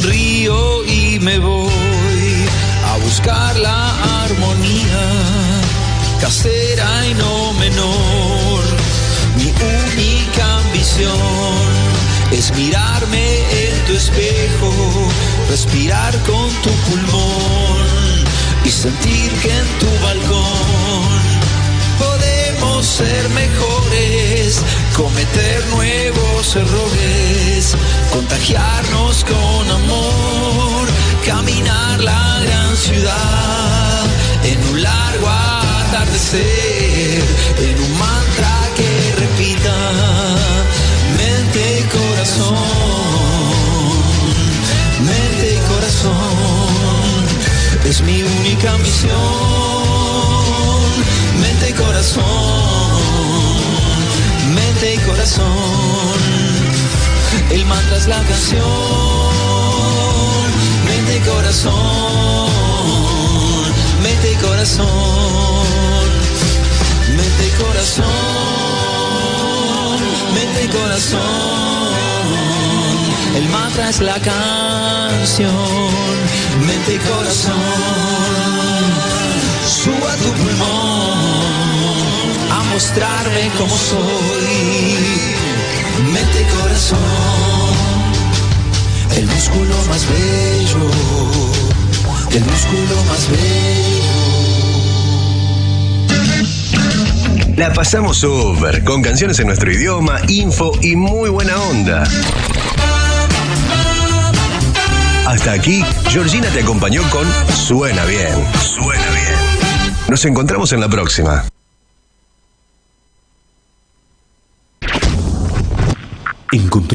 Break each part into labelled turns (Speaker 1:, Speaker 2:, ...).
Speaker 1: sonrío y me voy a buscar la armonía, casera y no menor. Mi única ambición es mirarme en tu espejo, respirar con tu pulmón y sentir que en tu balcón podemos ser mejores, nuevos errores, contagiarnos con amor, caminar la gran ciudad en un largo atardecer, en un mantra que repita mente y corazón, mente y corazón, es mi única misión, el mantra es la canción, mente y corazón, mente y corazón, mente y corazón, mente y corazón, el mantra es la canción, mente y corazón, suba tu pulmón mostrarme como soy, mente y corazón, el músculo más bello, el músculo más bello.
Speaker 2: La pasamos over, con canciones en nuestro idioma, info y muy buena onda. Hasta aquí, Georgina te acompañó con Suena bien. Suena bien. Nos encontramos en la próxima.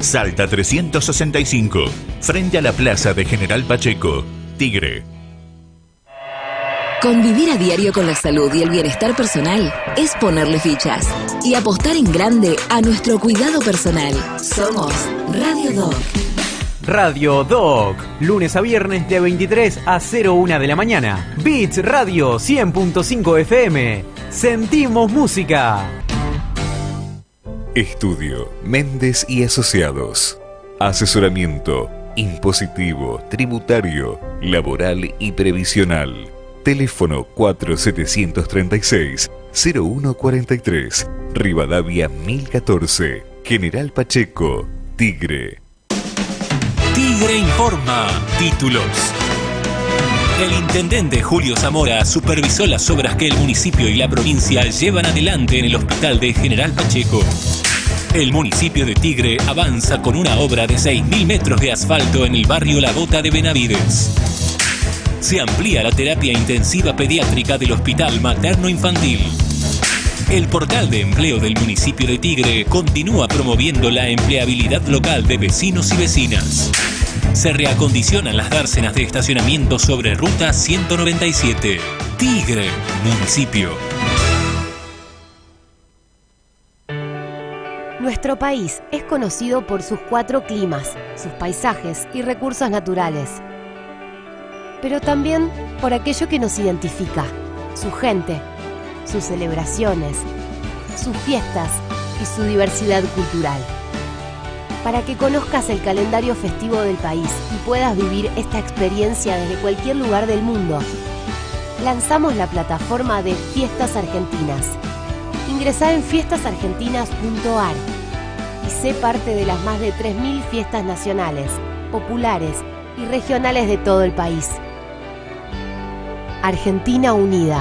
Speaker 3: Salta 365. Frente a la plaza de General Pacheco. Tigre.
Speaker 4: Convivir a diario con la salud y el bienestar personal es ponerle fichas y apostar en grande a nuestro cuidado personal. Somos Radio Doc.
Speaker 5: Radio Doc, lunes a viernes de 23 a 01 de la mañana. Beats Radio 100.5 FM. Sentimos música.
Speaker 6: Estudio Méndez y Asociados. Asesoramiento impositivo, tributario, laboral y previsional. Teléfono 4736-0143, Rivadavia 1014, General Pacheco, Tigre.
Speaker 7: Tigre informa. Títulos. El intendente Julio Zamora supervisó las obras que el municipio y la provincia llevan adelante en el hospital de General Pacheco. El municipio de Tigre avanza con una obra de 6.000 metros de asfalto en el barrio La Bota de Benavides. Se amplía la terapia intensiva pediátrica del Hospital Materno Infantil. El portal de empleo del municipio de Tigre continúa promoviendo la empleabilidad local de vecinos y vecinas. Se reacondicionan las dársenas de estacionamiento sobre Ruta 197. Tigre, municipio.
Speaker 8: Nuestro país es conocido por sus cuatro climas, sus paisajes y recursos naturales, pero también por aquello que nos identifica, su gente, sus celebraciones, sus fiestas y su diversidad cultural. Para que conozcas el calendario festivo del país y puedas vivir esta experiencia desde cualquier lugar del mundo, lanzamos la plataforma de Fiestas Argentinas. Ingresá en fiestasargentinas.ar y sé parte de las más de 3.000 fiestas nacionales, populares y regionales de todo el país. Argentina Unida.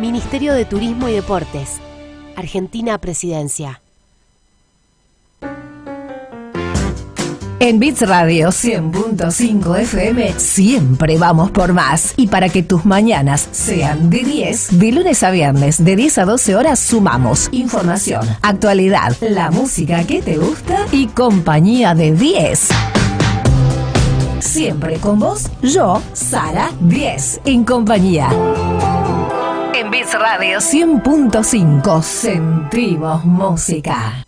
Speaker 8: Ministerio de Turismo y Deportes. Argentina Presidencia.
Speaker 9: En Bits Radio 100.5 FM siempre vamos por más. Y para que tus mañanas sean de 10, de lunes a viernes, de 10 a 12 horas, sumamos información, actualidad, la música que te gusta y compañía de 10. Siempre con vos, yo, Sara 10, en compañía. En Bits Radio 100.5 sentimos música.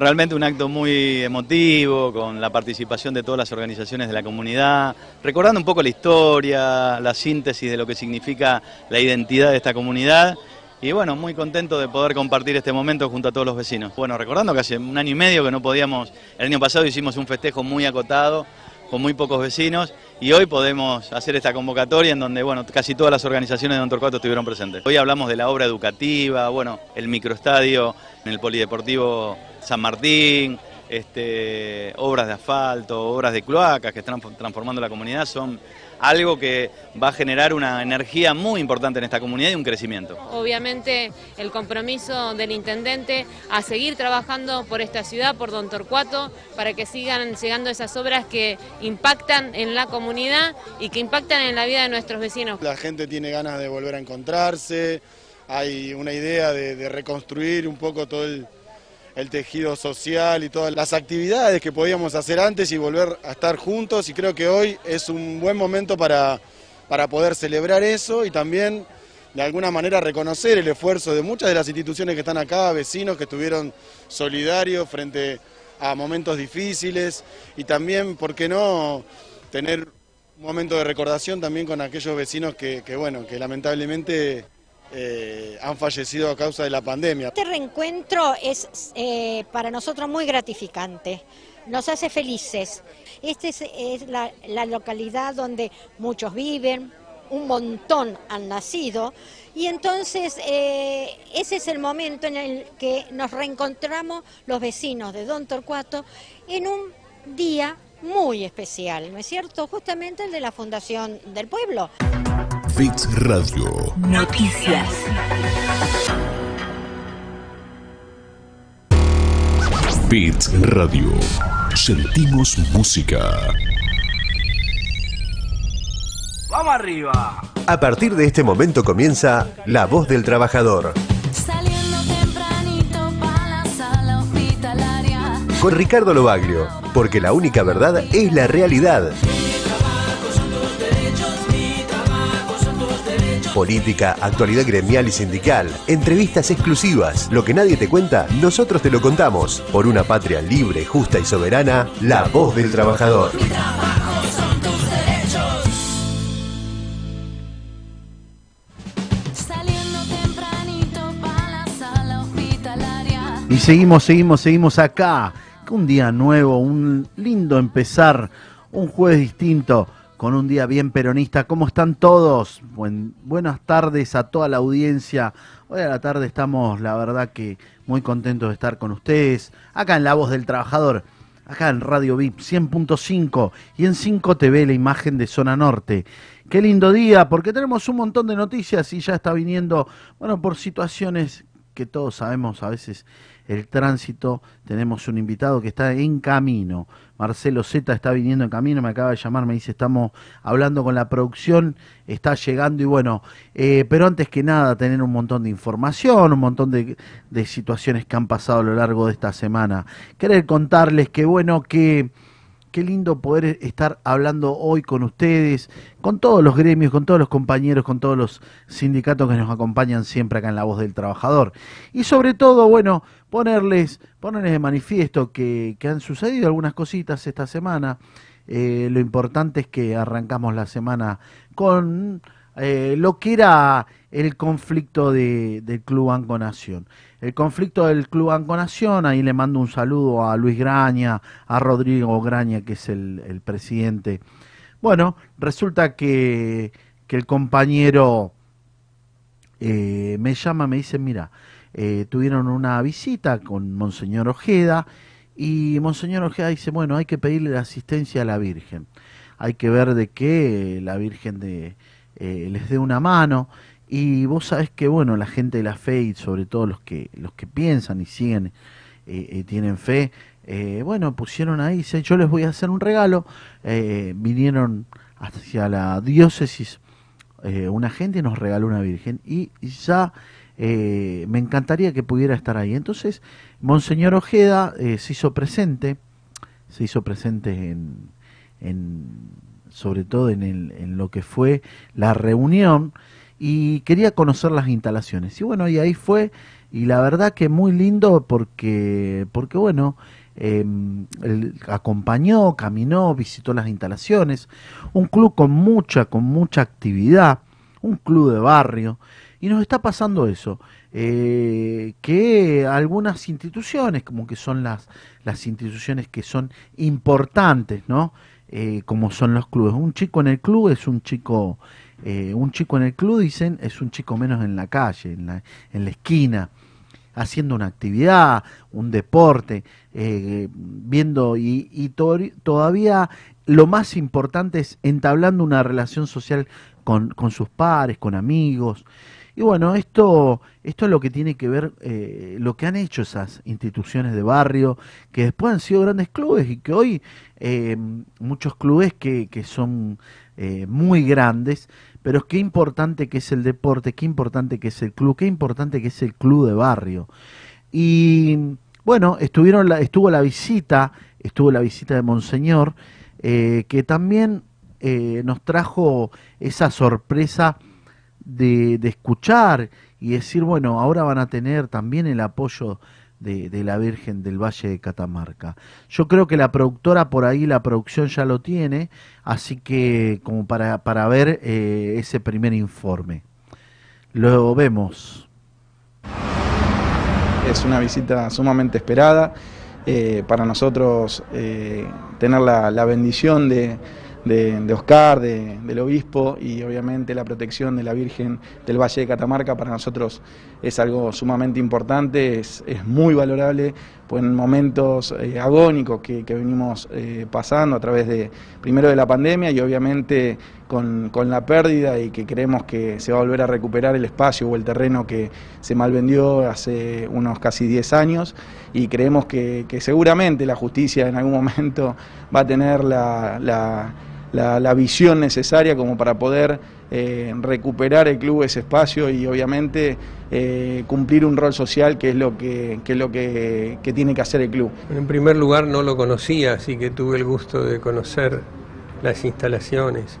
Speaker 10: Realmente un acto muy emotivo, con la participación de todas las organizaciones de la comunidad, recordando un poco la historia, la síntesis de lo que significa la identidad de esta comunidad. Y bueno, muy contento de poder compartir este momento junto a todos los vecinos. Bueno, recordando que hace un año y medio que no podíamos, el año pasado hicimos un festejo muy acotado, con muy pocos vecinos, y hoy podemos hacer esta convocatoria en donde bueno, casi todas las organizaciones de Don Torcuato estuvieron presentes. Hoy hablamos de la obra educativa, bueno, el microestadio en el Polideportivo San Martín, este, obras de asfalto, obras de cloacas que están transformando la comunidad, son algo que va a generar una energía muy importante en esta comunidad y un crecimiento.
Speaker 11: Obviamente el compromiso del intendente a seguir trabajando por esta ciudad, por Don Torcuato, para que sigan llegando esas obras que impactan en la comunidad y que impactan en la vida de nuestros vecinos.
Speaker 12: La gente tiene ganas de volver a encontrarse, hay una idea de, de reconstruir un poco todo el el tejido social y todas las actividades que podíamos hacer antes y volver a estar juntos y creo que hoy es un buen momento para, para poder celebrar eso y también de alguna manera reconocer el esfuerzo de muchas de las instituciones que están acá, vecinos que estuvieron solidarios frente a momentos difíciles y también, ¿por qué no?, tener un momento de recordación también con aquellos vecinos que, que bueno, que lamentablemente eh, han fallecido a causa de la pandemia.
Speaker 13: Este reencuentro es eh, para nosotros muy gratificante, nos hace felices. Esta es, la, localidad donde muchos viven, un montón han nacido y entonces eh, ese es el momento en el que nos reencontramos los vecinos de Don Torcuato en un día muy especial, ¿no es cierto? Justamente el de la Fundación del Pueblo.
Speaker 14: Fix Radio.
Speaker 15: Noticias.
Speaker 14: Bits Radio. Sentimos música.
Speaker 5: ¡Vamos arriba!
Speaker 2: A partir de este momento comienza La Voz del Trabajador. Con Ricardo Lobaglio, porque la única verdad es la realidad. Política, actualidad gremial y sindical, entrevistas exclusivas, lo que nadie te cuenta, nosotros te lo contamos. Por una patria libre, justa y soberana, la voz del trabajador.
Speaker 16: Y seguimos, seguimos, seguimos acá. Un día nuevo, un lindo empezar, un jueves distinto con un día bien peronista. ¿Cómo están todos? buenas tardes a toda la audiencia. Hoy a la tarde estamos, la verdad que muy contentos de estar con ustedes. Acá en La Voz del Trabajador, acá en Radio VIP 100.5 y en 5 TV la imagen de Zona Norte. Qué lindo día, porque tenemos un montón de noticias y ya está viniendo, bueno, por situaciones que todos sabemos a veces el tránsito. Tenemos un invitado que está en camino. Marcelo Z está viniendo en camino, me acaba de llamar, me dice, estamos hablando con la producción, está llegando y bueno, eh, pero antes que nada tener un montón de información, un montón de, de situaciones que han pasado a lo largo de esta semana. Querer contarles que bueno, que qué lindo poder estar hablando hoy con ustedes, con todos los gremios, con todos los compañeros, con todos los sindicatos que nos acompañan siempre acá en La Voz del Trabajador. Y sobre todo, bueno, ponerles, ponerles de manifiesto que, han sucedido algunas cositas esta semana. Eh, lo importante es que arrancamos la semana con eh, lo que era el conflicto de, del Club Banco Nación. El conflicto del Club Banco Nación, ahí le mando un saludo a Luis Graña, a Rodrigo Graña, que es el, presidente. Bueno, resulta que, que el compañero eh, me llama, me dice, mira, eh, tuvieron una visita con Monseñor Ojeda Y Monseñor Ojeda dice, bueno, hay que pedirle la asistencia a la Virgen. Hay que ver de qué la Virgen de, eh, les dé una mano. Y vos sabés que, bueno, la gente de la fe y sobre todo los que, los que piensan y siguen, eh, eh, tienen fe, bueno, pusieron ahí, dice, yo les voy a hacer un regalo. vinieron hacia la diócesis una gente y nos regaló una virgen. Y ya me encantaría que pudiera estar ahí. Entonces, Monseñor Ojeda se hizo presente, se hizo presente en, en sobre todo en, el, en lo que fue la reunión y quería conocer las instalaciones. Y bueno, y ahí fue, y la verdad que muy lindo porque, porque bueno, em, acompañó, caminó, visitó las instalaciones, un club con mucha, con mucha actividad, un club de barrio, y nos está pasando eso, eh, que algunas instituciones, como que son las, las instituciones que son importantes, ¿no? Eh, como son los clubes. Un chico en el club es un chico, eh, un chico en el club dicen es un chico menos en la calle, en la, en la esquina, haciendo una actividad, un deporte, eh, viendo y, y todavía lo más importante es entablando una relación social con, con sus pares, con amigos. Y bueno, esto, esto es lo que tiene que ver, eh, lo que han hecho esas instituciones de barrio, que después han sido grandes clubes y que hoy muchos clubes que, que son muy grandes, pero qué importante que es el deporte, qué importante que es el club, qué importante que es el club de barrio. Y bueno, estuvieron la, estuvo la visita, estuvo la visita de Monseñor, que también nos trajo esa sorpresa de, escuchar y decir, bueno, ahora van a tener también el apoyo de, la Virgen del Valle de Catamarca. Yo creo que la productora por ahí, la producción ya lo tiene, así que como para, para ver eh, ese primer informe. Lo vemos.
Speaker 17: Es una visita sumamente esperada. Eh, para nosotros eh, tener la bendición de, de, Oscar, del obispo y obviamente la protección de la Virgen del Valle de Catamarca para nosotros es algo sumamente importante, es, muy valorable pues en momentos eh, agónicos que, venimos eh, pasando a través de primero de la pandemia y obviamente con, la pérdida y que creemos que se va a volver a recuperar el espacio o el terreno que se malvendió hace unos casi 10 años y creemos que, seguramente la justicia en algún momento va a tener la, visión necesaria como para poder eh, recuperar el club ese espacio y obviamente eh, cumplir un rol social que es lo que, es lo que, tiene que hacer el club.
Speaker 18: En primer lugar no lo conocía, así que tuve el gusto de conocer las instalaciones.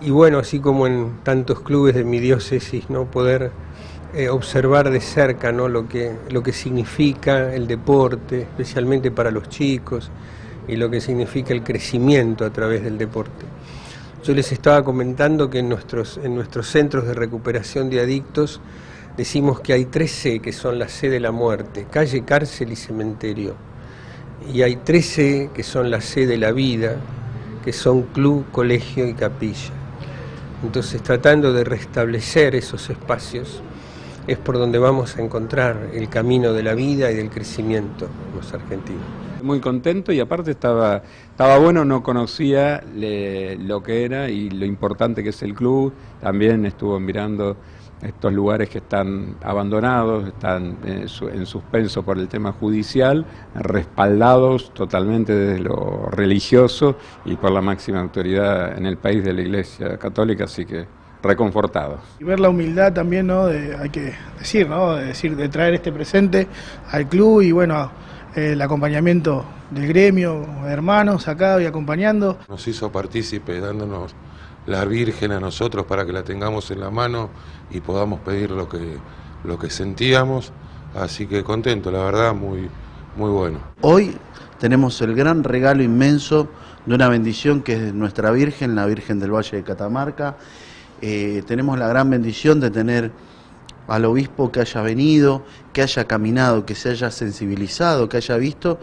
Speaker 18: Y bueno, así como en tantos clubes de mi diócesis, ¿no? poder eh, observar de cerca ¿no? lo, que, lo que significa el deporte, especialmente para los chicos y lo que significa el crecimiento a través del deporte. Yo les estaba comentando que en nuestros, en nuestros centros de recuperación de adictos decimos que hay tres C que son la C de la muerte, calle, cárcel y cementerio. Y hay tres C que son la C de la vida, que son club, colegio y capilla. Entonces tratando de restablecer esos espacios es por donde vamos a encontrar el camino de la vida y del crecimiento los argentinos
Speaker 19: muy contento y aparte estaba, estaba bueno, no conocía lo que era y lo importante que es el club. También estuvo mirando estos lugares que están abandonados, están en, suspenso por el tema judicial, respaldados totalmente desde lo religioso y por la máxima autoridad en el país de la Iglesia Católica, así que reconfortados.
Speaker 20: Y ver la humildad también, ¿no? hay que decir, ¿no? De decir, de traer este presente al club y bueno, el acompañamiento del gremio, hermanos acá y acompañando.
Speaker 21: Nos hizo partícipe dándonos la Virgen a nosotros para que la tengamos en la mano y podamos pedir lo que, lo que sentíamos. Así que contento, la verdad, muy, muy bueno.
Speaker 16: Hoy tenemos el gran regalo inmenso de una bendición que es nuestra Virgen, la Virgen del Valle de Catamarca. Eh, tenemos la gran bendición de tener al obispo que haya venido, que haya caminado, que se haya sensibilizado, que haya visto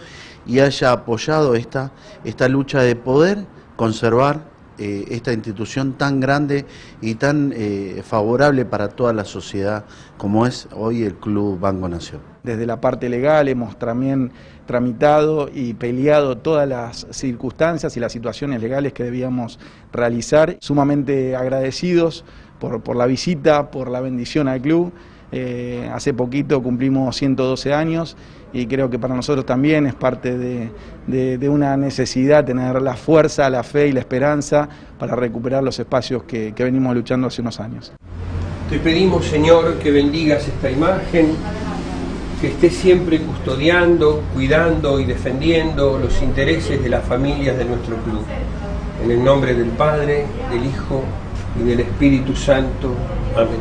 Speaker 16: y haya apoyado esta, esta lucha de poder conservar eh, esta institución tan grande y tan eh, favorable para toda la sociedad como es hoy el Club Banco Nación.
Speaker 17: Desde la parte legal hemos también tramitado y peleado todas las circunstancias y las situaciones legales que debíamos realizar. Sumamente agradecidos por, la visita, por la bendición al club. Eh, hace poquito cumplimos 112 años y creo que para nosotros también es parte de, una necesidad tener la fuerza, la fe y la esperanza para recuperar los espacios que, que venimos luchando hace unos años.
Speaker 18: Te pedimos, Señor, que bendigas esta imagen, que estés siempre custodiando, cuidando y defendiendo los intereses de las familias de nuestro club. En el nombre del Padre, del Hijo y del Espíritu Santo. Amén.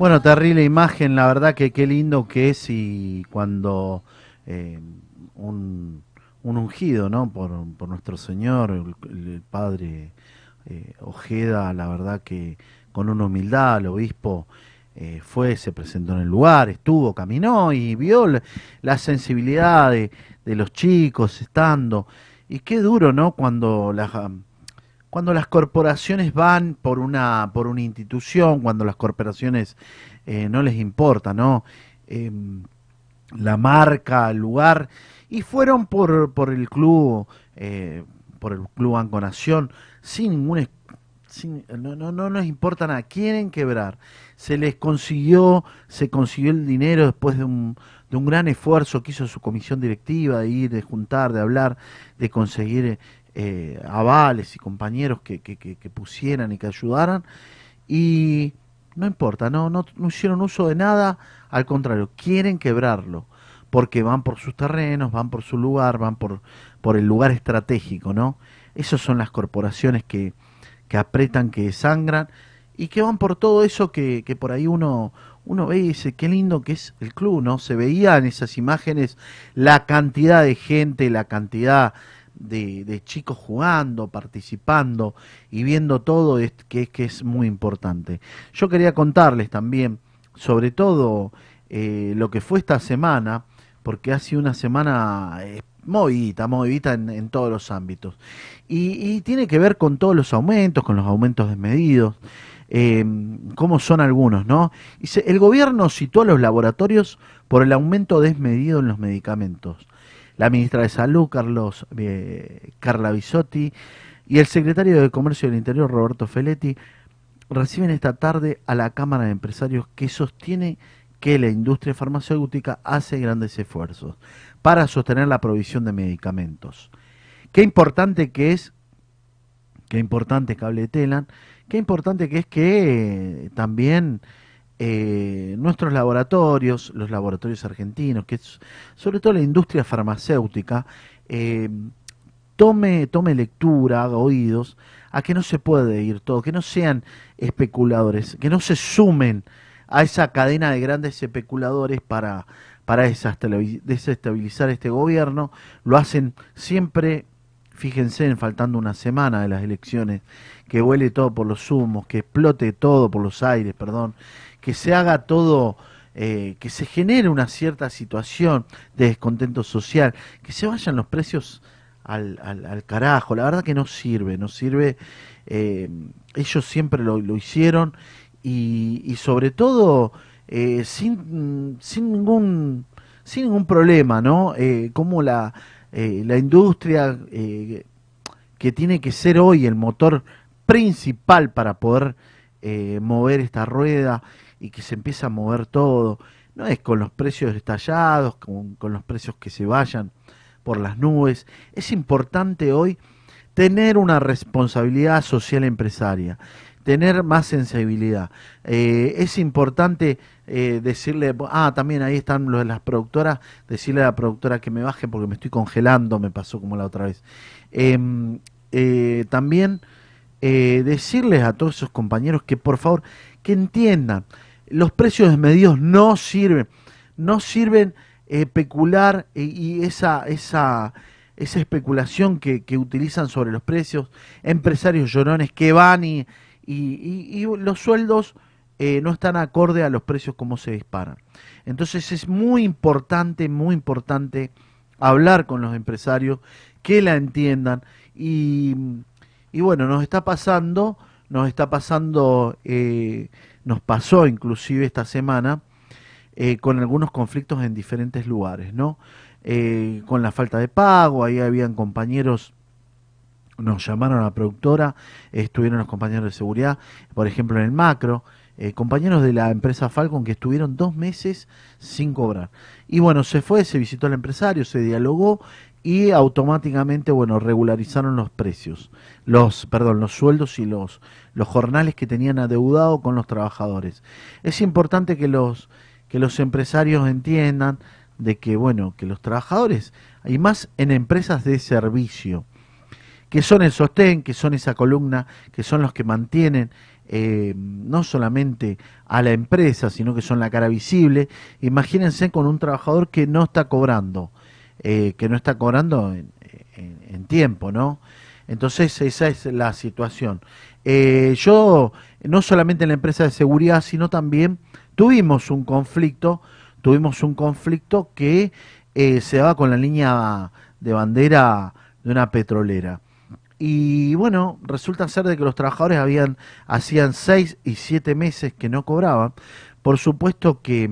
Speaker 16: Bueno, terrible imagen, la verdad que qué lindo que es y cuando eh, un, un, ungido, ¿no? Por, por nuestro Señor, el, Padre eh, Ojeda, la verdad que con una humildad, el obispo eh, fue, se presentó en el lugar, estuvo, caminó y vio la, sensibilidad de, los chicos estando. Y qué duro, ¿no? Cuando las cuando las corporaciones van por una por una institución, cuando las corporaciones eh, no les importa, ¿no? Eh, la marca, el lugar, y fueron por, por el club, eh, por el club Banco Nación, sin ningún sin, no, no, no les importa nada, quieren quebrar. Se les consiguió, se consiguió el dinero después de un, de un gran esfuerzo que hizo su comisión directiva, de ir, de juntar, de hablar, de conseguir eh, avales y compañeros que, que, pusieran y que ayudaran. Y no importa, no, no, no hicieron uso de nada, al contrario, quieren quebrarlo, porque van por sus terrenos, van por su lugar, van por, por el lugar estratégico, ¿no? Esas son las corporaciones que, que apretan, que sangran y que van por todo eso que, que por ahí uno, uno ve y dice, qué lindo que es el club, ¿no? Se veía en esas imágenes la cantidad de gente, la cantidad de, de, chicos jugando, participando y viendo todo es, que, que es muy importante. Yo quería contarles también, sobre todo, eh, lo que fue esta semana, porque ha sido una semana eh, movidita, movidita en, en, todos los ámbitos. Y, y, tiene que ver con todos los aumentos, con los aumentos desmedidos, eh, como son algunos, ¿no? Dice, el gobierno citó a los laboratorios por el aumento desmedido en los medicamentos la ministra de Salud, Carlos eh, Carla Bisotti, y el secretario de Comercio del Interior, Roberto Feletti, reciben esta tarde a la Cámara de Empresarios que sostiene que la industria farmacéutica hace grandes esfuerzos para sostener la provisión de medicamentos. Qué importante que es, qué importante cable de Telan, qué importante que es que también eh, nuestros laboratorios, los laboratorios argentinos, que es sobre todo la industria farmacéutica, eh, tome, tome lectura, haga oídos, a que no se puede ir todo, que no sean especuladores, que no se sumen a esa cadena de grandes especuladores para, para desestabilizar este gobierno, lo hacen siempre, fíjense, en faltando una semana de las elecciones, que huele todo por los humos, que explote todo por los aires, perdón, que se haga todo, eh, que se genere una cierta situación de descontento social, que se vayan los precios al, al, carajo. La verdad que no sirve, no sirve. Eh, ellos siempre lo, lo hicieron y, sobre todo eh, sin, sin, ningún, sin ningún problema, ¿no? Como la, la industria que tiene que ser hoy el motor principal para poder mover esta rueda y que se empieza a mover todo. No es con los precios estallados, con, con los precios que se vayan por las nubes. Es importante hoy tener una responsabilidad social empresaria, tener más sensibilidad. Eh, es importante eh, decirle, ah, también ahí están los las productoras, decirle a la productora que me baje porque me estoy congelando, me pasó como la otra vez. Em, eh, también decirles a todos esos compañeros que por favor, que entiendan, los precios desmedidos no sirven, no sirven eh, especular eh, y esa, esa, esa especulación que, utilizan sobre los precios, empresarios llorones que van y, y, los sueldos eh, no están acorde a los precios como se disparan. Entonces es muy importante, muy importante hablar con los empresarios, que la entiendan y, y bueno, nos está pasando, nos está pasando, eh, nos pasó inclusive esta semana eh, con algunos conflictos en diferentes lugares, ¿no? Eh, con la falta de pago, ahí habían compañeros nos llamaron a la productora, estuvieron los compañeros de seguridad, por ejemplo en el macro, compañeros de la empresa Falcon que estuvieron dos meses sin cobrar. Y bueno, se fue, se visitó al empresario, se dialogó y automáticamente, bueno, regularizaron los precios, los, perdón, los sueldos y los, los jornales que tenían adeudado con los trabajadores. Es importante que los, que los empresarios entiendan de que, bueno, que los trabajadores, y más en empresas de servicio, que son el sostén, que son esa columna, que son los que mantienen eh, no solamente a la empresa, sino que son la cara visible. Imagínense con un trabajador que no está cobrando, eh, que no está cobrando en, tiempo, ¿no? Entonces esa es la situación. Eh, yo, no solamente en la empresa de seguridad, sino también tuvimos un conflicto, tuvimos un conflicto que se va con la línea de bandera de una petrolera. Y bueno, resulta ser de que los trabajadores habían, hacían seis y siete meses que no cobraban. Por supuesto que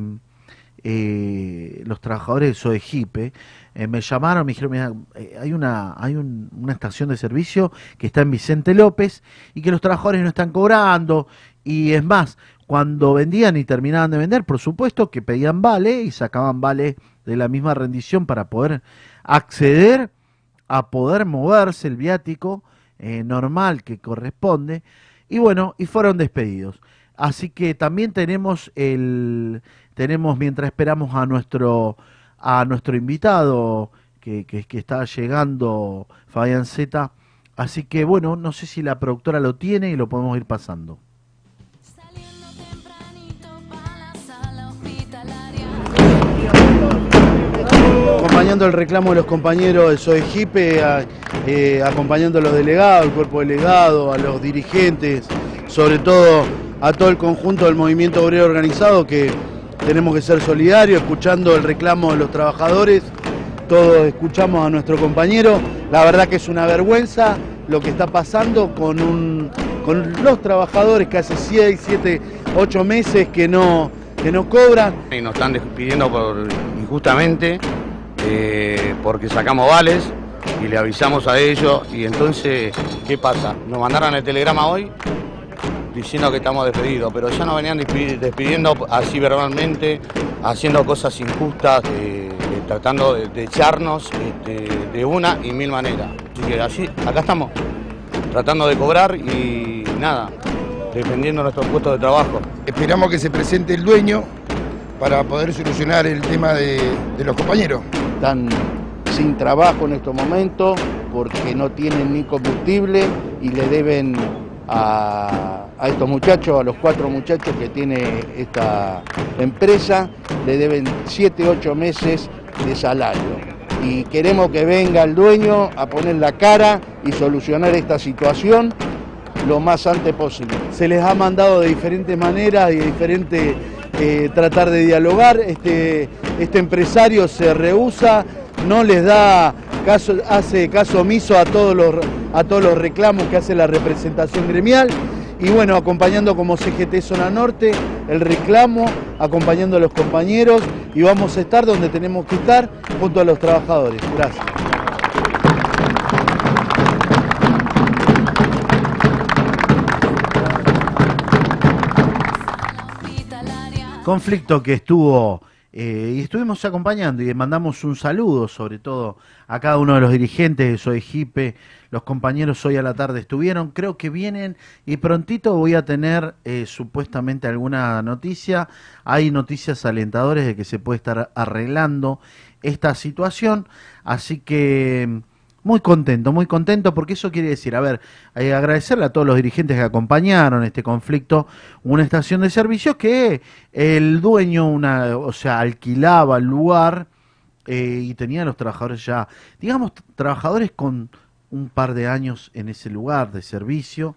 Speaker 16: eh, los trabajadores de SOEGIPE eh, me llamaron, me dijeron, mira, eh, hay, una, hay una estación de servicio que está en Vicente López y que los trabajadores no están cobrando. Y es más, cuando vendían y terminaban de vender, por supuesto que pedían vale y sacaban vale de la misma rendición para poder acceder a poder moverse el viático eh, normal que corresponde. Y bueno, y fueron despedidos. Así que también tenemos el tenemos mientras esperamos a nuestro a nuestro invitado que, que, está llegando Fabián Z. Así que bueno, no sé si la productora lo tiene y lo podemos ir pasando.
Speaker 15: acompañando el reclamo de los compañeros de SOEGIPE, eh, acompañando a los delegados, al cuerpo delegado, a los dirigentes, sobre todo a todo el conjunto del movimiento obrero organizado que tenemos que ser solidarios, escuchando el reclamo de los trabajadores, todos escuchamos a nuestro compañero, la verdad que es una vergüenza lo que está pasando con, un, con los trabajadores que hace 6, 7, 8 meses que no, que no cobran.
Speaker 22: Y nos están despidiendo injustamente eh, porque sacamos vales y le avisamos a ellos y entonces, ¿qué pasa? Nos mandaron el telegrama hoy diciendo que estamos despedidos, pero ya nos venían despidiendo así verbalmente, haciendo cosas injustas, tratando de, echarnos este, de una y mil maneras. Así que así, acá estamos, tratando de cobrar y nada, defendiendo nuestros puestos de trabajo.
Speaker 23: Esperamos que se presente el dueño para poder solucionar el tema de los compañeros
Speaker 15: están sin trabajo en estos momentos porque no tienen ni combustible y le deben a, estos muchachos, a los cuatro muchachos que tiene esta empresa, le deben siete, ocho meses de salario. Y queremos que venga el dueño a poner la cara y solucionar esta situación lo más antes posible. Se les ha mandado de diferentes maneras y de diferentes eh, tratar de dialogar. Este, este empresario se rehúsa, no les da caso, hace caso omiso a todos, los, a todos los reclamos que hace la representación gremial. Y bueno, acompañando como CGT Zona Norte el reclamo, acompañando a los compañeros y vamos a estar donde tenemos que estar junto a los trabajadores. Gracias.
Speaker 16: conflicto que estuvo eh, y estuvimos acompañando y mandamos un saludo sobre todo a cada uno de los dirigentes de Soy Jipe, los compañeros hoy a la tarde estuvieron, creo que vienen y prontito voy a tener eh, supuestamente alguna noticia, hay noticias alentadoras de que se puede estar arreglando esta situación, así que muy contento, muy contento, porque eso quiere decir, a ver, eh, agradecerle a todos los dirigentes que acompañaron este conflicto, una estación de servicio que el dueño, una, o sea, alquilaba el lugar eh, y tenía a los trabajadores ya, digamos, trabajadores con un par de años en ese lugar de servicio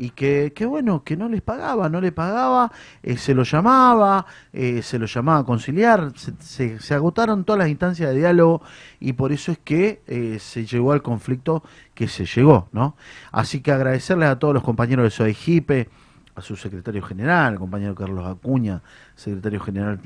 Speaker 16: y que, que bueno, que no les pagaba, no le pagaba, eh, se lo llamaba, eh, se lo llamaba a conciliar, se, agotaron todas las instancias de diálogo y por eso es que eh, se llegó al conflicto que se llegó, ¿no? Así que agradecerles a todos los compañeros de SOEGIPE, a su secretario general, el compañero Carlos Acuña, secretario general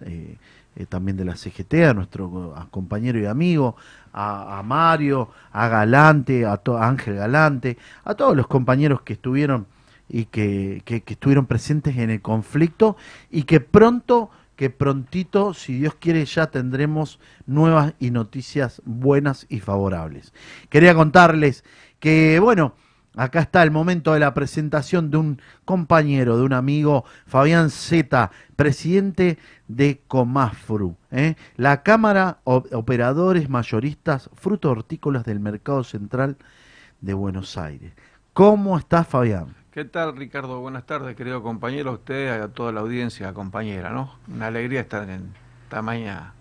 Speaker 16: también de la CGT, a nuestro compañero y amigo, a, a Mario, a Galante, a, to- a Ángel Galante, a todos los compañeros que estuvieron y que, que- estuvieron presentes en el conflicto y que pronto, que prontito, si Dios quiere, ya tendremos nuevas y noticias buenas y favorables. Quería contarles que, bueno, Acá está el momento de la presentación de un compañero, de un amigo, Fabián Zeta, presidente de Comafru, ¿eh? la Cámara Operadores Mayoristas Frutos Hortícolas del Mercado Central de Buenos Aires. ¿Cómo está Fabián?
Speaker 24: ¿Qué tal, Ricardo? Buenas tardes, querido compañero, a usted, a toda la audiencia, compañera, ¿no? Una alegría estar en esta mañana.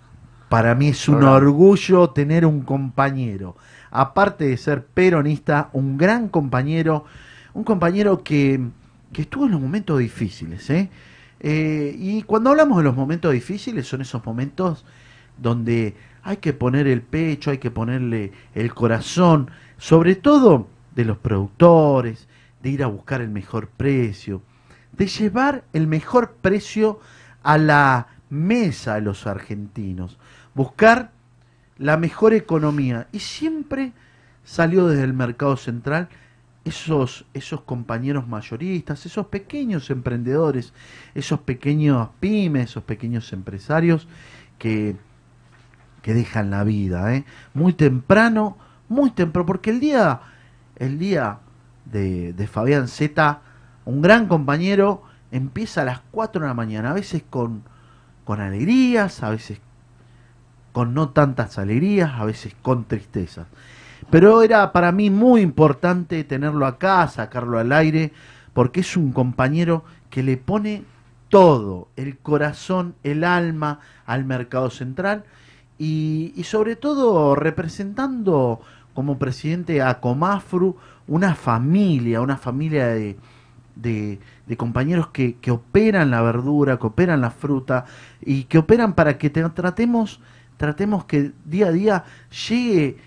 Speaker 16: Para mí es un orgullo tener un compañero, aparte de ser peronista, un gran compañero, un compañero que, que estuvo en los momentos difíciles. ¿eh? Eh, y cuando hablamos de los momentos difíciles, son esos momentos donde hay que poner el pecho, hay que ponerle el corazón, sobre todo de los productores, de ir a buscar el mejor precio, de llevar el mejor precio a la mesa de los argentinos, buscar la mejor economía. Y siempre salió desde el mercado central esos, esos compañeros mayoristas, esos pequeños emprendedores, esos pequeños pymes, esos pequeños empresarios que, que dejan la vida, ¿eh? muy temprano, muy temprano, porque el día, el día de, de Fabián Z, un gran compañero, empieza a las 4 de la mañana, a veces con, con alegrías, a veces con no tantas alegrías, a veces con tristezas. Pero era para mí muy importante tenerlo acá, sacarlo al aire, porque es un compañero que le pone todo, el corazón, el alma al mercado central y, y sobre todo representando como presidente a Comafru una familia, una familia de, de, compañeros que, que operan la verdura, que operan la fruta y que operan para que te- tratemos, tratemos que día a día llegue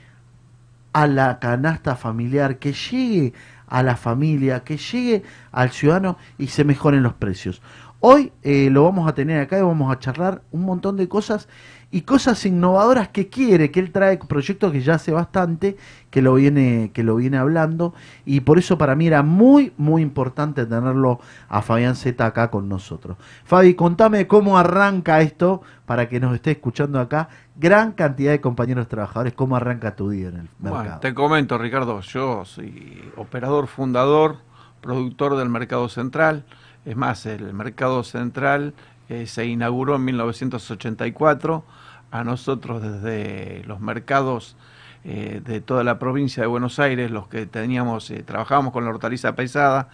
Speaker 16: a la canasta familiar, que llegue a la familia, que llegue al ciudadano y se mejoren los precios. Hoy eh, lo vamos a tener acá y vamos a charlar un montón de cosas y cosas innovadoras que quiere, que él trae proyectos que ya hace bastante, que lo viene, que lo viene hablando, y por eso para mí era muy, muy importante tenerlo a Fabián Z acá con nosotros. Fabi, contame cómo arranca esto para que nos esté escuchando acá, gran cantidad de compañeros trabajadores, cómo arranca tu día en el mercado.
Speaker 24: Bueno, te comento, Ricardo, yo soy operador fundador, productor del Mercado Central. Es más, el Mercado Central eh, se inauguró en 1984. A nosotros desde los mercados eh, de toda la provincia de Buenos Aires, los que teníamos, eh, trabajábamos con la hortaliza pesada,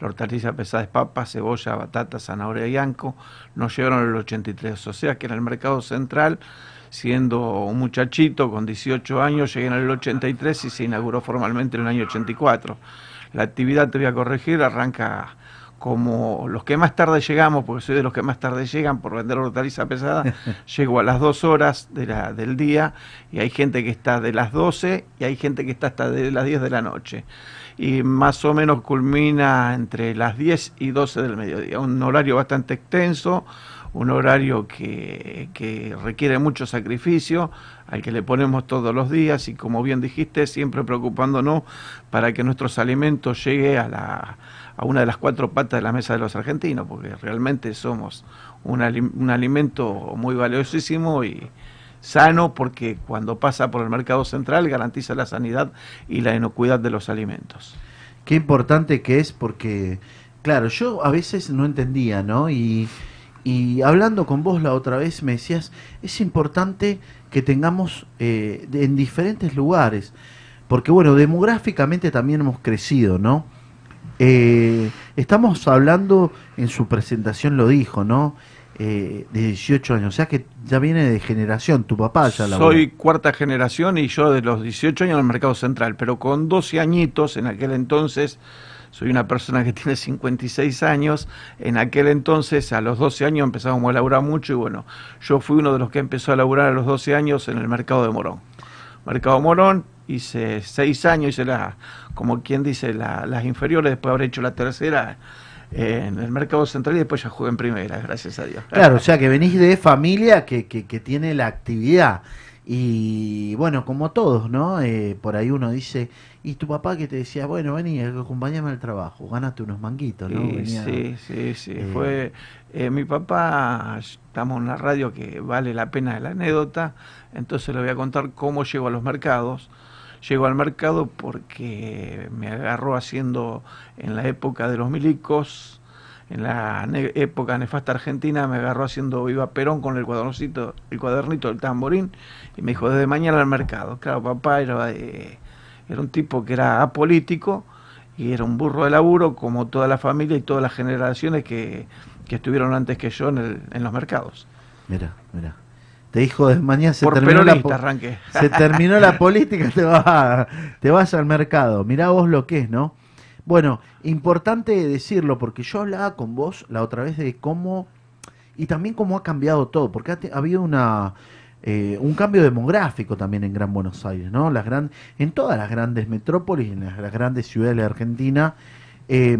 Speaker 24: la hortaliza pesada es papa, cebolla, batata, zanahoria y anco, nos llevaron en el 83. O sea que en el mercado central, siendo un muchachito con 18 años, llegué en el 83 y se inauguró formalmente en el año 84. La actividad, te voy a corregir, arranca como los que más tarde llegamos, porque soy de los que más tarde llegan por vender hortaliza pesada, llego a las dos horas de la, del día y hay gente que está de las 12 y hay gente que está hasta de las 10 de la noche. Y más o menos culmina entre las 10 y 12 del mediodía. Un horario bastante extenso, un horario que, que requiere mucho sacrificio, al que le ponemos todos los días y como bien dijiste, siempre preocupándonos para que nuestros alimentos lleguen a la a una de las cuatro patas de la mesa de los argentinos, porque realmente somos un, ali- un alimento muy valiosísimo y sano, porque cuando pasa por el mercado central garantiza la sanidad y la inocuidad de los alimentos.
Speaker 16: Qué importante que es porque, claro, yo a veces no entendía, ¿no? Y, y hablando con vos la otra vez me decías, es importante que tengamos eh, en diferentes lugares, porque bueno, demográficamente también hemos crecido, ¿no? Eh, estamos hablando, en su presentación lo dijo, ¿no? Eh, de 18 años, o sea que ya viene de generación, tu papá ya la
Speaker 24: Soy cuarta generación y yo de los 18 años en el mercado central, pero con 12 añitos en aquel entonces soy una persona que tiene 56 años, en aquel entonces a los 12 años empezamos a laburar mucho y bueno, yo fui uno de los que empezó a laburar a los 12 años en el mercado de Morón. Mercado Morón, hice 6 años, hice la, como quien dice, la- las inferiores, después habré hecho la tercera eh, en el mercado central y después ya jugué en primera, gracias a Dios.
Speaker 16: Claro, o sea que venís de familia que, que, que tiene la actividad. Y bueno, como todos, ¿no? Eh, por ahí uno dice, y tu papá que te decía, bueno, vení, acompáñame al trabajo, gánate unos manguitos, ¿no?
Speaker 24: Sí,
Speaker 16: Venía-
Speaker 24: sí, sí, sí.
Speaker 16: eh,
Speaker 24: Fue eh, mi papá, estamos en una radio que vale la pena la anécdota, entonces le voy a contar cómo llego a los mercados. Llego al mercado porque me agarró haciendo en la época de los milicos, en la época nefasta argentina, me agarró haciendo Viva Perón con el cuadernito, el cuadernito del tamborín y me dijo, desde mañana al mercado. Claro, papá era, eh, era un tipo que era apolítico y era un burro de laburo como toda la familia y todas las generaciones que, que estuvieron antes que yo en, el- en los mercados.
Speaker 16: Mira, mira. Te dijo de mañana se
Speaker 24: Por
Speaker 16: terminó la
Speaker 24: arranqué.
Speaker 16: Se terminó la política, te vas, te vas al mercado. Mirá vos lo que es, ¿no? Bueno, importante decirlo porque yo hablaba con vos la otra vez de cómo y también cómo ha cambiado todo, porque ha, habido una eh, un cambio demográfico también en Gran Buenos Aires, ¿no? Las gran, en todas las grandes metrópolis, en las, las grandes ciudades de Argentina, eh,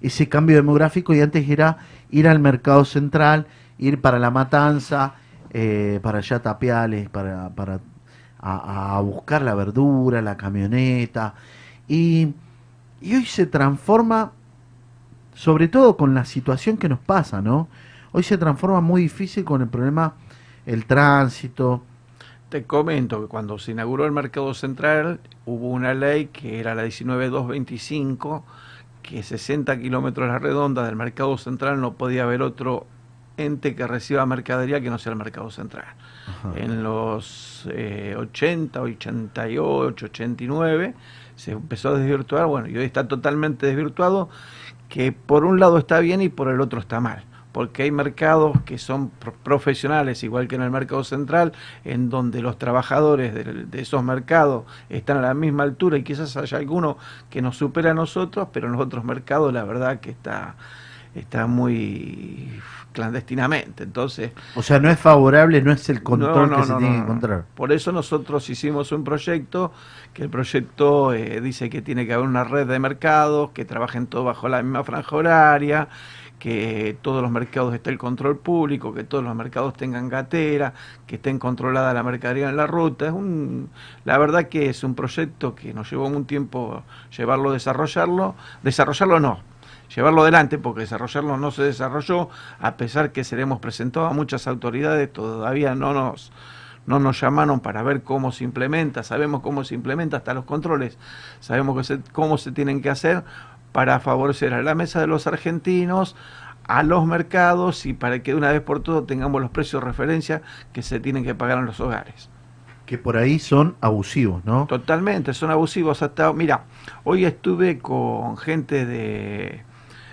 Speaker 16: ese cambio demográfico y antes era ir al mercado central, ir para la matanza, eh, para allá tapiales, para, para a, buscar la verdura, la camioneta. Y, y hoy se transforma, sobre todo con la situación que nos pasa, ¿no? Hoy se transforma muy difícil con el problema, el tránsito.
Speaker 24: Te comento que cuando se inauguró el mercado central hubo una ley que era la 19225, que 60 kilómetros a la redonda del mercado central no podía haber otro ente que reciba mercadería que no sea el mercado central. En los eh, 80, 88, 89 se empezó a desvirtuar, bueno, y hoy está totalmente desvirtuado, que por un lado está bien y por el otro está mal. Porque hay mercados que son pro- profesionales, igual que en el mercado central, en donde los trabajadores de, de esos mercados están a la misma altura y quizás haya alguno que nos supera a nosotros, pero en los otros mercados la verdad que está, está muy clandestinamente. Entonces,
Speaker 16: O sea, no es favorable, no es el control
Speaker 24: no,
Speaker 16: que
Speaker 24: no,
Speaker 16: se tiene que encontrar.
Speaker 24: Por eso nosotros hicimos un proyecto, que el proyecto eh, dice que tiene que haber una red de mercados, que trabajen todos bajo la misma franja horaria, que todos los mercados esté el control público, que todos los mercados tengan gatera, que estén controlada la mercadería en la ruta. Es un, la verdad que es un proyecto que nos llevó un tiempo llevarlo, desarrollarlo. Desarrollarlo no, llevarlo adelante, porque desarrollarlo no se desarrolló, a pesar que se le hemos presentado a muchas autoridades, todavía no nos, no nos llamaron para ver cómo se implementa, sabemos cómo se implementa, hasta los controles, sabemos que se- cómo se tienen que hacer para favorecer a la mesa de los argentinos, a los mercados y para que de una vez por todo tengamos los precios de referencia que se tienen que pagar en los hogares.
Speaker 16: Que por ahí son abusivos, ¿no?
Speaker 24: Totalmente, son abusivos hasta... Mira, hoy estuve con gente de,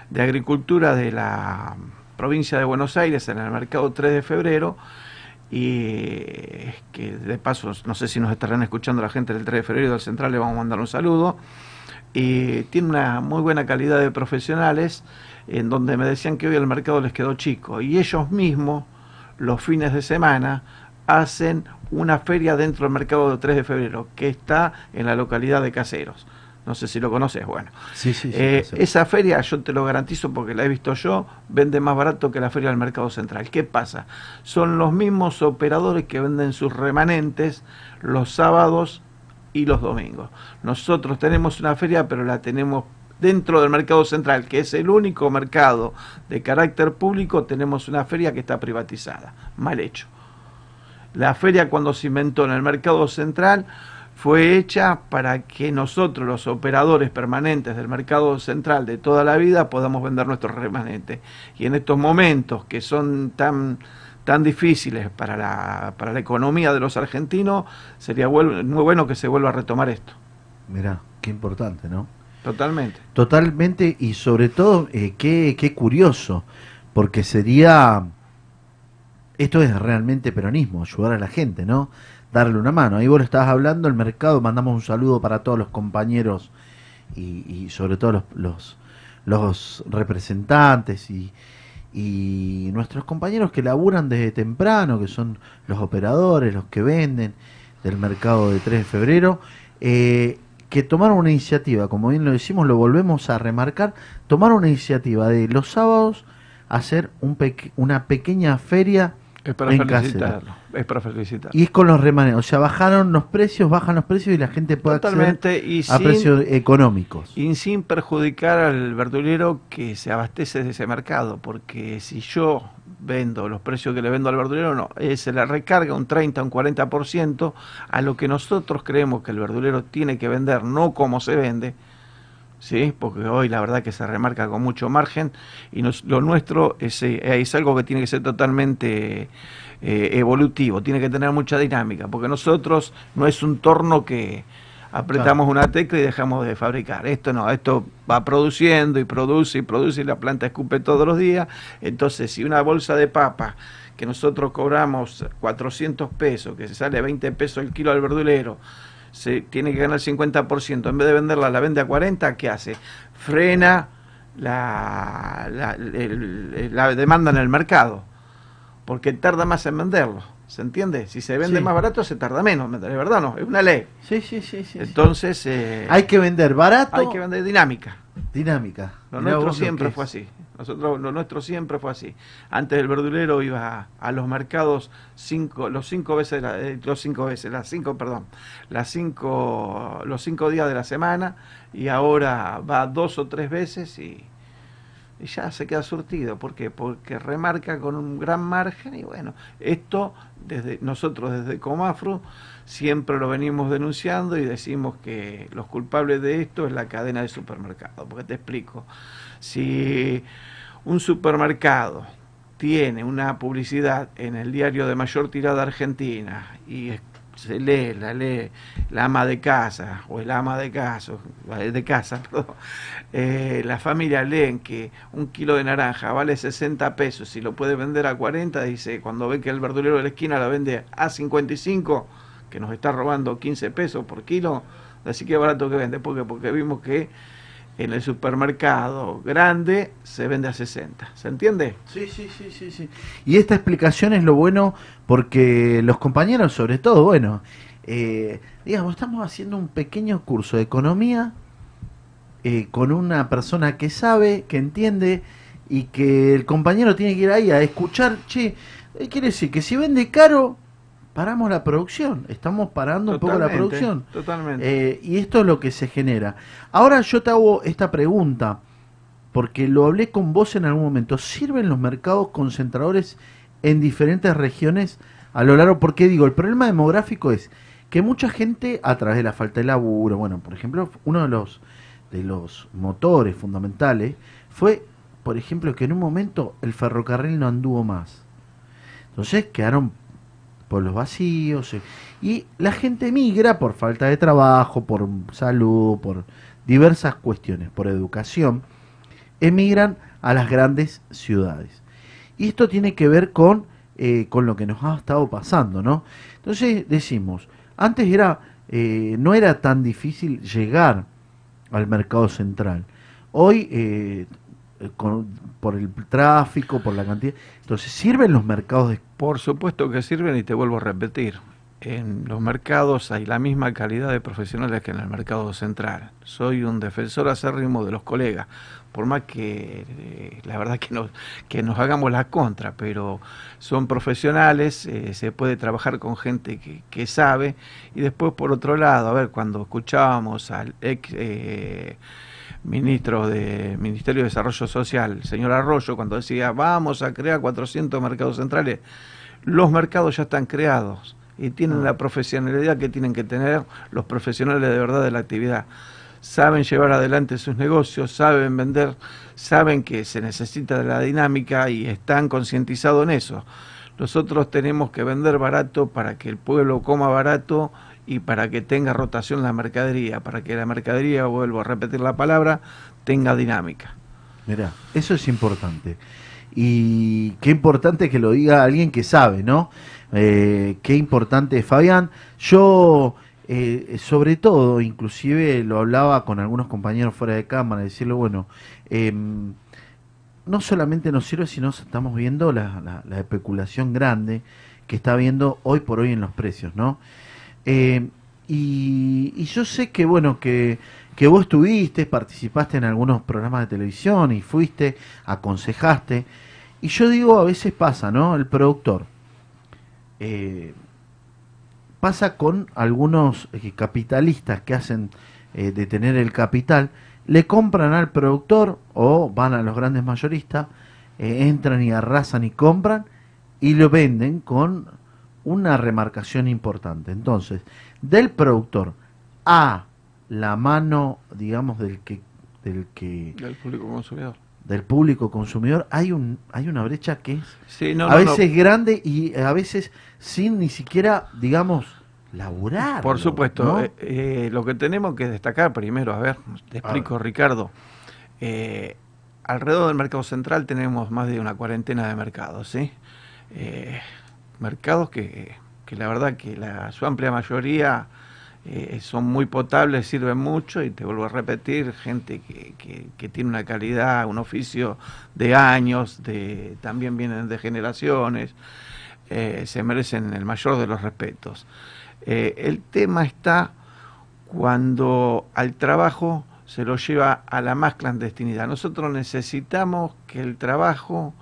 Speaker 24: de agricultura de la provincia de Buenos Aires en el mercado 3 de febrero y que de paso, no sé si nos estarán escuchando la gente del 3 de febrero del Central, le vamos a mandar un saludo. Y tiene una muy buena calidad de profesionales en donde me decían que hoy el mercado les quedó chico y ellos mismos los fines de semana hacen una feria dentro del mercado del 3 de febrero que está en la localidad de Caseros. No sé si lo conoces, bueno.
Speaker 16: Sí, sí, sí.
Speaker 24: Eh, esa feria, yo te lo garantizo porque la he visto yo, vende más barato que la feria del mercado central. ¿Qué pasa? Son los mismos operadores que venden sus remanentes los sábados y los domingos. Nosotros tenemos una feria, pero la tenemos dentro del mercado central, que es el único mercado de carácter público, tenemos una feria que está privatizada. Mal hecho. La feria cuando se inventó en el mercado central fue hecha para que nosotros, los operadores permanentes del mercado central de toda la vida, podamos vender nuestros remanentes. Y en estos momentos que son tan, tan difíciles para la, para la economía de los argentinos, sería muy bueno que se vuelva a retomar esto.
Speaker 16: Mirá, qué importante, ¿no?
Speaker 24: Totalmente.
Speaker 16: Totalmente, y sobre todo, eh, qué, qué curioso, porque sería, esto es realmente peronismo, ayudar a la gente, ¿no? Darle una mano. Ahí vos lo estabas hablando, el mercado, mandamos un saludo para todos los compañeros y, y sobre todo los, los, los representantes y, y nuestros compañeros que laburan desde temprano, que son los operadores, los que venden del mercado de 3 de febrero, eh, que tomaron una iniciativa, como bien lo decimos, lo volvemos a remarcar, tomaron una iniciativa de los sábados hacer un peque- una pequeña feria
Speaker 24: Es para
Speaker 16: en.
Speaker 24: Es para felicitar.
Speaker 16: Y es con los remanentes, o sea, bajaron los precios, bajan los precios y la gente puede
Speaker 24: Totalmente,
Speaker 16: acceder
Speaker 24: y
Speaker 16: a
Speaker 24: sin-
Speaker 16: precios económicos.
Speaker 24: Y sin perjudicar al verdulero que se abastece de ese mercado, porque si yo vendo los precios que le vendo al verdulero, no, eh, se le recarga un 30, un 40% a lo que nosotros creemos que el verdulero tiene que vender, no como se vende, ¿sí? porque hoy la verdad que se remarca con mucho margen y nos- lo nuestro es, eh, es algo que tiene que ser totalmente eh, evolutivo, tiene que tener mucha dinámica, porque nosotros no es un torno que apretamos una tecla y dejamos de fabricar. Esto no, esto va produciendo y produce y produce y la planta escupe todos los días. Entonces, si una bolsa de papa que nosotros cobramos 400 pesos, que se sale 20 pesos el kilo al verdulero, se tiene que ganar 50%, en vez de venderla la vende a 40, ¿qué hace? Frena la, la, el- la demanda en el mercado, porque tarda más en venderlo. ¿Se entiende? Si se vende
Speaker 16: Sí.
Speaker 24: más barato, se tarda menos. ¿De verdad no? Es una ley.
Speaker 16: Sí, sí, sí. sí
Speaker 24: Entonces. eh,
Speaker 16: hay que vender barato.
Speaker 24: Hay que vender dinámica.
Speaker 16: Dinámica.
Speaker 24: Lo
Speaker 16: Mirá
Speaker 24: nuestro siempre
Speaker 16: es.
Speaker 24: fue así. Nosotros, lo nuestro siempre fue así. Antes el verdulero iba a, a los mercados cinco, los cinco veces, la- eh, los cinco veces, las cinco, perdón, las cinco, los cinco días de la semana y ahora va dos o tres veces y, y ya se queda surtido. ¿Por qué? Porque remarca con un gran margen y bueno, esto desde nosotros desde Comafro siempre lo venimos denunciando y decimos que los culpables de esto es la cadena de supermercados. Porque te explico, si un supermercado tiene una publicidad en el diario de mayor tirada argentina y se lee, la lee la ama de casa o el ama de casa, de casa, perdón, eh, la familia leen que un kilo de naranja vale 60 pesos y lo puede vender a 40, dice, cuando ve que el verdulero de la esquina la vende a 55, que nos está robando 15 pesos por kilo, así que barato que vende, porque porque vimos que en el supermercado grande se vende a 60, ¿se entiende?
Speaker 16: Sí, sí, sí, sí, sí. Y esta explicación es lo bueno porque los compañeros, sobre todo, bueno, eh, digamos, estamos haciendo un pequeño curso de economía eh, con una persona que sabe, que entiende y que el compañero tiene que ir ahí a escuchar, che, eh, quiere decir que si vende caro, paramos la producción, estamos parando un poco la producción.
Speaker 24: Totalmente.
Speaker 16: Eh, y esto es lo que se genera. Ahora yo te hago esta pregunta, porque lo hablé con vos en algún momento. ¿Sirven los mercados concentradores en diferentes regiones a lo largo? Porque digo, el problema demográfico es que mucha gente, a través de la falta de laburo, bueno, por ejemplo, uno de los, de los motores fundamentales fue, por ejemplo, que en un momento el ferrocarril no anduvo más. Entonces quedaron pueblos vacíos eh, y la gente migra por falta de trabajo, por salud, por diversas cuestiones, por educación, emigran a las grandes ciudades. Y esto tiene que ver con, eh, con lo que nos ha estado pasando, ¿no? Entonces decimos, antes era, eh, no era tan difícil llegar al mercado central. Hoy, eh, con- por el tráfico, por la cantidad, entonces sirven los mercados de
Speaker 24: Por supuesto que sirven y te vuelvo a repetir. En los mercados hay la misma calidad de profesionales que en el mercado central. Soy un defensor acérrimo de los colegas, por más que eh, la verdad que nos, que nos hagamos la contra, pero son profesionales, eh, se puede trabajar con gente que, que sabe. Y después, por otro lado, a ver, cuando escuchábamos al ex... eh, ministro de Ministerio de Desarrollo Social, señor Arroyo, cuando decía vamos a crear 400 mercados centrales, los mercados ya están creados y tienen la profesionalidad que tienen que tener los profesionales de verdad de la actividad. Saben llevar adelante sus negocios, saben vender, saben que se necesita de la dinámica y están concientizados en eso. Nosotros tenemos que vender barato para que el pueblo coma barato y para que tenga rotación la mercadería, para que la mercadería, vuelvo a repetir la palabra, tenga dinámica.
Speaker 16: Mira, eso es importante. Y qué importante que lo diga alguien que sabe, ¿no? Eh, qué importante, Fabián. Yo eh, sobre todo, inclusive lo hablaba con algunos compañeros fuera de cámara, decirle, bueno, em, no solamente nos sirve, sino estamos viendo la, la, especulación grande que está habiendo hoy por hoy en los precios, ¿no? Y, y, yo sé que, bueno, que, que vos estuviste, participaste en algunos programas de televisión y fuiste, aconsejaste. Y yo digo, a veces pasa, ¿no? El productor. Eh, pasa con algunos eh, capitalistas que hacen eh, de tener el capital, le compran al productor o van a los grandes mayoristas, entran y arrasan y compran y lo venden con una remarcación importante. Entonces, del productor a la mano, digamos, del que... Del que
Speaker 24: del público consumidor.
Speaker 16: del público consumidor hay un hay una brecha que es a veces grande y a veces sin ni siquiera digamos laburar
Speaker 24: por supuesto eh, eh, lo que tenemos que destacar primero a ver te explico Ricardo. Eh, alrededor del mercado central tenemos más de una cuarentena de mercados sí mercados que, que la verdad que la su amplia mayoría eh, son muy potables, sirven mucho y te vuelvo a repetir, gente que, que, tiene una calidad, un oficio de años, de, también vienen de generaciones, eh, se merecen el mayor de los respetos. Eh, el tema está cuando al trabajo se lo lleva a la más clandestinidad. Nosotros necesitamos que el trabajo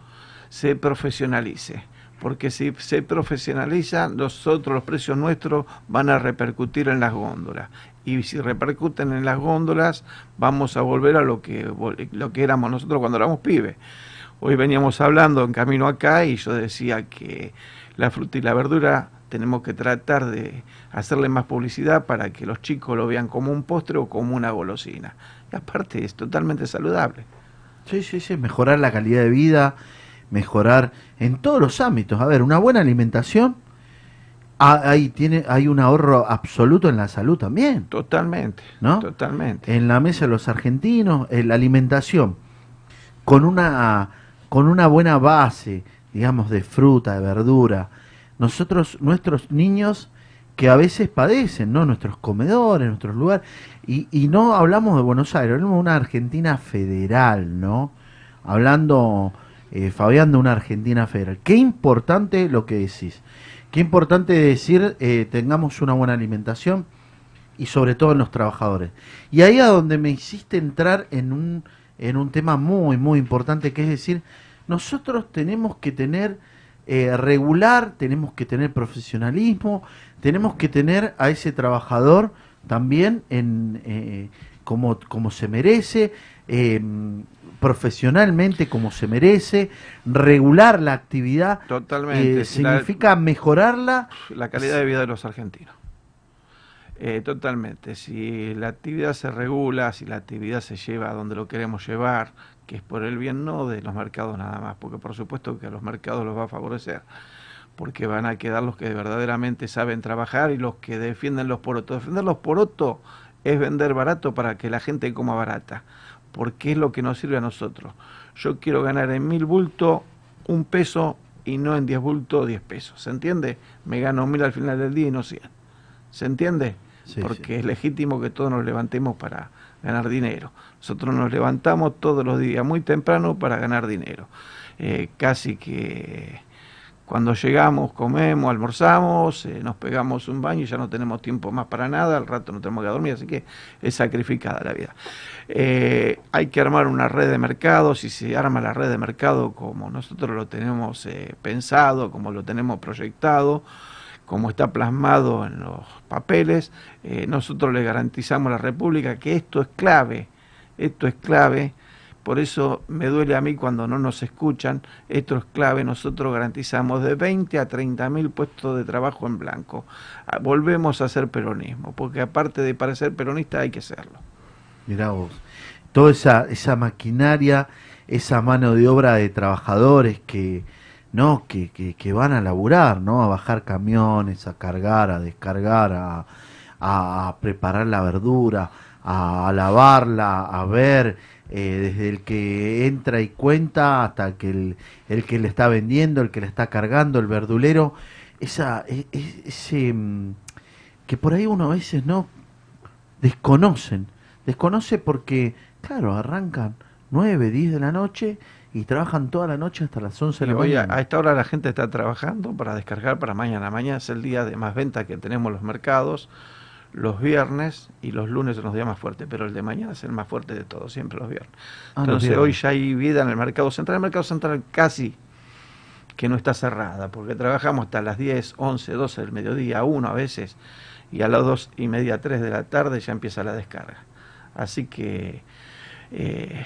Speaker 24: se profesionalice porque si se profesionaliza, nosotros, los precios nuestros van a repercutir en las góndolas. Y si repercuten en las góndolas, vamos a volver a lo que, lo que éramos nosotros cuando éramos pibes. Hoy veníamos hablando en camino acá y yo decía que la fruta y la verdura tenemos que tratar de hacerle más publicidad para que los chicos lo vean como un postre o como una golosina. Y aparte es totalmente saludable.
Speaker 16: Sí, sí, sí, mejorar la calidad de vida, mejorar en todos los ámbitos. A ver, una buena alimentación, ahí tiene, hay un ahorro absoluto en la salud también.
Speaker 24: Totalmente,
Speaker 16: ¿no?
Speaker 24: Totalmente.
Speaker 16: En la mesa de los argentinos, en la alimentación, con una, con una buena base, digamos, de fruta, de verdura. Nosotros, nuestros niños que a veces padecen, ¿no? Nuestros comedores, nuestros lugares. Y, y no hablamos de Buenos Aires, hablamos de una Argentina federal, ¿no? Hablando eh, Fabián de una Argentina federal. Qué importante lo que decís. Qué importante decir eh, tengamos una buena alimentación y sobre todo en los trabajadores. Y ahí a donde me hiciste entrar en un, en un tema muy, muy importante, que es decir, nosotros tenemos que tener eh, regular, tenemos que tener profesionalismo, tenemos que tener a ese trabajador también en, como se merece, profesionalmente como se merece, regular la actividad.
Speaker 24: Totalmente.
Speaker 16: Eh, significa mejorarla.
Speaker 24: La calidad de vida de los argentinos. Eh, totalmente. Si la actividad se regula, si la actividad se lleva a donde lo queremos llevar, que es por el bien no de los mercados nada más, porque por supuesto que a los mercados los va a favorecer, porque van a quedar los que verdaderamente saben trabajar y los que defienden los porotos. Defender los porotos es vender barato para que la gente coma barata porque es lo que nos sirve a nosotros. Yo quiero ganar en mil bultos un peso y no en diez bultos diez pesos. ¿Se entiende? Me gano mil al final del día y no cien. ¿Se entiende? porque es legítimo que todos nos levantemos para ganar dinero. Nosotros nos levantamos todos los días muy temprano para ganar dinero. Eh, casi que cuando llegamos, comemos, almorzamos, eh, nos pegamos un baño y ya no tenemos tiempo más para nada, al rato no tenemos que dormir, así que es sacrificada la vida. Eh, hay que armar una red de mercado, si se arma la red de mercado como nosotros lo tenemos eh, pensado, como lo tenemos proyectado, como está plasmado en los papeles, nosotros le garantizamos a la República que esto es clave, esto es clave por eso me duele a mí cuando no nos escuchan. Esto es clave. Nosotros garantizamos de 20 a 30 mil puestos de trabajo en blanco. Ah, volvemos a hacer peronismo, porque aparte de para ser peronista hay que serlo.
Speaker 16: Mirá vos, toda esa, esa maquinaria, esa mano de obra de trabajadores que, ¿no? Que, que, van a laburar, ¿no? A bajar camiones, a cargar, a descargar, a, a preparar la verdura, a lavarla, a ver eh, desde el que entra y cuenta hasta que el, el, que le está vendiendo, el que le está cargando, el verdulero, esa, e, e, ese, mm, que por ahí uno a veces no desconocen. Desconoce porque, claro, arrancan 9, 10 de la noche y trabajan toda la noche hasta las 11 de la
Speaker 24: hoy a,
Speaker 16: mañana.
Speaker 24: a esta hora la gente está trabajando para descargar para mañana. Mañana es el día de más venta que tenemos los mercados. Los viernes y los lunes son los días más fuertes, pero el de mañana es el más fuerte de todos, siempre los viernes.
Speaker 16: Ah,
Speaker 24: Entonces hoy ya hay vida en el mercado central. El mercado central casi que no está cerrada, porque trabajamos hasta las 10, 11, 12 del mediodía, 1 a veces, y a las 2 y media, 3 de la tarde ya empieza la descarga. Así que eh,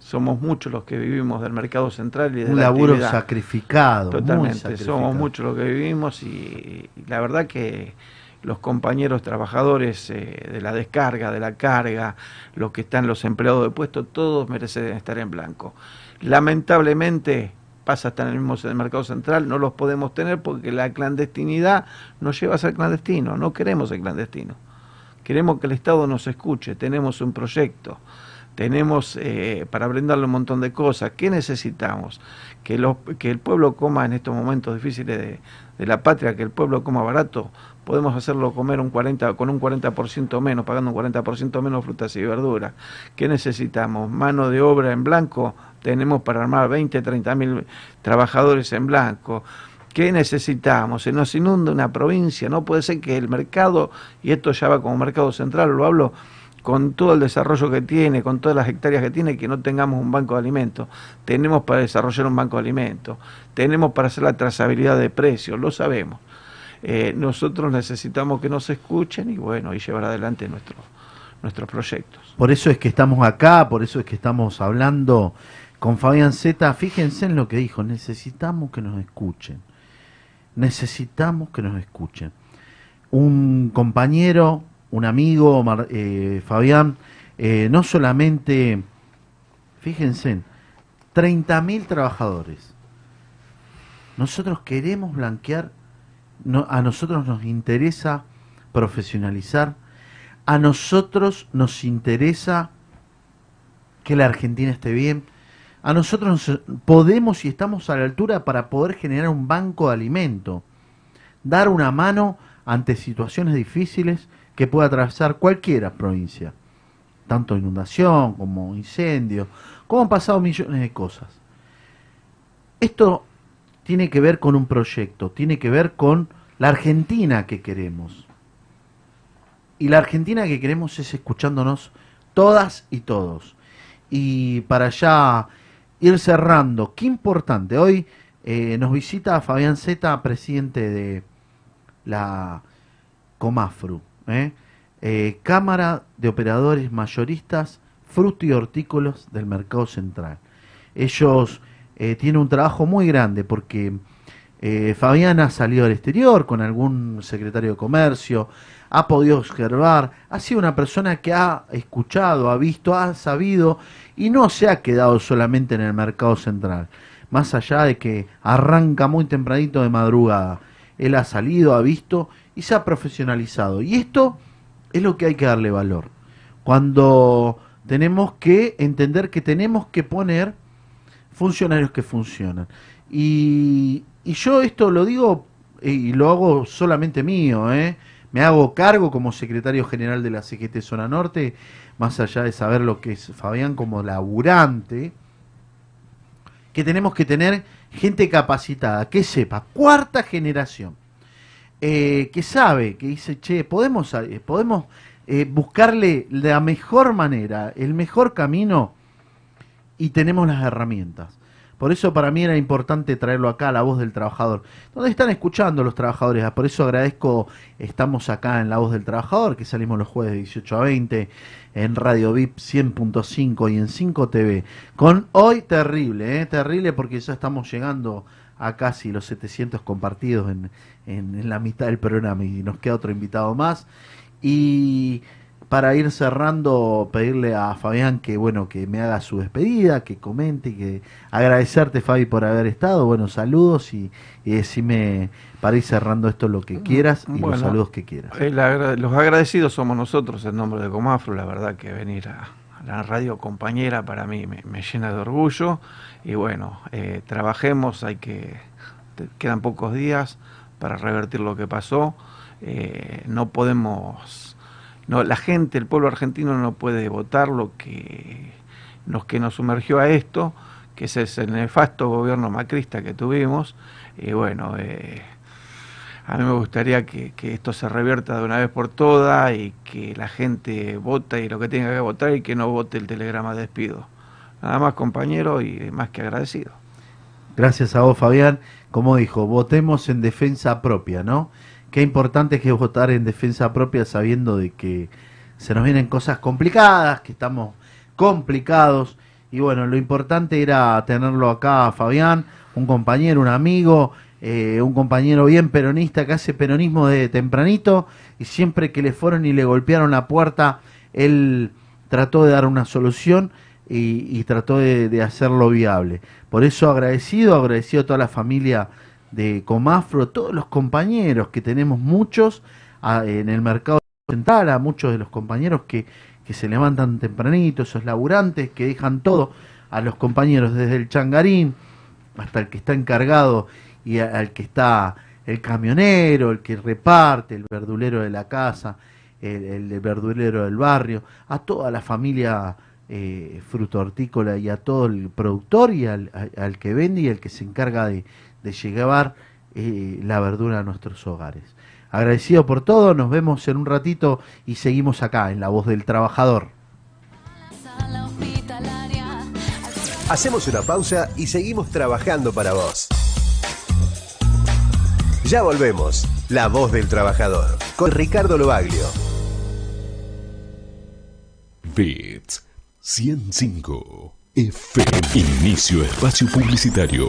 Speaker 24: somos muchos los que vivimos del mercado central y de
Speaker 16: Un
Speaker 24: la
Speaker 16: laburo
Speaker 24: actividad.
Speaker 16: sacrificado, muy
Speaker 24: Totalmente,
Speaker 16: sacrificado.
Speaker 24: somos muchos los que vivimos y, y la verdad que los compañeros trabajadores eh, de la descarga, de la carga, los que están los empleados de puesto, todos merecen estar en blanco. Lamentablemente pasa hasta en el mismo mercado central, no los podemos tener porque la clandestinidad nos lleva a ser clandestino, no queremos ser clandestino. Queremos que el Estado nos escuche, tenemos un proyecto, tenemos eh, para brindarle un montón de cosas. ¿Qué necesitamos? Que, los, que el pueblo coma en estos momentos difíciles de la patria, que el pueblo coma barato, podemos hacerlo comer un 40, con un 40% menos, pagando un 40% menos frutas y verduras. ¿Qué necesitamos? Mano de obra en blanco, tenemos para armar 20, 30 mil trabajadores en blanco. ¿Qué necesitamos? Se nos inunda una provincia, no puede ser que el mercado, y esto ya va como mercado central, lo hablo con todo el desarrollo que tiene, con todas las hectáreas que tiene, que no tengamos un banco de alimentos. Tenemos para desarrollar un banco de alimentos, tenemos para hacer la trazabilidad de precios, lo sabemos. Eh, nosotros necesitamos que nos escuchen y bueno, y llevar adelante nuestro, nuestros proyectos.
Speaker 16: Por eso es que estamos acá, por eso es que estamos hablando con Fabián Zeta. Fíjense en lo que dijo, necesitamos que nos escuchen. Necesitamos que nos escuchen. Un compañero, un amigo, eh, Fabián, eh, no solamente, fíjense, 30.000 trabajadores. Nosotros queremos blanquear, a nosotros nos interesa profesionalizar, a nosotros nos interesa que la Argentina esté bien, a nosotros nos- podemos y estamos a la altura para poder generar un banco de alimento, dar una mano ante situaciones difíciles que pueda atravesar cualquiera provincia, tanto inundación como incendio, como han pasado millones de cosas. Esto tiene que ver con un proyecto, tiene que ver con la Argentina que queremos. Y la Argentina que queremos es escuchándonos todas y todos. Y para ya ir cerrando, qué importante, hoy eh, nos visita Fabián Zeta, presidente de la Comafru, ¿eh? Eh, Cámara de Operadores Mayoristas Fruto y Hortícolas del Mercado Central. Ellos eh, tienen un trabajo muy grande porque eh, Fabián ha salido al exterior con algún secretario de comercio, ha podido observar, ha sido una persona que ha escuchado, ha visto, ha sabido y no se ha quedado solamente en el mercado central. Más allá de que arranca muy tempranito de madrugada, él ha salido, ha visto y se ha profesionalizado. Y esto es lo que hay que darle valor. Cuando tenemos que entender que tenemos que poner funcionarios que funcionan. Y, yo esto lo digo y lo hago solamente mío, ¿eh? Me hago cargo como secretario general de la CGT Zona Norte, más allá de saber lo que es Fabián como laburante, que tenemos que tener gente capacitada, que sepa, cuarta generación, eh, que sabe, que dice, che, podemos, eh, podemos buscarle la mejor manera, el mejor camino y tenemos las herramientas. Por eso para mí era importante traerlo acá la voz del trabajador. Donde están escuchando los trabajadores. Por eso agradezco, estamos acá en la voz del trabajador, que salimos los jueves de 18 a 20 en Radio VIP 100.5 y en 5 TV. Con hoy terrible, ¿eh? terrible porque ya estamos llegando a casi los 700 compartidos en, en, en la mitad del programa y nos queda otro invitado más. Y para ir cerrando, pedirle a Fabián que bueno que me haga su despedida, que comente, que agradecerte Fabi por haber estado, bueno saludos y, y decime para ir cerrando esto lo que quieras y los saludos que quieras.
Speaker 24: agra- los agradecidos somos nosotros en nombre de Comafro, la verdad que venir a, a la radio compañera para mí me, me llena de orgullo y bueno, eh, trabajemos, hay que, quedan pocos días para revertir lo que pasó. eh, no podemos, no, la gente, el pueblo argentino no puede votar lo que nos, que nos sumergió a esto, que es ese nefasto gobierno macrista que tuvimos, y bueno, eh, a mí me gustaría que, esto se revierta de una vez por todas y que la gente vote y lo que tenga que votar y que no vote el telegrama de despido. Nada más compañero y más que agradecido.
Speaker 16: Gracias a vos Fabián. Como dijo, votemos en defensa propia, ¿no? Qué importante es que votar en defensa propia sabiendo de que se nos vienen cosas complicadas, que estamos complicados. Y bueno, lo importante era tenerlo acá, Fabián, un compañero, un amigo, eh, un compañero bien peronista que hace peronismo de tempranito y siempre que le fueron y le golpearon la puerta, él trató de dar una solución y, trató de, hacerlo viable. Por eso agradecido, agradecido a toda la familia de Comafro, todos los compañeros que tenemos muchos en el mercado central, a muchos de los compañeros que, que se levantan tempranito, esos laburantes que dejan todo, a los compañeros desde el changarín hasta el que está encargado y al que está el camionero, el que reparte, el verdulero de la casa, el, verdulero del barrio, a toda la familia eh, frutortícola y a todo el productor y al, que vende y al que se encarga de, llevar eh, la verdura a nuestros hogares. Agradecido por todo, nos vemos en un ratito y seguimos acá en La Voz del Trabajador.
Speaker 2: Hacemos una pausa y seguimos trabajando para vos. Ya volvemos. La voz del trabajador. Con Ricardo Lobaglio.
Speaker 14: Bits 105 FM. Inicio espacio publicitario.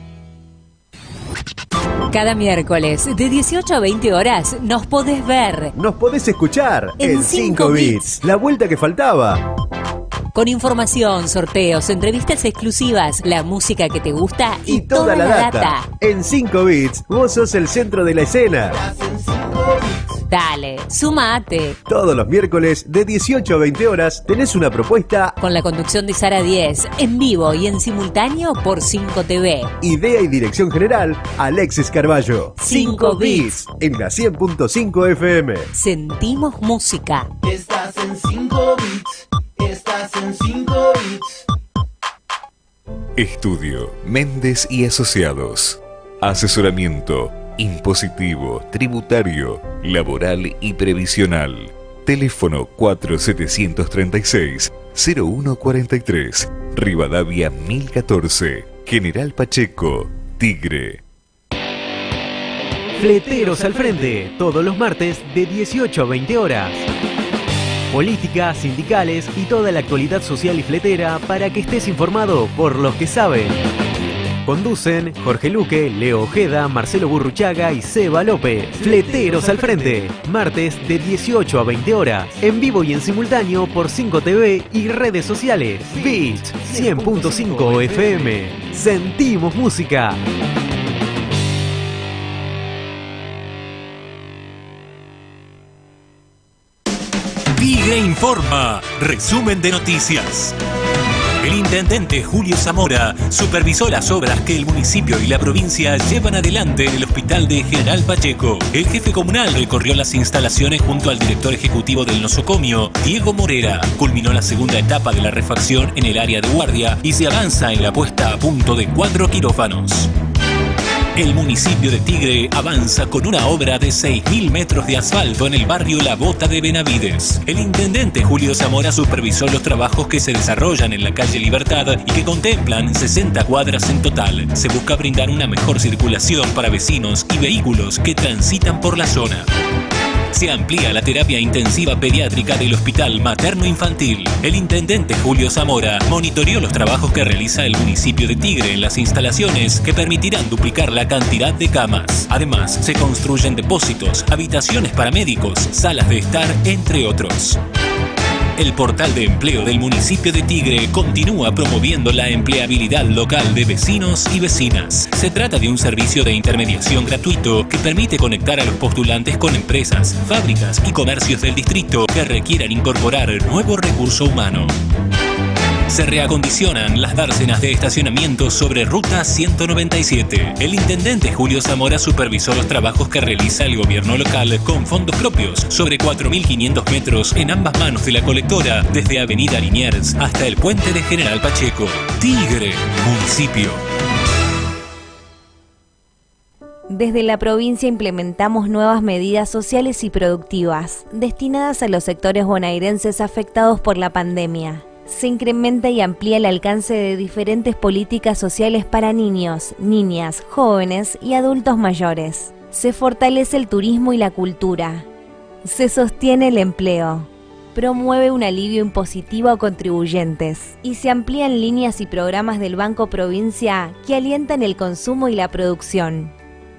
Speaker 25: Cada miércoles de 18 a 20 horas nos podés ver.
Speaker 2: Nos podés escuchar en 5 bits. La vuelta que faltaba.
Speaker 25: Con información, sorteos, entrevistas exclusivas, la música que te gusta
Speaker 2: y, toda, la, data. En 5 bits, vos sos el centro de la escena.
Speaker 25: Dale, sumate.
Speaker 2: Todos los miércoles de 18 a 20 horas tenés una propuesta
Speaker 25: con la conducción de Sara 10 en vivo y en simultáneo por 5 TV.
Speaker 2: Idea y dirección general Alexis Carballo.
Speaker 25: 5 bits
Speaker 2: en la 100.5 FM.
Speaker 25: Sentimos música.
Speaker 26: Estás en 5 bits. Estás en 5 bits.
Speaker 7: Estudio Méndez y Asociados. Asesoramiento impositivo, tributario, laboral y previsional. Teléfono 4736-0143, Rivadavia 1014, General Pacheco, Tigre.
Speaker 5: Fleteros al frente, todos los martes de 18 a 20 horas. Política, sindicales y toda la actualidad social y fletera para que estés informado por los que saben. Conducen Jorge Luque, Leo Ojeda, Marcelo Burruchaga y Seba López. Fleteros al frente. Martes de 18 a 20 horas. En vivo y en simultáneo por 5 TV y redes sociales. Beat 100.5 FM. Sentimos música.
Speaker 7: Tigre Informa. Resumen de noticias. El intendente Julio Zamora supervisó las obras que el municipio y la provincia llevan adelante en el hospital de General Pacheco. El jefe comunal recorrió las instalaciones junto al director ejecutivo del nosocomio, Diego Morera. Culminó la segunda etapa de la refacción en el área de guardia y se avanza en la puesta a punto de cuatro quirófanos. El municipio de Tigre avanza con una obra de 6.000 metros de asfalto en el barrio La Bota de Benavides. El intendente Julio Zamora supervisó los trabajos que se desarrollan en la calle Libertad y que contemplan 60 cuadras en total. Se busca brindar una mejor circulación para vecinos y vehículos que transitan por la zona. Se amplía la terapia intensiva pediátrica del Hospital Materno Infantil. El intendente Julio Zamora monitoreó los trabajos que realiza el municipio de Tigre en las instalaciones que permitirán duplicar la cantidad de camas. Además, se construyen depósitos, habitaciones para médicos, salas de estar, entre otros. El portal de empleo del municipio de Tigre continúa promoviendo la empleabilidad local de vecinos y vecinas. Se trata de un servicio de intermediación gratuito que permite conectar a los postulantes con empresas, fábricas y comercios del distrito que requieran incorporar nuevo recurso humano. Se reacondicionan las dársenas de estacionamiento sobre Ruta 197. El intendente Julio Zamora supervisó los trabajos que realiza el gobierno local con fondos propios sobre 4.500 metros en ambas manos de la colectora, desde Avenida Liniers hasta el puente de General Pacheco. Tigre, municipio.
Speaker 27: Desde la provincia implementamos nuevas medidas sociales y productivas destinadas a los sectores bonaerenses afectados por la pandemia se incrementa y amplía el alcance de diferentes políticas sociales para niños, niñas, jóvenes y adultos mayores. Se fortalece el turismo y la cultura. Se sostiene el empleo. Promueve un alivio impositivo a contribuyentes y se amplían líneas y programas del Banco Provincia que alientan el consumo y la producción.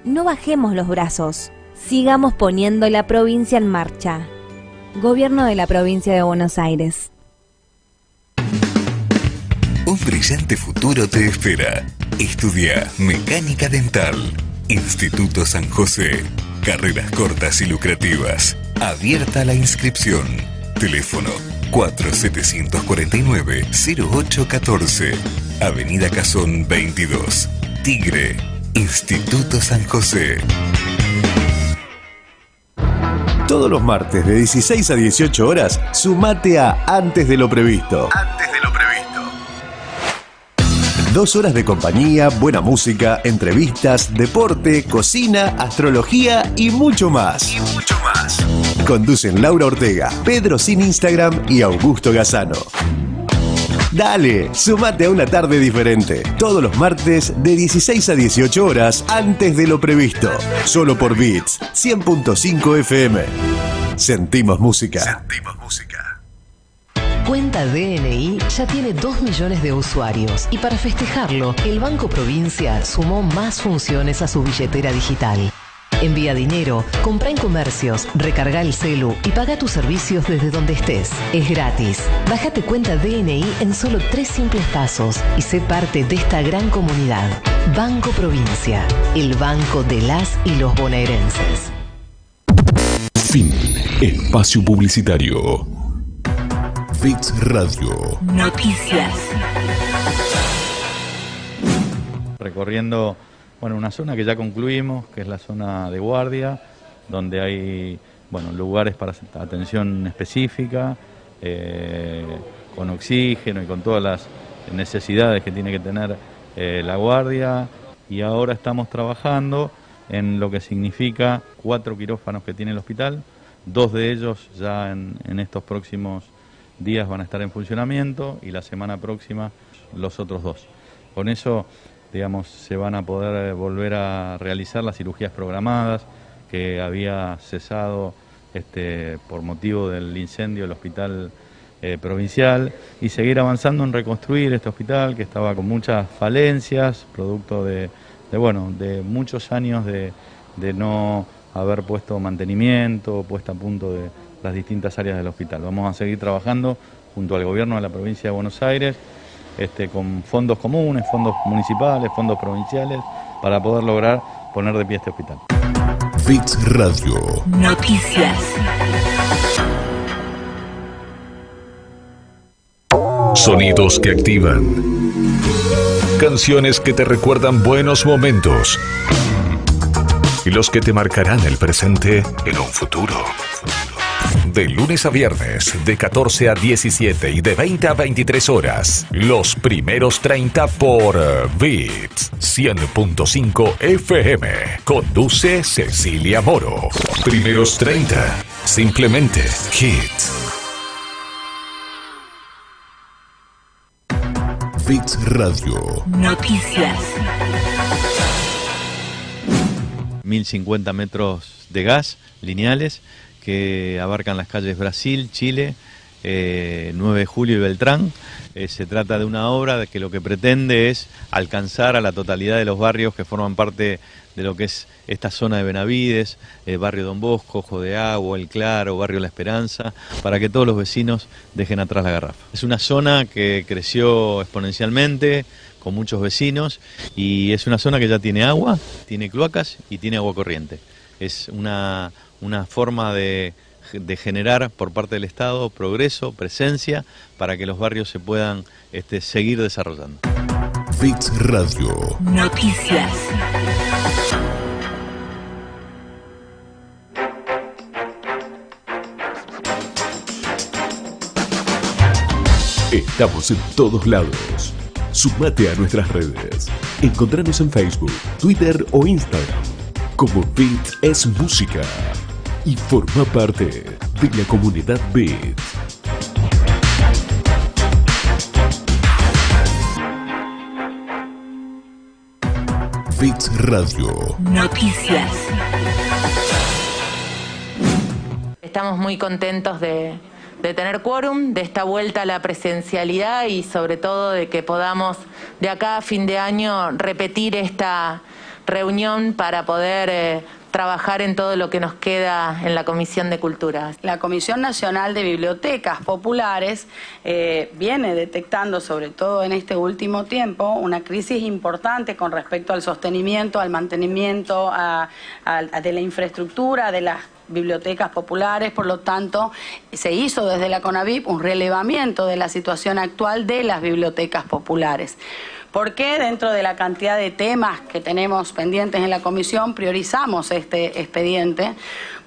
Speaker 27: No bajemos los brazos, sigamos poniendo la provincia en marcha. Gobierno de la Provincia de Buenos Aires.
Speaker 6: Un brillante futuro te espera. Estudia Mecánica Dental. Instituto San José. Carreras cortas y lucrativas. Abierta la inscripción. Teléfono 4749-0814. Avenida Cazón 22. Tigre. Instituto San José.
Speaker 2: Todos los martes de 16 a 18 horas, sumate a Antes de lo previsto.
Speaker 6: Antes de lo previsto.
Speaker 2: Dos horas de compañía, buena música, entrevistas, deporte, cocina, astrología y mucho más.
Speaker 6: Y mucho más.
Speaker 2: Conducen Laura Ortega, Pedro Sin Instagram y Augusto Gazano. Dale, sumate a una tarde diferente. Todos los martes de 16 a 18 horas antes de lo previsto. Solo por Beats 100.5 FM. Sentimos música.
Speaker 6: Sentimos música.
Speaker 28: Cuenta DNI ya tiene 2 millones de usuarios y para festejarlo, el Banco Provincia sumó más funciones a su billetera digital. Envía dinero, compra en comercios, recarga el celu y paga tus servicios desde donde estés. Es gratis. Bájate cuenta DNI en solo tres simples pasos y sé parte de esta gran comunidad. Banco Provincia, el banco de las y los bonaerenses.
Speaker 14: Fin. Espacio Publicitario. Fix Radio.
Speaker 15: Noticias.
Speaker 29: Recorriendo bueno, una zona que ya concluimos, que es la zona de guardia, donde hay bueno, lugares para atención específica, eh, con oxígeno y con todas las necesidades que tiene que tener eh, la guardia. Y ahora estamos trabajando en lo que significa cuatro quirófanos que tiene el hospital, dos de ellos ya en, en estos próximos días van a estar en funcionamiento y la semana próxima los otros dos. Con eso, digamos, se van a poder eh, volver a realizar las cirugías programadas que había cesado este, por motivo del incendio del hospital eh, provincial y seguir avanzando en reconstruir este hospital que estaba con muchas falencias, producto de, de bueno, de muchos años de, de no haber puesto mantenimiento, puesta a punto de, las distintas áreas del hospital. Vamos a seguir trabajando junto al gobierno de la provincia de Buenos Aires, este, con fondos comunes, fondos municipales, fondos provinciales, para poder lograr poner de pie este hospital.
Speaker 14: Fix Radio.
Speaker 15: Noticias.
Speaker 14: Sonidos que activan. Canciones que te recuerdan buenos momentos. Y los que te marcarán el presente en un futuro. De lunes a viernes, de 14 a 17 y de 20 a 23 horas. Los primeros 30 por Beats 100.5 FM. Conduce Cecilia Moro. Primeros 30. Simplemente Hits. Beats Radio.
Speaker 15: Noticias.
Speaker 29: 1050 metros de gas lineales que abarcan las calles Brasil, Chile eh, 9 de julio y Beltrán. Eh, se trata de una obra que lo que pretende es alcanzar a la totalidad de los barrios que forman parte de lo que es esta zona de Benavides, el barrio Don Bosco, Ojo de Agua, El Claro, barrio La Esperanza, para que todos los vecinos dejen atrás la garrafa. Es una zona que creció exponencialmente, con muchos vecinos, y es una zona que ya tiene agua, tiene cloacas y tiene agua corriente. Es una, una forma de, de generar por parte del Estado progreso, presencia, para que los barrios se puedan este, seguir desarrollando.
Speaker 14: Fix Radio.
Speaker 15: Noticias.
Speaker 14: Estamos en todos lados. Sumate a nuestras redes. Encontranos en Facebook, Twitter o Instagram como Beat es Música y forma parte de la comunidad Beat. Beat Radio.
Speaker 15: Noticias.
Speaker 30: Estamos muy contentos de, de tener quórum, de esta vuelta a la presencialidad y sobre todo de que podamos de acá a fin de año repetir esta reunión para poder eh, trabajar en todo lo que nos queda en la Comisión de Cultura.
Speaker 31: La Comisión Nacional de Bibliotecas Populares eh, viene detectando, sobre todo en este último tiempo, una crisis importante con respecto al sostenimiento, al mantenimiento a- de la infraestructura, de las bibliotecas populares, por lo tanto, se hizo desde la CONAVIP un relevamiento de la situación actual de las bibliotecas populares. ¿Por qué dentro de la cantidad de temas que tenemos pendientes en la comisión priorizamos este expediente?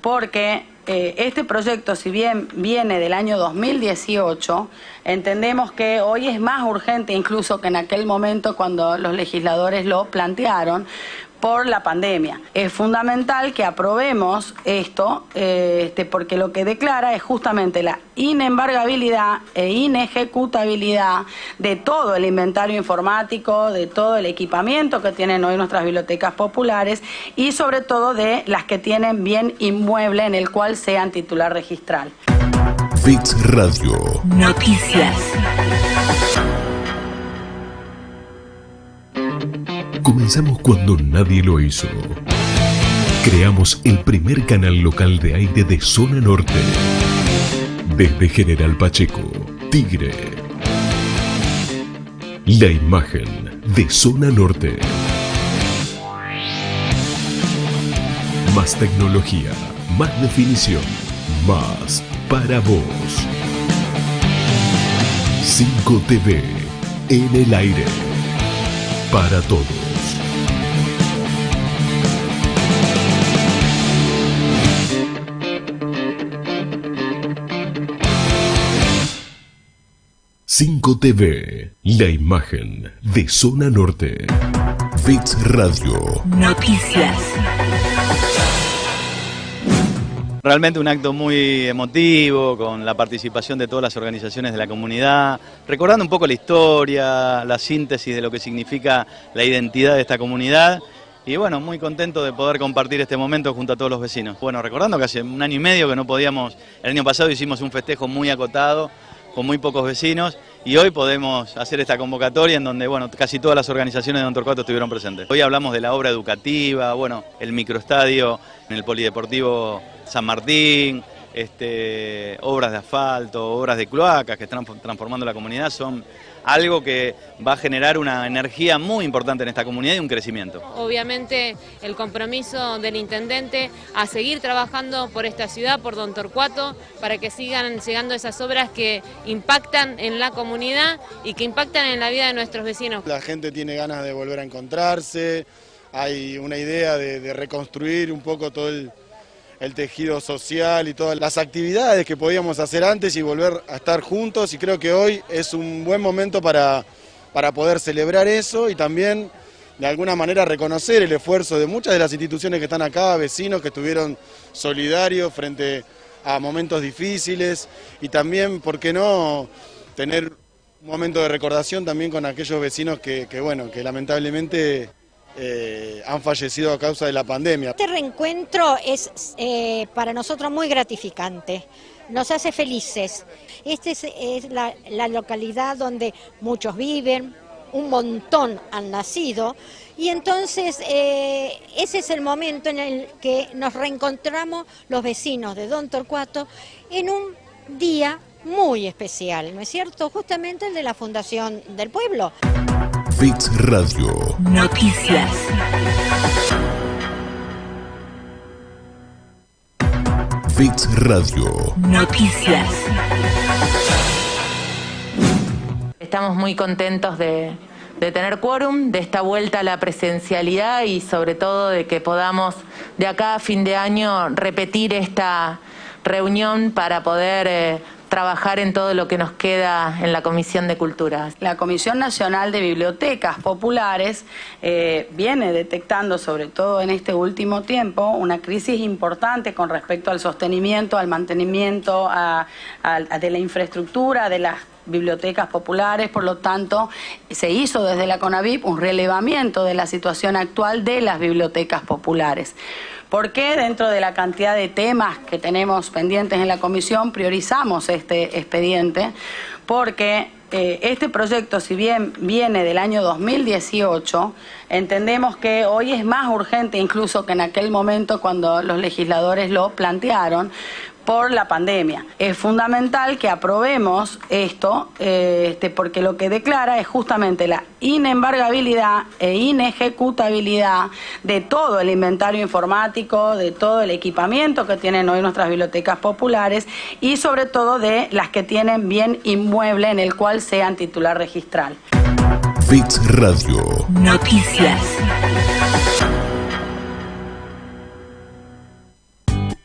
Speaker 31: Porque eh, este proyecto, si bien viene del año 2018, entendemos que hoy es más urgente incluso que en aquel momento cuando los legisladores lo plantearon por la pandemia. Es fundamental que aprobemos esto, eh, este, porque lo que declara es justamente la inembargabilidad e inejecutabilidad de todo el inventario informático, de todo el equipamiento que tienen hoy nuestras bibliotecas populares y sobre todo de las que tienen bien inmueble en el cual sean titular registral.
Speaker 14: Fix Radio.
Speaker 15: Noticias.
Speaker 14: Comenzamos cuando nadie lo hizo. Creamos el primer canal local de aire de zona norte. Desde General Pacheco, Tigre. La imagen de zona norte. Más tecnología, más definición, más para vos. 5 TV en el aire. Para todos. Cinco TV, la imagen de zona norte. Fix Radio.
Speaker 15: Noticias.
Speaker 32: Realmente un acto muy emotivo, con la participación de todas las organizaciones de la comunidad, recordando un poco la historia, la síntesis de lo que significa la identidad de esta comunidad. Y bueno, muy contento de poder compartir este momento junto a todos los vecinos. Bueno, recordando que hace un año y medio que no podíamos, el año pasado hicimos un festejo muy acotado, con muy pocos vecinos, y hoy podemos hacer esta convocatoria en donde, bueno, casi todas las organizaciones de Don Torcuato estuvieron presentes. Hoy hablamos de la obra educativa, bueno, el microestadio en el Polideportivo San Martín, este, obras de asfalto, obras de cloacas que están transformando la comunidad, son algo que va a generar una energía muy importante en esta comunidad y un crecimiento.
Speaker 11: Obviamente el compromiso del intendente a seguir trabajando por esta ciudad, por Don Torcuato, para que sigan llegando esas obras que impactan en la comunidad y que impactan en la vida de nuestros vecinos.
Speaker 12: La gente tiene ganas de volver a encontrarse, hay una idea de, de reconstruir un poco todo el, el tejido social y todas las actividades que podíamos hacer antes y volver a estar juntos y creo que hoy es un buen momento para, para poder celebrar eso y también de alguna manera reconocer el esfuerzo de muchas de las instituciones que están acá, vecinos que estuvieron solidarios frente a momentos difíciles y también, ¿por qué no?, tener un momento de recordación también con aquellos vecinos que, que, bueno, que lamentablemente
Speaker 33: eh, han fallecido a causa de la pandemia.
Speaker 13: Este reencuentro es eh, para nosotros muy gratificante, nos hace felices. Esta es, la localidad donde muchos viven, un montón han nacido y entonces eh, ese es el momento en el que nos reencontramos los vecinos de Don Torcuato en un día muy especial, ¿no es cierto? Justamente el de la Fundación del Pueblo.
Speaker 2: Fix Radio.
Speaker 25: Noticias.
Speaker 2: Fix Radio.
Speaker 25: Noticias.
Speaker 34: Estamos muy contentos de, de tener quórum, de esta vuelta a la presencialidad y sobre todo de que podamos de acá a fin de año repetir esta reunión para poder eh, trabajar en todo lo que nos queda en la Comisión de Cultura.
Speaker 31: La Comisión Nacional de Bibliotecas Populares eh, viene detectando, sobre todo en este último tiempo, una crisis importante con respecto al sostenimiento, al mantenimiento a- de la infraestructura, de las bibliotecas populares, por lo tanto, se hizo desde la CONAVIP un relevamiento de la situación actual de las bibliotecas populares. ¿Por qué dentro de la cantidad de temas que tenemos pendientes en la comisión priorizamos este expediente? Porque eh, este proyecto, si bien viene del año 2018, entendemos que hoy es más urgente incluso que en aquel momento cuando los legisladores lo plantearon por la pandemia. Es fundamental que aprobemos esto, eh, este, porque lo que declara es justamente la inembargabilidad e inejecutabilidad de todo el inventario informático, de todo el equipamiento que tienen hoy nuestras bibliotecas populares y sobre todo de las que tienen bien inmueble en el cual sean titular registral.
Speaker 2: Fix Radio.
Speaker 25: Noticias.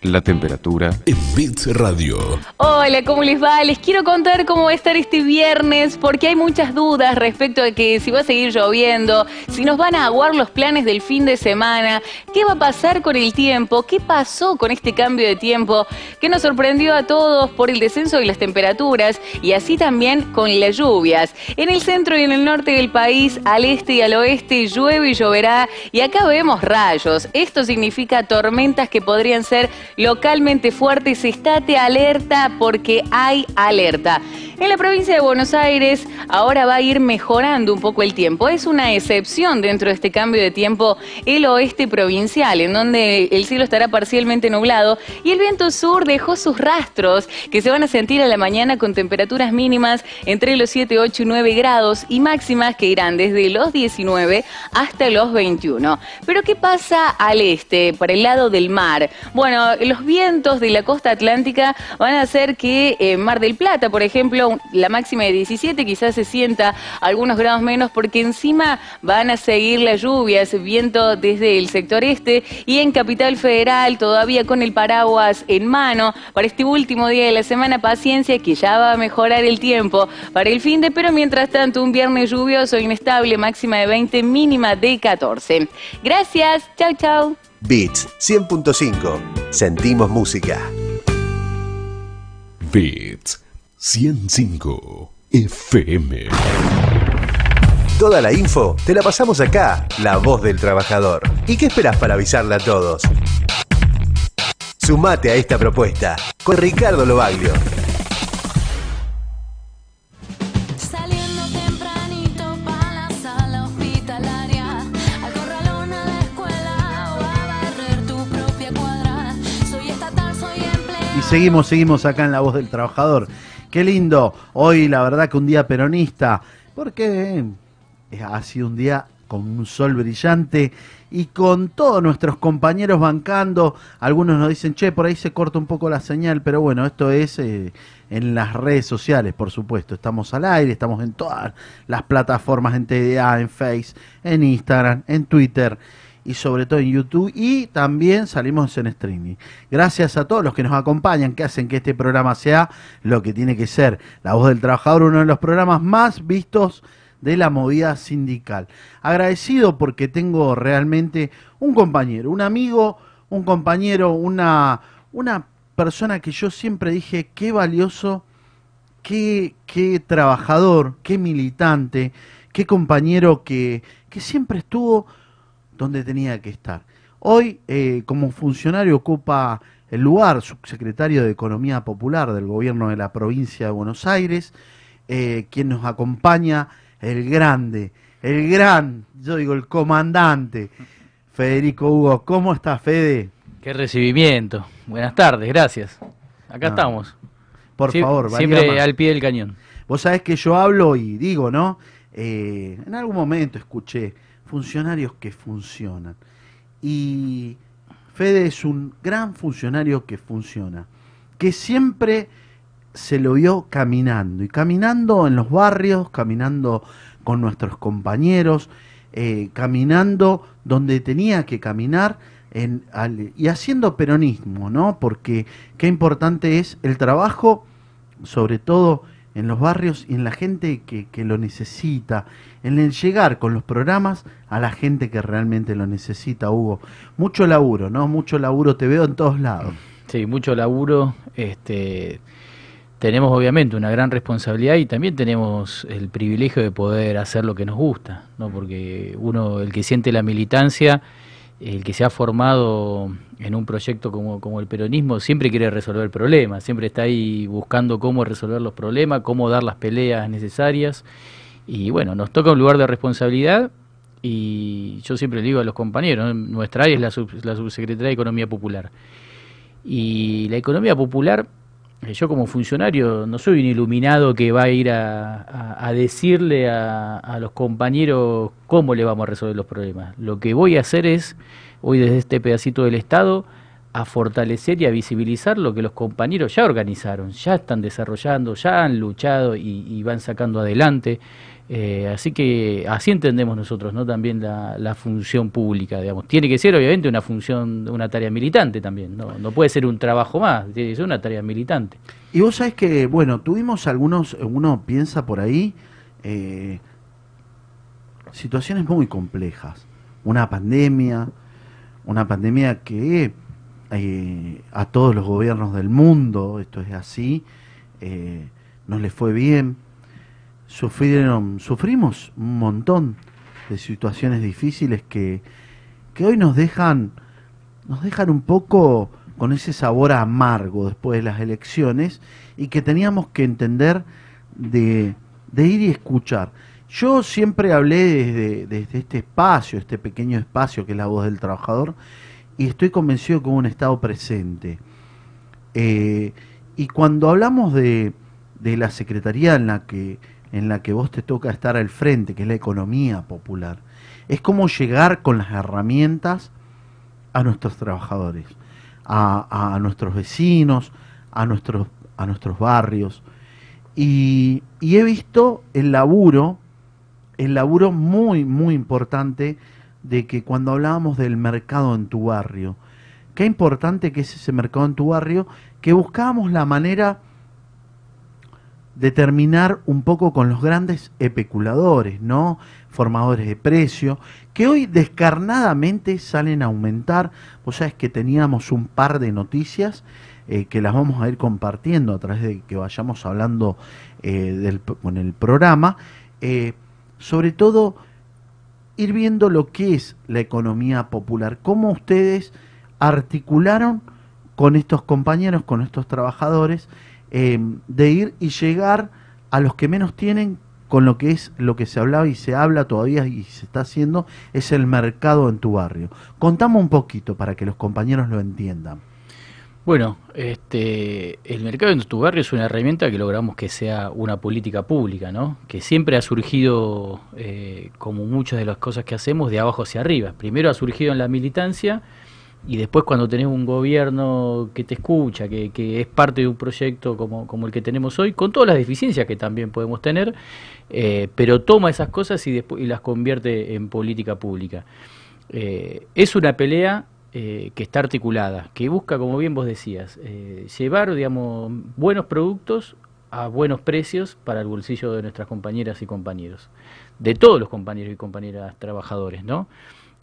Speaker 2: La temperatura en Fix Radio.
Speaker 30: Hola, ¿cómo les va? Les quiero contar cómo va a estar este viernes porque hay muchas dudas respecto a que si va a seguir lloviendo, si nos van a aguar los planes del fin de semana, qué va a pasar con el tiempo, qué pasó con este cambio de tiempo que nos sorprendió a todos por el descenso de las temperaturas y así también con las lluvias. En el centro y en el norte del país, al este y al oeste, llueve y lloverá y acá vemos rayos. Esto significa tormentas que podrían ser localmente fuertes. Estate alerta porque hay alerta. En la provincia de Buenos Aires ahora va a ir mejorando un poco el tiempo. Es una excepción dentro de este cambio de tiempo el oeste provincial, en donde el cielo estará parcialmente nublado y el viento sur dejó sus rastros que se van a sentir a la mañana con temperaturas mínimas entre los 7, 8 y 9 grados y máximas que irán desde los 19 hasta los 21. Pero ¿qué pasa al este, para el lado del mar? Bueno, los vientos de la costa atlántica van a hacer que eh, Mar del Plata, por ejemplo, la máxima de 17 quizás se sienta algunos grados menos porque encima van a seguir las lluvias, viento desde el sector este y en Capital Federal todavía con el paraguas en mano para este último día de la semana paciencia que ya va a mejorar el tiempo para el fin de pero mientras tanto un viernes lluvioso inestable máxima de 20 mínima de 14 gracias chau chau
Speaker 2: Beats 100.5. Sentimos música.
Speaker 14: Beats 105 FM.
Speaker 2: Toda la info te la pasamos acá, la voz del trabajador. ¿Y qué esperas para avisarle a todos? Sumate a esta propuesta con Ricardo Lobaglio.
Speaker 16: Seguimos, seguimos acá en La Voz del Trabajador. Qué lindo. Hoy, la verdad que un día peronista, porque eh, ha sido un día con un sol brillante y con todos nuestros compañeros bancando. Algunos nos dicen, che, por ahí se corta un poco la señal, pero bueno, esto es eh, en las redes sociales, por supuesto. Estamos al aire, estamos en todas las plataformas, en TDA, en Face, en Instagram, en Twitter y sobre todo en YouTube y también salimos en streaming. Gracias a todos los que nos acompañan, que hacen que este programa sea lo que tiene que ser. La voz del trabajador, uno de los programas más vistos de la movida sindical. Agradecido porque tengo realmente un compañero, un amigo, un compañero, una, una persona que yo siempre dije qué valioso, qué, qué trabajador, qué militante, qué compañero que, que siempre estuvo donde tenía que estar. Hoy, eh, como funcionario, ocupa el lugar subsecretario de Economía Popular del gobierno de la provincia de Buenos Aires, eh, quien nos acompaña, el grande, el gran, yo digo el comandante, Federico Hugo. ¿Cómo está, Fede?
Speaker 35: Qué recibimiento. Buenas tardes, gracias. Acá
Speaker 16: No.
Speaker 35: estamos.
Speaker 16: Por
Speaker 35: Sie-
Speaker 16: favor,
Speaker 35: Siempre
Speaker 16: más.
Speaker 35: al pie del cañón.
Speaker 16: Vos sabés que yo hablo y digo, ¿no? Eh, en algún momento escuché funcionarios que funcionan. Y Fede es un gran funcionario que funciona, que siempre se lo vio caminando, y caminando en los barrios, caminando con nuestros compañeros, eh, caminando donde tenía que caminar y haciendo peronismo, ¿no? Porque qué importante es el trabajo, sobre todo en los barrios y en la gente que, que lo necesita, en el llegar con los programas a la gente que realmente lo necesita, Hugo. Mucho laburo, ¿no? Mucho laburo, te veo en todos lados.
Speaker 35: Sí, mucho laburo. Este, tenemos obviamente una gran responsabilidad y también tenemos el privilegio de poder hacer lo que nos gusta, ¿no? Porque uno, el que siente la militancia, el que se ha formado en un proyecto como, el peronismo, siempre quiere resolver problemas, siempre está ahí buscando cómo resolver los problemas, cómo dar las peleas necesarias. Y bueno, nos toca un lugar de responsabilidad y yo siempre le digo a los compañeros, nuestra área es la, sub- la subsecretaría de Economía Popular. Y la economía popular, yo como funcionario no soy un iluminado que va a ir a, a- decirle a, a los compañeros cómo le vamos a resolver los problemas. Lo que voy a hacer es, hoy desde este pedacito del Estado, a fortalecer y a visibilizar lo que los compañeros ya organizaron, ya están desarrollando, ya han luchado y van sacando adelante. Eh, así que así entendemos nosotros, ¿no? También la, función pública, digamos. Tiene que ser obviamente una función, una tarea militante también, ¿no? No puede ser un trabajo más, tiene que ser una tarea militante.
Speaker 16: Y vos sabés que, bueno, tuvimos algunos, uno piensa por ahí, eh, situaciones muy complejas. Una pandemia, una pandemia que eh, a todos los gobiernos del mundo, esto es así, eh, no les fue bien. Sufrieron, sufrimos un montón de situaciones difíciles que, que hoy nos dejan, nos dejan un poco con ese sabor amargo después de las elecciones y que teníamos que entender de, de ir y escuchar. Yo siempre hablé desde, desde este espacio, este pequeño espacio que es la voz del trabajador, y estoy convencido hubo un Estado presente. Eh, y cuando hablamos de, de la secretaría en la que en la que vos te toca estar al frente, que es la economía popular, es como llegar con las herramientas a nuestros trabajadores, a, a nuestros vecinos, a nuestros, a nuestros barrios. Y, y he visto el laburo, el laburo muy, muy importante de que cuando hablábamos del mercado en tu barrio, qué importante que es ese mercado en tu barrio, que buscábamos la manera de terminar un poco con los grandes especuladores, ¿no? Formadores de precio, que hoy descarnadamente salen a aumentar. Vos sabés que teníamos un par de noticias eh, que las vamos a ir compartiendo a través de que vayamos hablando eh, con el programa. Eh, sobre todo, ir viendo lo que es la economía popular, cómo ustedes articularon con estos compañeros, con estos trabajadores, eh, de ir y llegar a los que menos tienen con lo que es lo que se hablaba y se habla todavía y se está haciendo, es el mercado en tu barrio. Contamos un poquito para que los compañeros lo entiendan.
Speaker 35: Bueno, este, el mercado en tu barrio es una herramienta que logramos que sea una política pública, ¿no? Que siempre ha surgido, eh, como muchas de las cosas que hacemos, de abajo hacia arriba. Primero ha surgido en la militancia y después cuando tenés un gobierno que te escucha, que, que es parte de un proyecto como, como el que tenemos hoy, con todas las deficiencias que también podemos tener, eh, pero toma esas cosas y, y las convierte en política pública. Eh, es una pelea eh, que está articulada, que busca, como bien vos decías, eh, llevar, digamos, buenos productos a buenos precios para el bolsillo de nuestras compañeras y compañeros, de todos los compañeros y compañeras trabajadores, ¿no?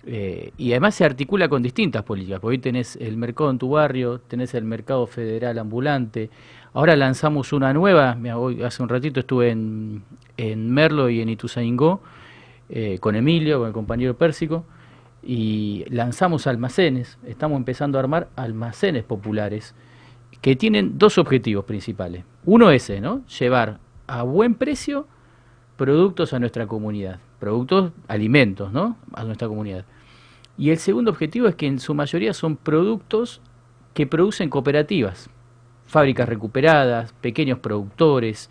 Speaker 35: Eh, y además se articula con distintas políticas, porque hoy tenés el mercado en tu barrio, tenés el mercado federal ambulante, ahora lanzamos una nueva, hace un ratito estuve en, en Merlo y en Ituzaingó, eh, con Emilio, con el compañero Pérsico, y lanzamos almacenes, estamos empezando a armar almacenes populares que tienen dos objetivos principales. Uno ese, ¿no? Llevar a buen precio productos a nuestra comunidad, productos, alimentos, ¿no? A nuestra comunidad. Y el segundo objetivo es que en su mayoría son productos que producen cooperativas, fábricas recuperadas, pequeños productores,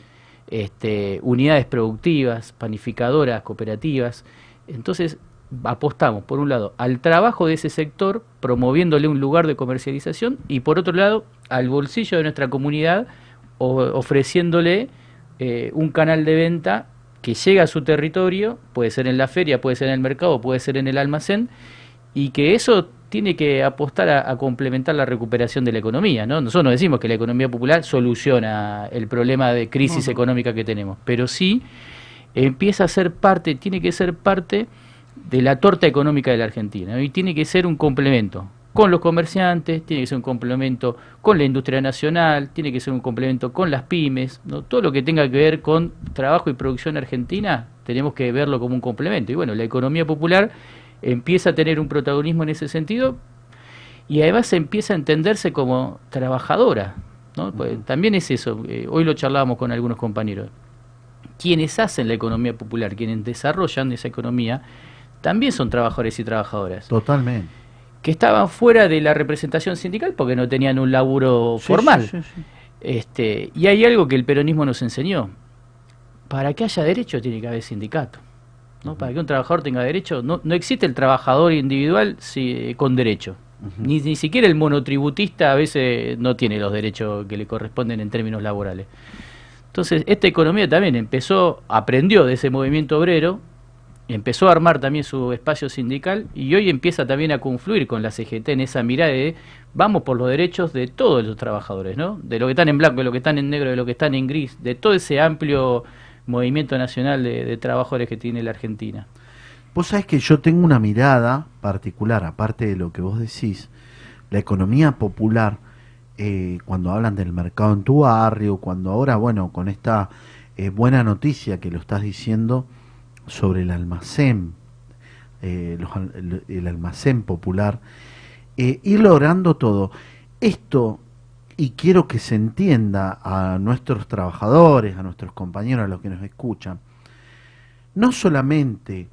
Speaker 35: este, unidades productivas, panificadoras, cooperativas. Entonces, apostamos, por un lado, al trabajo de ese sector, promoviéndole un lugar de comercialización, y por otro lado, al bolsillo de nuestra comunidad, ofreciéndole eh, un canal de venta que llega a su territorio, puede ser en la feria, puede ser en el mercado, puede ser en el almacén, y que eso tiene que apostar a, complementar la recuperación de la economía. ¿no? Nosotros no decimos que la economía popular soluciona el problema de crisis económica que tenemos, pero sí empieza a ser parte, tiene que ser parte de la torta económica de la Argentina y tiene que ser un complemento con los comerciantes, tiene que ser un complemento con la industria nacional, tiene que ser un complemento con las pymes, ¿no? todo lo que tenga que ver con trabajo y producción argentina tenemos que verlo como un complemento. Y bueno, la economía popular empieza a tener un protagonismo en ese sentido y además empieza a entenderse como trabajadora. ¿no? Pues también es eso, eh, hoy lo charlábamos con algunos compañeros. Quienes hacen la economía popular, quienes desarrollan esa economía, también son trabajadores y trabajadoras.
Speaker 16: Totalmente.
Speaker 35: Que estaban fuera de la representación sindical porque no tenían un laburo formal. este, y hay algo que el peronismo nos enseñó. Para que haya derecho tiene que haber sindicato. ¿no? Para que un trabajador tenga derecho, no, no existe el trabajador individual si, con derecho. ni, ni siquiera el monotributista a veces no tiene los derechos que le corresponden en términos laborales. Entonces, esta economía también empezó, aprendió de ese movimiento obrero, empezó a armar también su espacio sindical y hoy empieza también a confluir con la CGT en esa mirada de vamos por los derechos de todos los trabajadores, ¿no? De lo que están en blanco, de lo que están en negro, de lo que están en gris, de todo ese amplio movimiento nacional de, trabajadores que tiene la Argentina.
Speaker 16: Vos sabés que yo tengo una mirada particular, aparte de lo que vos decís, la economía popular, eh, cuando hablan del mercado en tu barrio, cuando ahora, bueno, con esta eh, buena noticia que lo estás diciendo sobre el almacén, eh, el, almacén popular, ir logrando todo. Esto y quiero que se entienda a nuestros trabajadores, a nuestros compañeros, a los que nos escuchan, no solamente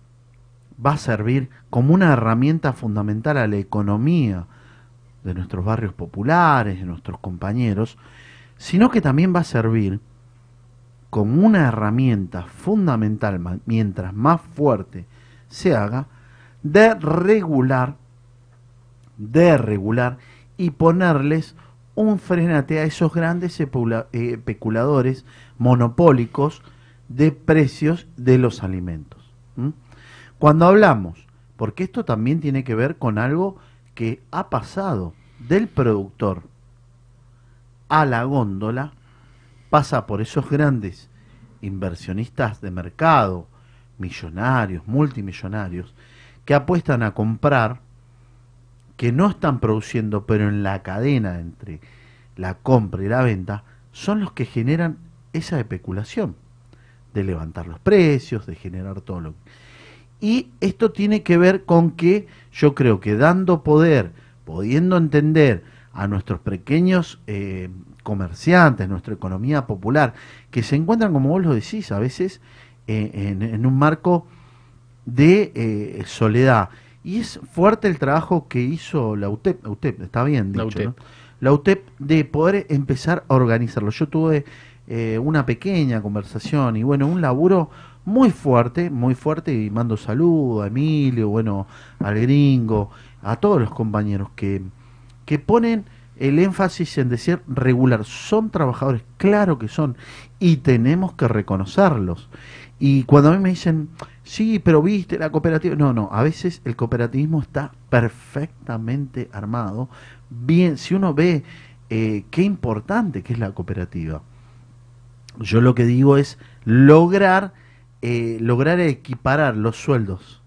Speaker 16: va a servir como una herramienta fundamental a la economía de nuestros barrios populares, de nuestros compañeros, sino que también va a servir como una herramienta fundamental, mientras más fuerte se haga, de regular, de regular y ponerles un frenate a esos grandes eh, especuladores monopólicos de precios de los alimentos. Cuando hablamos, porque esto también tiene que ver con algo que ha pasado del productor a la góndola, pasa por esos grandes inversionistas de mercado, millonarios, multimillonarios, que apuestan a comprar que no están produciendo, pero en la cadena entre la compra y la venta, son los que generan esa especulación de levantar los precios, de generar todo lo Y esto tiene que ver con que yo creo que dando poder, pudiendo entender a nuestros pequeños eh, comerciantes, nuestra economía popular, que se encuentran, como vos lo decís, a veces eh, en, un marco de eh, soledad y es fuerte el trabajo que hizo la UTEP, está bien dicho, la UTEP. La UTEP de poder empezar a organizarlo. Yo tuve eh, una pequeña conversación y bueno, un laburo muy fuerte, muy fuerte y mando saludos a Emilio, bueno, al gringo, a todos los compañeros que, que ponen el énfasis en decir regular. Son trabajadores, claro que son, y tenemos que reconocerlos. Y cuando a mí me dicen, sí, pero viste la cooperativa. No, no, a veces el cooperativismo está perfectamente armado. Bien, si uno ve eh, qué importante que es la cooperativa. Yo lo que digo es lograr, eh, lograr equiparar los sueldos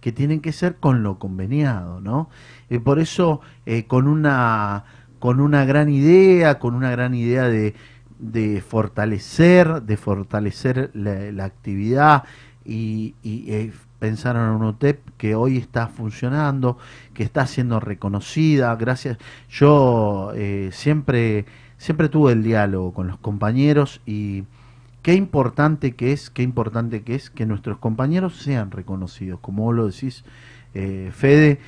Speaker 16: que tienen que ser con lo conveniado, ¿no? Y por eso, eh, con, una, con una gran idea, con una gran idea de, de fortalecer, de fortalecer la, actividad y, eh, pensaron en una UTEP que hoy está funcionando, que está siendo reconocida. Gracias. Yo eh, siempre, siempre tuve el diálogo con los compañeros y qué importante que es, qué importante que es que nuestros compañeros sean reconocidos, como vos lo decís, eh, Fede,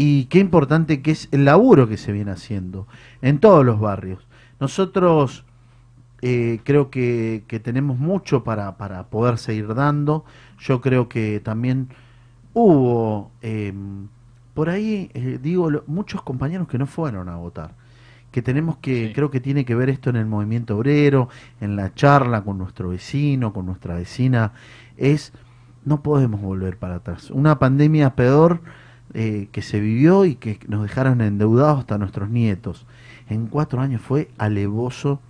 Speaker 16: y qué importante que es el laburo que se viene haciendo en todos los barrios. Nosotros eh, creo que, que tenemos mucho para, para poder seguir dando. Yo creo que también hubo eh, por ahí, eh, digo, lo- muchos compañeros que no fueron a votar. Que tenemos que, creo que tiene que ver esto en el movimiento obrero, en la charla con nuestro vecino, con nuestra vecina. Es, no podemos volver para atrás. Una pandemia peor eh, que se vivió y que nos dejaron endeudados hasta nuestros nietos. En cuatro años fue alevoso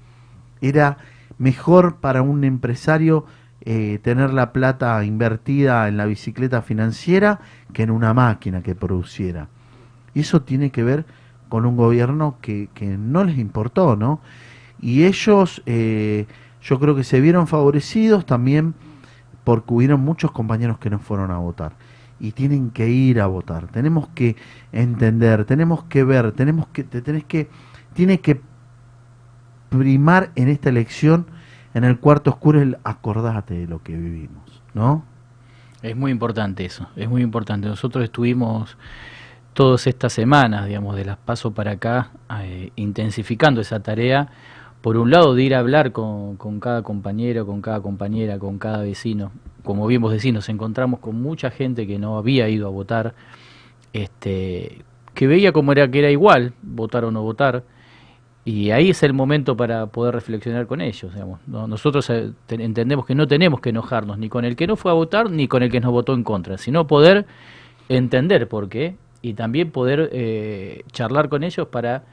Speaker 16: era mejor para un empresario eh, tener la plata invertida en la bicicleta financiera que en una máquina que produciera. Y eso tiene que ver con un gobierno que, que no les importó, ¿no? Y ellos, eh, yo creo que se vieron favorecidos también porque hubieron muchos compañeros que no fueron a votar. Y tienen que ir a votar. Tenemos que entender, tenemos que ver, tenemos que, te tenés que, tiene que primar en esta elección, en el cuarto oscuro, el acordate de lo que vivimos, ¿no?
Speaker 35: Es muy importante eso, es muy importante. Nosotros estuvimos todas estas semanas, digamos, de las paso para acá, eh, intensificando esa tarea. Por un lado, de ir a hablar con, con cada compañero, con cada compañera, con cada vecino. Como bien vos decís, nos encontramos con mucha gente que no había ido a votar, este, que veía como era que era igual, votar o no votar. Y ahí es el momento para poder reflexionar con ellos. Digamos. No- Nosotros eh, te- entendemos que no tenemos que enojarnos ni con el que no fue a votar ni con el que nos votó en contra, sino poder entender por qué y también poder eh, charlar con ellos para,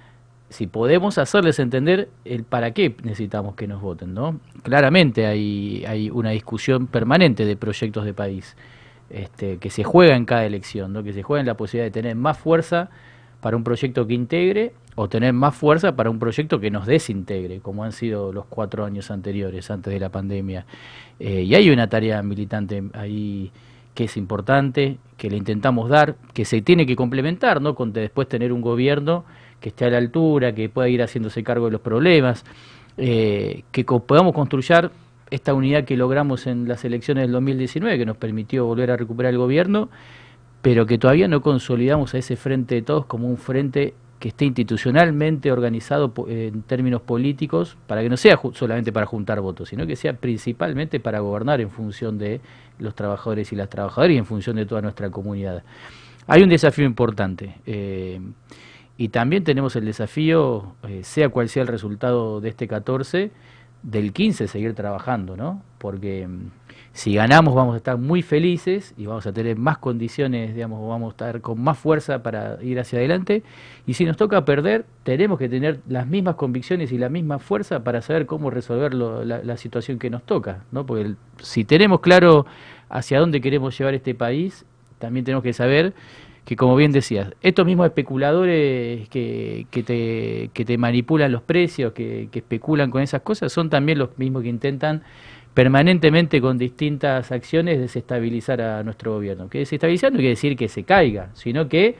Speaker 35: si podemos, hacerles entender el para qué necesitamos que nos voten. ¿no? Claramente hay, hay una discusión permanente de proyectos de país este, que se juega en cada elección, ¿no? que se juega en la posibilidad de tener más fuerza para un proyecto que integre o tener más fuerza para un proyecto que nos desintegre, como han sido los cuatro años anteriores, antes de la pandemia. Eh, y hay una tarea militante ahí que es importante, que le intentamos dar, que se tiene que complementar, ¿no? Con de- después tener un gobierno que esté a la altura, que pueda ir haciéndose cargo de los problemas, eh, que podamos construir esta unidad que logramos en las elecciones del 2019, que nos permitió volver a recuperar el gobierno, pero que todavía no consolidamos a ese frente de todos como un frente que esté institucionalmente organizado en términos políticos, para que no sea solamente para juntar votos, sino que sea principalmente para gobernar en función de los trabajadores y las trabajadoras y en función de toda nuestra comunidad. Hay un desafío importante. eh, y también tenemos el desafío, eh, sea cual sea el resultado de este 14, del 15 seguir trabajando, ¿no? Porque mm, si ganamos vamos a estar muy felices y vamos a tener más condiciones, digamos, vamos a estar con más fuerza para ir hacia adelante. Y si nos toca perder, tenemos que tener las mismas convicciones y la misma fuerza para saber cómo resolver lo- la, situación que nos toca, ¿no? Porque si tenemos claro hacia dónde queremos llevar este país, también tenemos que saber que como bien decías, estos mismos especuladores que, que, te, que te manipulan los precios, que, que especulan con esas cosas, son también los mismos que intentan permanentemente con distintas acciones desestabilizar a nuestro gobierno. Que desestabilizar no quiere decir que se caiga, sino que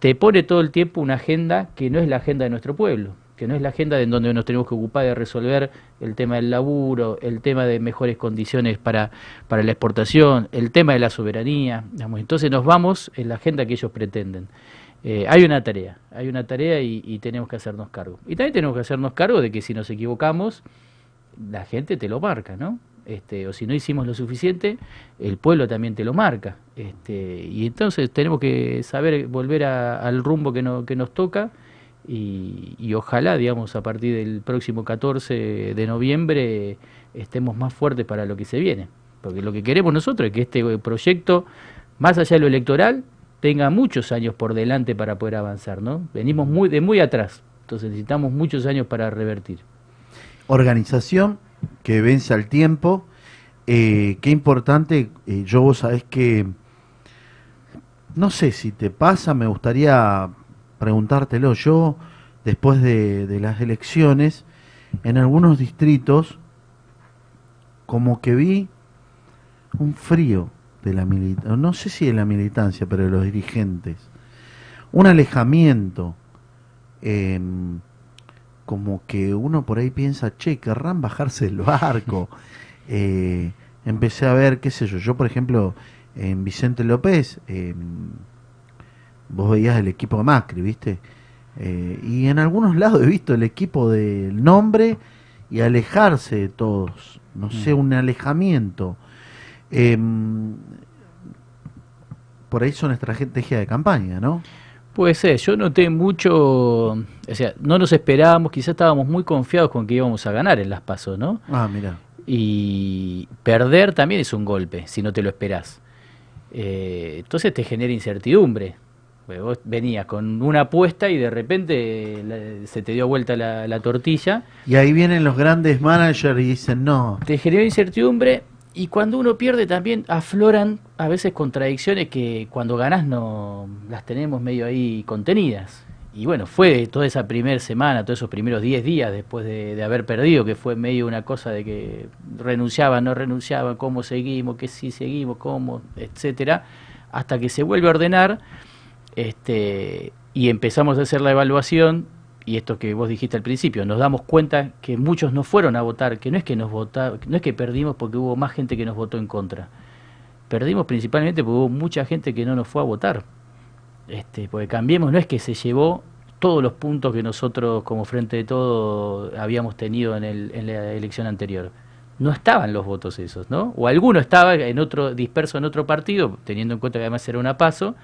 Speaker 35: te pone todo el tiempo una agenda que no es la agenda de nuestro pueblo, que no es la agenda en donde nos tenemos que ocupar de resolver el tema del laburo, el tema de mejores condiciones para, para la exportación, el tema de la soberanía. digamos. Entonces nos vamos en la agenda que ellos pretenden. Eh, hay una tarea, hay una tarea y, y tenemos que hacernos cargo. Y también tenemos que hacernos cargo de que si nos equivocamos, la gente te lo marca, ¿no? Este, o si no hicimos lo suficiente, el pueblo también te lo marca. Este, y entonces tenemos que saber volver a- al rumbo que, no- que nos toca y, ojalá, digamos, a partir del próximo 14 de noviembre estemos más fuertes para lo que se viene. Porque lo que queremos nosotros es que este proyecto, más allá de lo electoral, tenga muchos años por delante para poder avanzar, ¿no? Venimos muy de muy atrás, entonces necesitamos muchos años para revertir.
Speaker 16: Organización que vence al tiempo. Eh, qué importante, eh, yo vos sabés que, no sé si te pasa, me gustaría preguntártelo. Yo, después de, de las elecciones, en algunos distritos, como que vi un frío de la militancia, no sé si de la militancia, pero de los dirigentes. Un alejamiento, em, como que uno por ahí piensa, che, querrán bajarse el barco. Eh, empecé a ver, qué sé yo, yo por ejemplo, en Vicente López, em, vos veías el equipo de Macri, ¿viste? Eh, y en algunos lados he visto el equipo del nombre y alejarse de todos, no sé,
Speaker 35: Mm.
Speaker 16: un alejamiento. Em, por ahí son estrategia de campaña, ¿no?
Speaker 35: Puede ser, yo noté mucho, o sea, no nos esperábamos, quizás estábamos muy confiados con que íbamos a ganar en las pasos, ¿no?
Speaker 16: Ah, mira.
Speaker 35: Y perder también es un golpe, si no te lo esperás. Eh, entonces te genera incertidumbre. Vos venías con una apuesta y de repente la- se te dio vuelta la, la tortilla.
Speaker 16: Y ahí vienen los grandes managers y dicen, no,
Speaker 35: Te generó incertidumbre y cuando uno pierde también afloran a veces contradicciones que cuando ganás no las tenemos medio ahí contenidas. Y bueno, fue toda esa primera semana, todos esos primeros 10 días después de, de haber perdido, que fue medio una cosa de que renunciaban, no renunciaban, cómo seguimos, que sí seguimos, cómo, etcétera, hasta que se vuelve a ordenar este, y empezamos a hacer la evaluación y esto que vos dijiste al principio, nos damos cuenta que muchos no fueron a votar, que no es que nos vota, no es que perdimos porque hubo más gente que nos votó en contra. Perdimos principalmente porque hubo mucha gente que no nos fue a votar. Este, porque cambiemos, no es que se llevó todos los puntos que nosotros como frente de todo habíamos tenido en, el, en la elección anterior. No estaban los votos esos, ¿no? O alguno estaba en otro disperso en otro partido, teniendo en cuenta que además era una paso,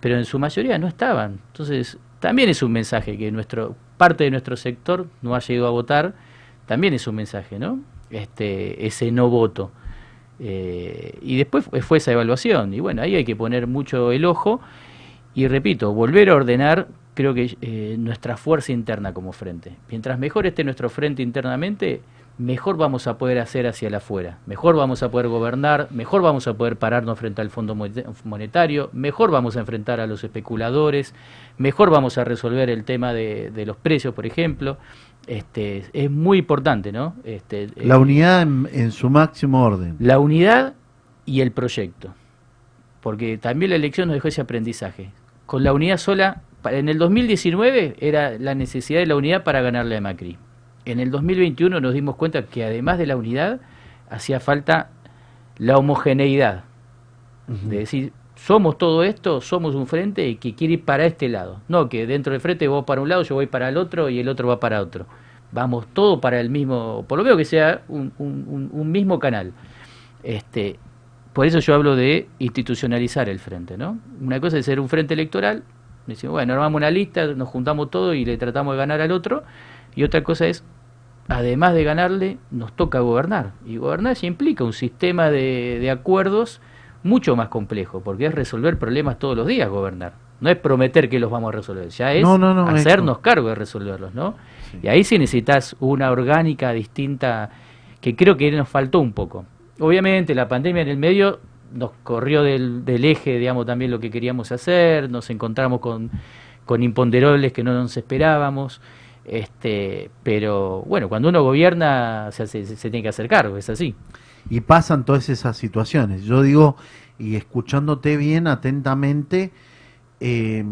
Speaker 35: pero en su mayoría no estaban. Entonces, también es un mensaje que nuestro parte de nuestro sector no ha llegado a votar, también es un mensaje, ¿no? Este, ese no voto. Eh, y después fue, esa evaluación, y bueno, ahí hay que poner mucho el ojo, y repito, volver a ordenar, creo que eh, nuestra fuerza interna como frente. Mientras mejor esté nuestro frente internamente, mejor vamos a poder hacer hacia el afuera, mejor vamos a poder gobernar, mejor vamos a poder pararnos frente al Fondo Monetario, mejor vamos a enfrentar a los especuladores, mejor vamos a resolver el tema de, de los precios, por ejemplo. Este, es muy importante, ¿no? Este,
Speaker 16: la
Speaker 35: eh,
Speaker 16: unidad en, en su máximo orden.
Speaker 35: la unidad y el proyecto. Porque también la elección nos dejó ese aprendizaje. Con la unidad sola, en el 2019 era la necesidad de la unidad para ganarle a Macri. En el 2021 nos dimos cuenta que además de la unidad, hacía falta la homogeneidad. De decir, somos todo esto, somos un frente y que quiere ir para este lado. No, que dentro del frente vos para un lado, yo voy para el otro y el otro va para otro. Vamos todo para el mismo, por lo menos que sea un, un- un- un mismo canal. Este, por eso yo hablo de institucionalizar el frente, ¿no? Una cosa es ser un frente electoral, decimos, bueno, armamos una lista, nos juntamos todos y le tratamos de ganar al otro, y otra cosa es, además de ganarle, nos toca gobernar. Y gobernar ya implica un sistema de, de acuerdos mucho más complejo, porque es resolver problemas todos los días gobernar. No es prometer que los vamos a resolver, ya es
Speaker 16: No, no,
Speaker 35: hacernos cargo de resolverlos, ¿no? Y ahí sí necesitas una orgánica distinta que creo que nos faltó un poco. Obviamente la pandemia en el medio nos corrió del, del eje, digamos, también lo que queríamos hacer, nos encontramos con, con imponderables que no nos esperábamos, este, pero bueno, cuando uno gobierna se, tiene que hacer cargo, es así.
Speaker 16: Y pasan todas esas situaciones. Yo digo, y escuchándote bien atentamente, eh,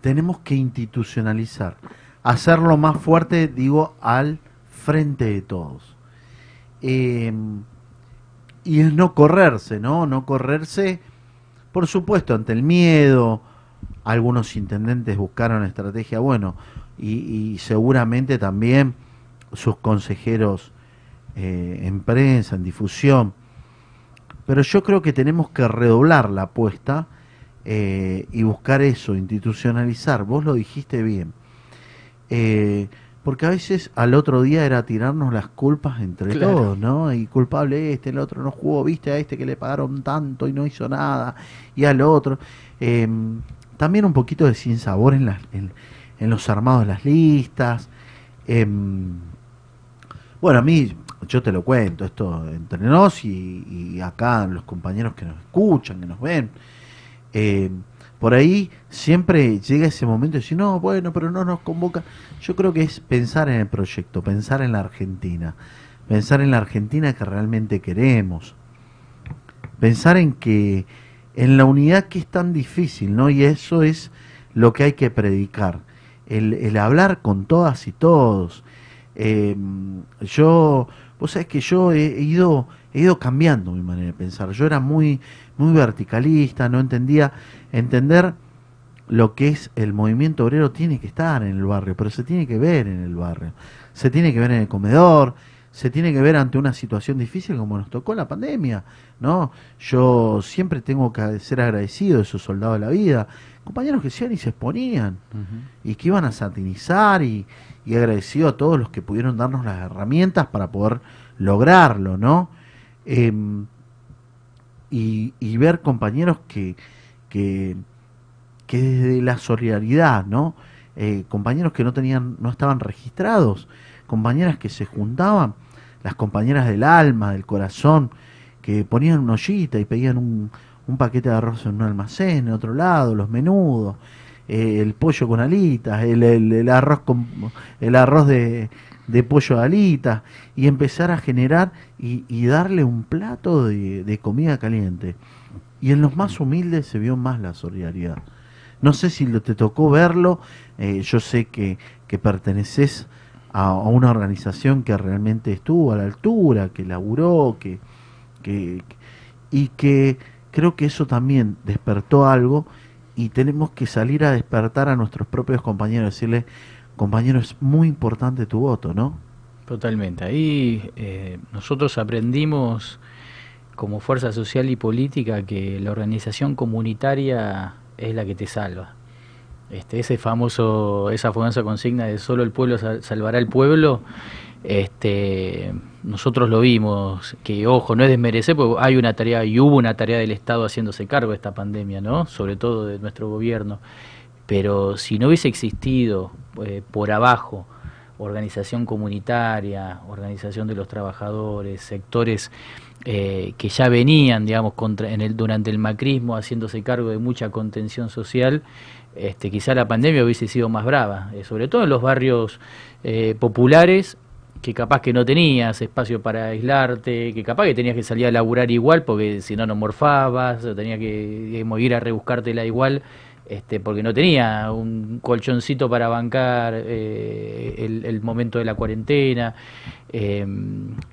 Speaker 16: tenemos que institucionalizar, hacerlo más fuerte, digo, al frente de todos. Eh, y es no correrse, ¿no? No correrse, por supuesto, ante el miedo. Algunos intendentes buscaron estrategia, bueno, y, y seguramente también sus consejeros eh, en prensa, en difusión. Pero yo creo que tenemos que redoblar la apuesta eh, y buscar eso, institucionalizar. Vos lo dijiste bien. Eh, porque a veces al otro día era tirarnos las culpas entre
Speaker 35: Claro.
Speaker 16: todos, ¿no? Y culpable este, el otro no jugó, viste a este que le pagaron tanto y no hizo nada, y al otro. Eh, también un poquito de sinsabor en, las, en, en los armados de las listas. Em, bueno, a mí, yo te lo cuento, esto entre nos y, acá los compañeros que nos escuchan, que nos ven. eh, por ahí siempre llega ese momento de decir, no, bueno, pero no nos convoca. Yo creo que es pensar en el proyecto, pensar en la Argentina, pensar en la Argentina que realmente queremos. pensar en que en la unidad que es tan difícil, ¿no? Y eso es lo que hay que predicar, el, el hablar con todas y todos. Eh, yo, vos sabés que yo he, ido, he ido cambiando mi manera de pensar. Yo era muy, muy verticalista, no entendía, entender lo que es el movimiento obrero tiene que estar en el barrio, pero se tiene que ver en el barrio, se tiene que ver en el comedor, se tiene que ver ante una situación difícil como nos tocó la pandemia, ¿no? Yo siempre tengo que ser agradecido de esos soldados de la vida, compañeros que se y se exponían y que iban a satinizar y, y agradecido a todos los que pudieron darnos las herramientas para poder lograrlo, ¿no? Em, y, y ver compañeros que, que, que desde la solidaridad, ¿no? Eh, compañeros que no tenían, no estaban registrados, compañeras que se juntaban, las compañeras del alma, del corazón, que ponían una ollita y pedían un, un paquete de arroz en un almacén, en otro lado, los menudos, eh, el pollo con alitas, el, arroz con el arroz de, de pollo de alitas, y empezar a generar y, darle un plato de, de comida caliente. Y en los más humildes se vio más la solidaridad. No sé si te tocó verlo, eh, yo sé que, que perteneces a, a una organización que realmente estuvo a la altura, que laburó, que, que, y que creo que eso también despertó algo y tenemos que salir a despertar a nuestros propios compañeros, decirles, compañero, es muy importante tu voto, ¿no?
Speaker 35: Totalmente. Ahí eh, nosotros aprendimos como fuerza social y política que la organización comunitaria es la que te salva. Este, ese famoso, esa famosa consigna de solo el pueblo sal- salvará al pueblo, este, nosotros lo vimos, que ojo, no es desmerecer, porque hay una tarea y hubo una tarea del Estado haciéndose cargo de esta pandemia, ¿no? Sobre todo de nuestro gobierno. Pero si no hubiese existido eh, por abajo organización comunitaria, organización de los trabajadores, sectores eh, que ya venían, digamos, contra, en el, durante el macrismo haciéndose cargo de mucha contención social, este, quizá la pandemia hubiese sido más brava, eh, sobre todo en los barrios eh, populares que capaz que no tenías espacio para aislarte, que capaz que tenías que salir a laburar igual porque si no no morfabas, o tenías que ir a rebuscártela igual este, porque no tenía un colchoncito para bancar eh, el, el momento de la cuarentena, eh,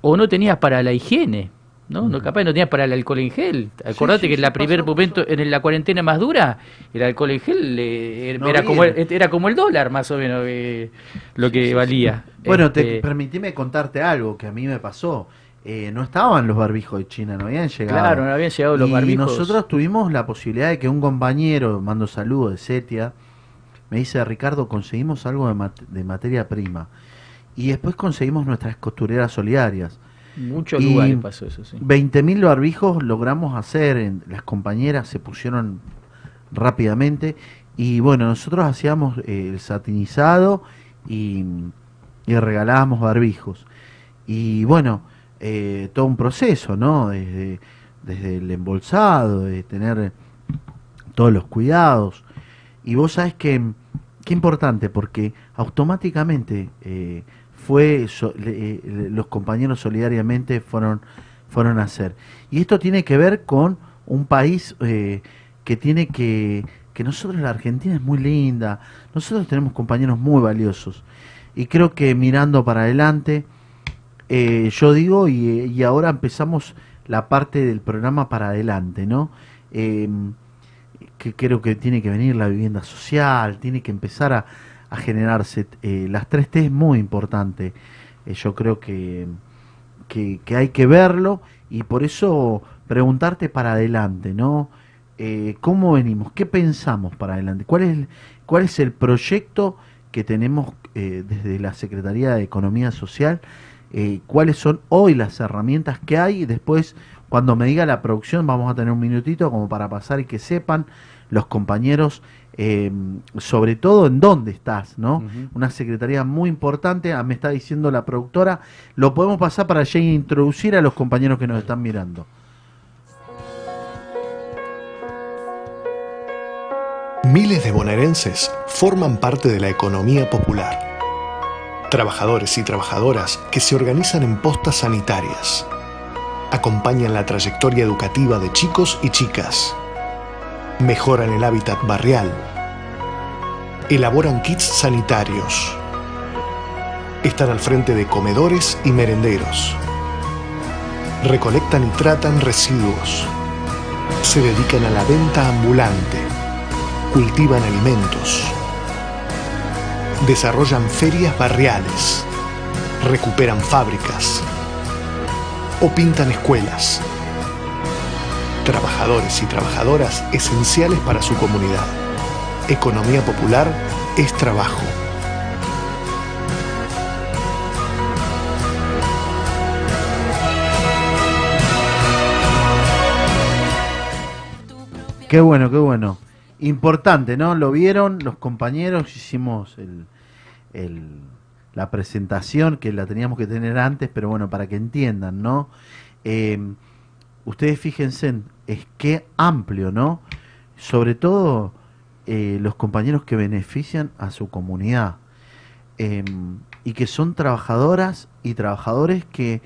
Speaker 35: o no tenías para la higiene, ¿no? no capaz no tenías para el alcohol en gel. Acordate
Speaker 16: sí,
Speaker 35: que en la primer momento, en la cuarentena más dura, el alcohol en gel eh,
Speaker 16: No
Speaker 35: era, como el, era como el dólar más o menos eh, lo que valía.
Speaker 16: Bueno,
Speaker 35: Este,
Speaker 16: te, permitime contarte algo que a mí me pasó. Eh, no estaban los barbijos de China, no habían llegado.
Speaker 35: Claro, no habían llegado los
Speaker 16: y
Speaker 35: barbijos.
Speaker 16: nosotros tuvimos la posibilidad de que un compañero, mando saludos de Setia, me dice, Ricardo, conseguimos algo de, mat- de materia prima. Y después conseguimos nuestras costureras solidarias.
Speaker 35: Muchos
Speaker 16: Y
Speaker 35: lugares pasó eso, sí.
Speaker 16: 20.000 barbijos logramos hacer, en- las compañeras se pusieron rápidamente y bueno, nosotros hacíamos eh, el satinizado y, y regalábamos barbijos. Y bueno, eh, todo un proceso, ¿no? Desde, desde el embolsado, de tener todos los cuidados. Y vos sabés que, qué importante, porque automáticamente eh, fue, so- le- eh, los compañeros solidariamente fueron, fueron a hacer. Y esto tiene que ver con un país eh, que tiene que, que nosotros, la Argentina es muy linda, nosotros tenemos compañeros muy valiosos. Y creo que mirando para adelante, eh, yo digo, y, y ahora empezamos la parte del programa para adelante, ¿no? Em, que creo que tiene que venir la vivienda social, tiene que empezar a, a generarse. eh, las 3T es muy importante. Eh, yo creo que, que, que hay que verlo y por eso preguntarte para adelante, ¿no? Eh, ¿Cómo venimos? ¿Qué pensamos para adelante? ¿Cuál es, cuál es el proyecto que tenemos eh, desde la Secretaría de Economía Social? ¿Cuáles son hoy las herramientas que hay? Y después, cuando me diga la producción, vamos a tener un minutito como para pasar y que sepan los compañeros, eh, sobre todo en dónde estás, ¿no? Una secretaría muy importante, ah, me está diciendo la productora, lo podemos pasar para ya introducir a los compañeros que nos están mirando.
Speaker 36: Miles de bonaerenses forman parte de la economía popular. Trabajadores y trabajadoras que se organizan en postas sanitarias. acompañan la trayectoria educativa de chicos y chicas, mejoran el hábitat barrial, elaboran kits sanitarios, están al frente de comedores y merenderos, recolectan y tratan residuos, se dedican a la venta ambulante, cultivan alimentos, desarrollan ferias barriales, recuperan fábricas. O pintan escuelas. Trabajadores y trabajadoras esenciales para su comunidad. Economía popular es trabajo.
Speaker 16: Qué bueno, qué bueno. Importante, ¿no? Lo vieron los compañeros, hicimos la presentación que la teníamos que tener antes, pero bueno, para que entiendan, ¿no? Eh, ustedes fíjense, en- es que amplio, ¿no? Sobre todo eh, los compañeros que benefician a su comunidad eh, y que son trabajadoras y trabajadores que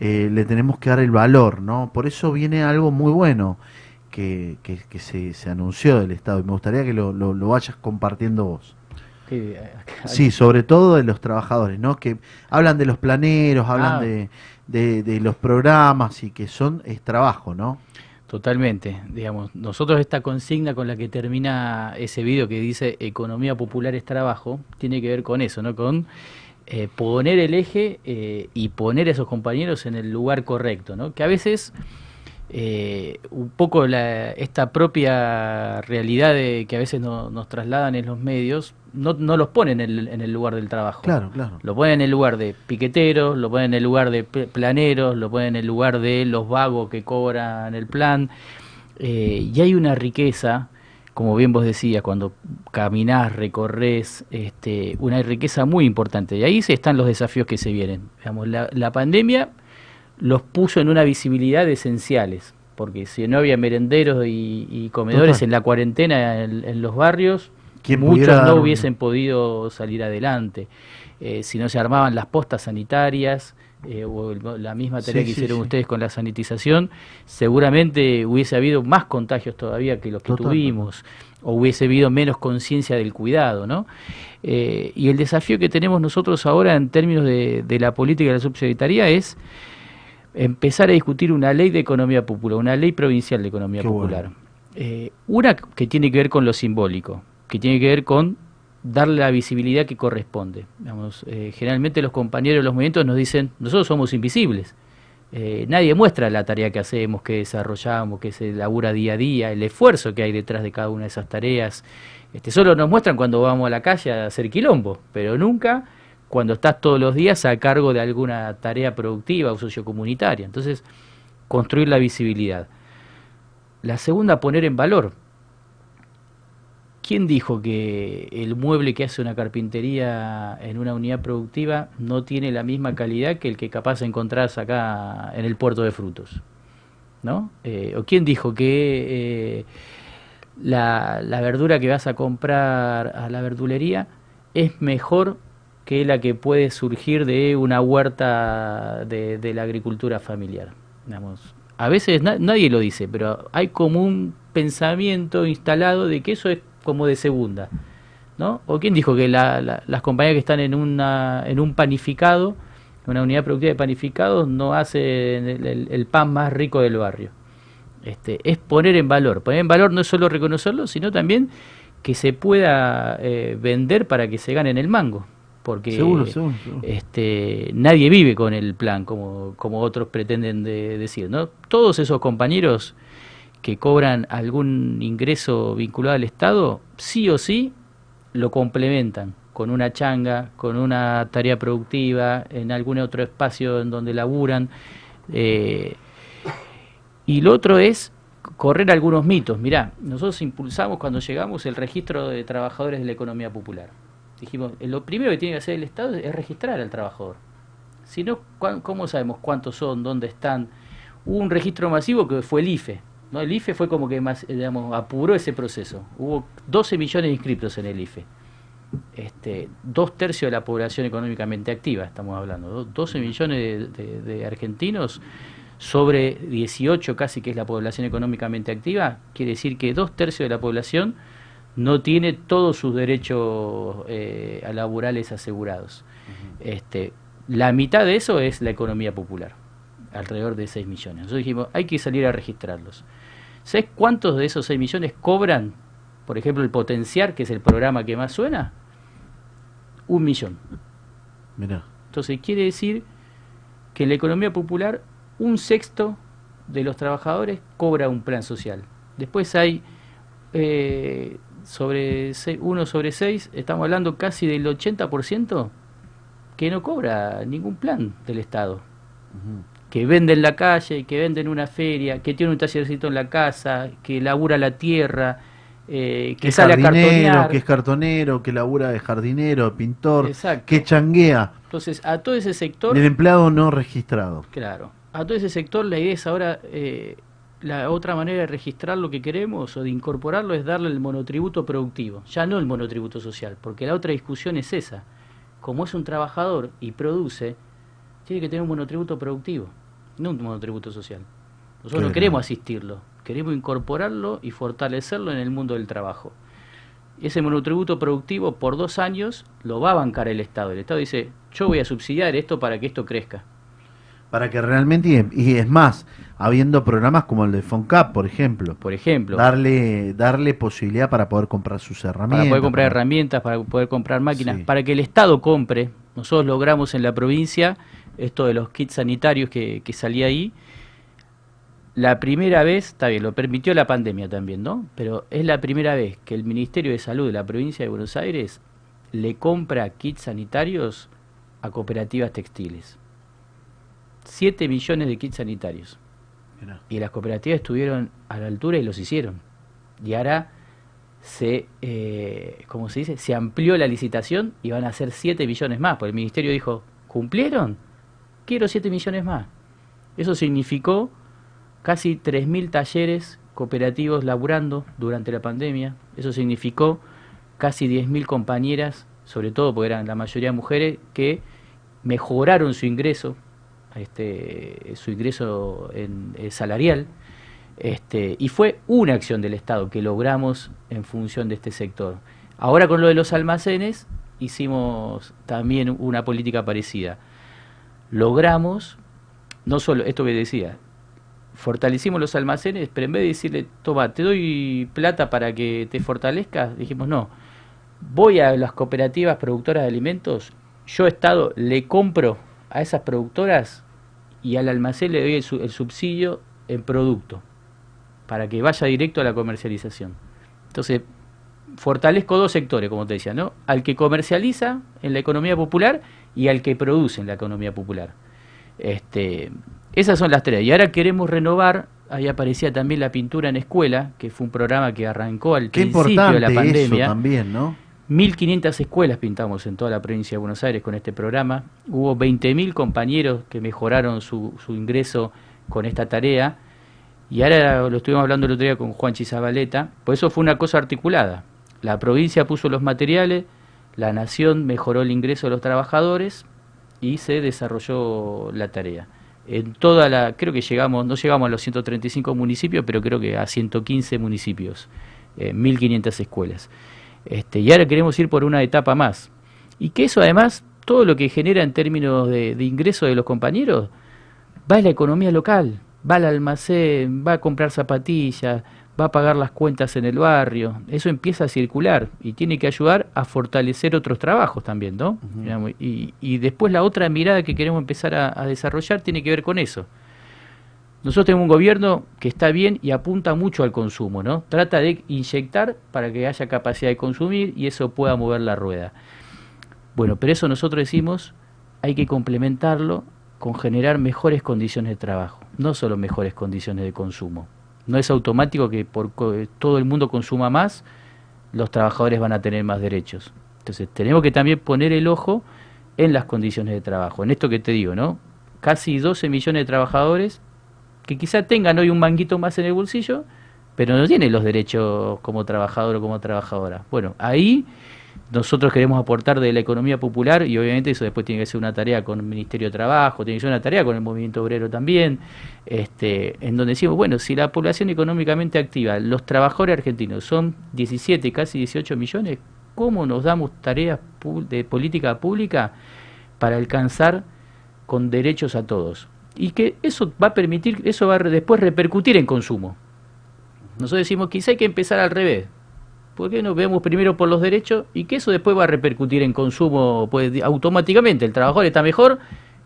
Speaker 16: eh, le tenemos que dar el valor, ¿no? Por eso viene algo muy bueno que, que- que se, se anunció del Estado y me gustaría que lo, lo- lo vayas compartiendo vos. Sí, sobre todo de los trabajadores, ¿no? Que hablan de los planeros, hablan
Speaker 35: Ah.
Speaker 16: de, de- de los programas y que son es trabajo, ¿no?
Speaker 35: Totalmente, digamos, nosotros esta consigna con la que termina ese video que dice economía popular es trabajo, tiene que ver con eso, ¿no? Con eh, poner el eje eh, y poner a esos compañeros en el lugar correcto, ¿no? Que a veces eh, un poco la- esta propia realidad de, que a veces no- nos trasladan en los medios no, no los ponen en el, en el lugar del trabajo.
Speaker 16: Claro, claro.
Speaker 35: Lo ponen en el lugar de piqueteros, lo ponen en el lugar de pl- planeros, lo ponen en el lugar de los vagos que cobran el plan. Eh, y hay una riqueza, como bien vos decías, cuando caminás, recorres, este, una riqueza muy importante. Y ahí se están los desafíos que se vienen. Digamos, la, la pandemia los puso en una visibilidad de esenciales, porque si no había merenderos y, y comedores
Speaker 16: Total.
Speaker 35: en la cuarentena en, en los barrios,
Speaker 16: ¿Quién
Speaker 35: muchos no
Speaker 16: un-
Speaker 35: hubiesen podido salir adelante. Eh, si no se armaban las postas sanitarias eh, o el- la misma tarea
Speaker 16: Sí,
Speaker 35: que hicieron
Speaker 16: sí.
Speaker 35: ustedes con la sanitización, seguramente hubiese habido más contagios todavía que los que
Speaker 16: Total,
Speaker 35: tuvimos, o hubiese habido menos conciencia del cuidado, ¿no? Eh, y el desafío que tenemos nosotros ahora en términos de, de la política de la subsecretaría es empezar a discutir una ley de economía popular, una ley provincial de economía
Speaker 16: Qué
Speaker 35: popular. Eh, una que tiene que ver con lo simbólico, que tiene que ver con darle la visibilidad que corresponde. Digamos, eh, generalmente los compañeros de los movimientos nos dicen, nosotros somos invisibles. Eh, nadie muestra la tarea que hacemos, que desarrollamos, que se labura día a día, el esfuerzo que hay detrás de cada una de esas tareas. Este, solo nos muestran cuando vamos a la calle a hacer quilombo, pero nunca cuando estás todos los días a cargo de alguna tarea productiva o sociocomunitaria. Entonces, construir la visibilidad. La segunda, poner en valor. ¿Quién dijo que el mueble que hace una carpintería en una unidad productiva no tiene la misma calidad que el que capaz encontrás acá en el puerto de frutos? ¿No? Eh, ¿O quién dijo que eh, la, la verdura que vas a comprar a la verdulería es mejor que la que puede surgir de una huerta de, la agricultura familiar? Digamos, a veces na- nadie lo dice, pero hay como un pensamiento instalado de que eso es como de segunda, ¿no? ¿O quién dijo que la- la- las compañías que están en, una, en un panificado, una unidad productiva de panificados, no hacen el pan más rico del barrio? Este, es poner en valor. Poner en valor no es solo reconocerlo, sino también que se pueda eh, vender para que se ganen el mango. Porque
Speaker 16: Seguro, seguro, seguro.
Speaker 35: este, nadie vive con el plan, como, como otros pretenden de- decir. ¿no? Todos esos compañeros que cobran algún ingreso vinculado al Estado, sí o sí lo complementan con una changa, con una tarea productiva, en algún otro espacio en donde laburan. eh, y lo otro es correr algunos mitos. Mirá, nosotros impulsamos cuando llegamos el registro de trabajadores de la economía popular. Dijimos, eh, lo primero que tiene que hacer el Estado es registrar al trabajador. Si no, ¿cuán- ¿cómo sabemos cuántos son, dónde están? Hubo un registro masivo que fue el IFE. ¿no? El IFE fue como que más, eh, digamos, apuró ese proceso. Hubo 12 millones de inscriptos en el IFE. Este, dos tercios de la población económicamente activa, estamos hablando. ¿no? 12 millones de argentinos sobre 18 casi que es la población económicamente activa, quiere decir que dos tercios de la población no tiene todos sus derechos eh, laborales asegurados. este, la mitad de eso es la economía popular, alrededor de 6 millones. Nosotros dijimos, hay que salir a registrarlos. ¿Sabes cuántos de esos 6 millones cobran, por ejemplo, el Potenciar, que es el programa que más suena? Un millón.
Speaker 16: Mirá.
Speaker 35: Entonces quiere decir que en la economía popular un sexto de los trabajadores cobra un plan social. Después hay eh, sobre seis- uno sobre seis, estamos hablando casi del 80% que no cobra ningún plan del Estado. Que vende en la calle, que vende en una feria, que tiene un tallercito en la casa, que labura la tierra, eh, que sale a cartonear.
Speaker 16: que es cartonero, que labura de jardinero, pintor,
Speaker 35: Exacto.
Speaker 16: que changuea.
Speaker 35: Entonces, a todo ese sector...
Speaker 16: El empleado no registrado.
Speaker 35: Claro. A todo ese sector la idea es ahora, eh, la otra manera de registrar lo que queremos o de incorporarlo es darle el monotributo productivo, ya no el monotributo social, porque la otra discusión es esa. Como es un trabajador y produce, tiene que tener un monotributo productivo, no un monotributo social. Nosotros no queremos asistirlo, queremos incorporarlo y fortalecerlo en el mundo del trabajo. Ese monotributo productivo por dos años lo va a bancar el Estado. El Estado dice, yo voy a subsidiar esto para que esto crezca.
Speaker 16: Para que realmente, y es más, habiendo programas como el de FONCAP, por ejemplo.
Speaker 35: Por ejemplo.
Speaker 16: Darle, darle posibilidad para poder comprar sus herramientas.
Speaker 35: para poder comprar
Speaker 16: para-
Speaker 35: herramientas, para poder comprar máquinas, para que el Estado compre. Nosotros logramos en la provincia esto de los kits sanitarios que, que salía ahí. La primera vez, está bien, lo permitió la pandemia también, ¿no? Pero es la primera vez que el Ministerio de Salud de la provincia de Buenos Aires le compra kits sanitarios a cooperativas textiles. 7 millones de kits sanitarios. Y las cooperativas estuvieron a la altura y los hicieron. Y ahora se, eh, ¿cómo se dice? Se amplió la licitación y van a ser 7 millones más. Porque el ministerio dijo, ¿cumplieron? Quiero 7 millones más. Eso significó casi 3.000 talleres cooperativos laburando durante la pandemia. Eso significó casi 10.000 compañeras, sobre todo porque eran la mayoría mujeres, que mejoraron su ingreso, este, su ingreso en, eh, salarial. Este, y fue una acción del Estado que logramos en función de este sector. Ahora con lo de los almacenes hicimos también una política parecida. Logramos, no solo esto que decía, fortalecimos los almacenes, pero en vez de decirle, toma, te doy plata para que te fortalezcas, dijimos, no, voy a las cooperativas productoras de alimentos, yo Estado le compro a esas productoras y al almacén le doy el, el subsidio en producto, para que vaya directo a la comercialización. Entonces, fortalezco dos sectores, como te decía, ¿no? Al que comercializa en la economía popular y al que produce en la economía popular. Este, esas son las tres. Y ahora queremos renovar, ahí aparecía también la pintura en escuela, que fue un programa que arrancó al
Speaker 16: Qué
Speaker 35: principio de la pandemia.
Speaker 16: eso también, ¿no?
Speaker 35: 1.500 escuelas pintamos en toda la provincia de Buenos Aires con este programa. Hubo 20.000 compañeros que mejoraron su, ingreso con esta tarea. Y ahora lo estuvimos hablando el otro día con Juan Chizabaleta. Por eso fue una cosa articulada. La provincia puso los materiales, la nación mejoró el ingreso de los trabajadores y se desarrolló la tarea. En toda la, creo que llegamos, no llegamos a los 135 municipios, pero creo que a 115 municipios, eh, 1.500 escuelas. Este, y ahora queremos ir por una etapa más. Y que eso además, todo lo que genera en términos de, de ingreso de los compañeros, va a la economía local, va al almacén, va a comprar zapatillas, va a pagar las cuentas en el barrio. Eso empieza a circular y tiene que ayudar a fortalecer otros trabajos también, ¿no? Y, y después la otra mirada que queremos empezar a, a desarrollar tiene que ver con eso. Nosotros tenemos un gobierno que está bien y apunta mucho al consumo, ¿no? Trata de inyectar para que haya capacidad de consumir y eso pueda mover la rueda. Bueno, pero eso nosotros decimos hay que complementarlo con generar mejores condiciones de trabajo, no solo mejores condiciones de consumo. No es automático que por co- todo el mundo consuma más, los trabajadores van a tener más derechos. Entonces, tenemos que también poner el ojo en las condiciones de trabajo, en esto que te digo, ¿no? Casi 12 millones de trabajadores que quizá tengan hoy un manguito más en el bolsillo, pero no tiene los derechos como trabajador o como trabajadora. Bueno, ahí nosotros queremos aportar de la economía popular y obviamente eso después tiene que ser una tarea con el Ministerio de Trabajo, tiene que ser una tarea con el movimiento obrero también, este, en donde decimos, bueno, si la población económicamente activa, los trabajadores argentinos son 17, casi 18 millones, ¿cómo nos damos tareas de política pública para alcanzar con derechos a todos? Y que eso va a permitir, eso va a después repercutir en consumo. Nosotros decimos, quizá hay que empezar al revés, ¿Por qué no vemos primero por los derechos y que eso después va a repercutir en consumo pues, automáticamente? El trabajador está mejor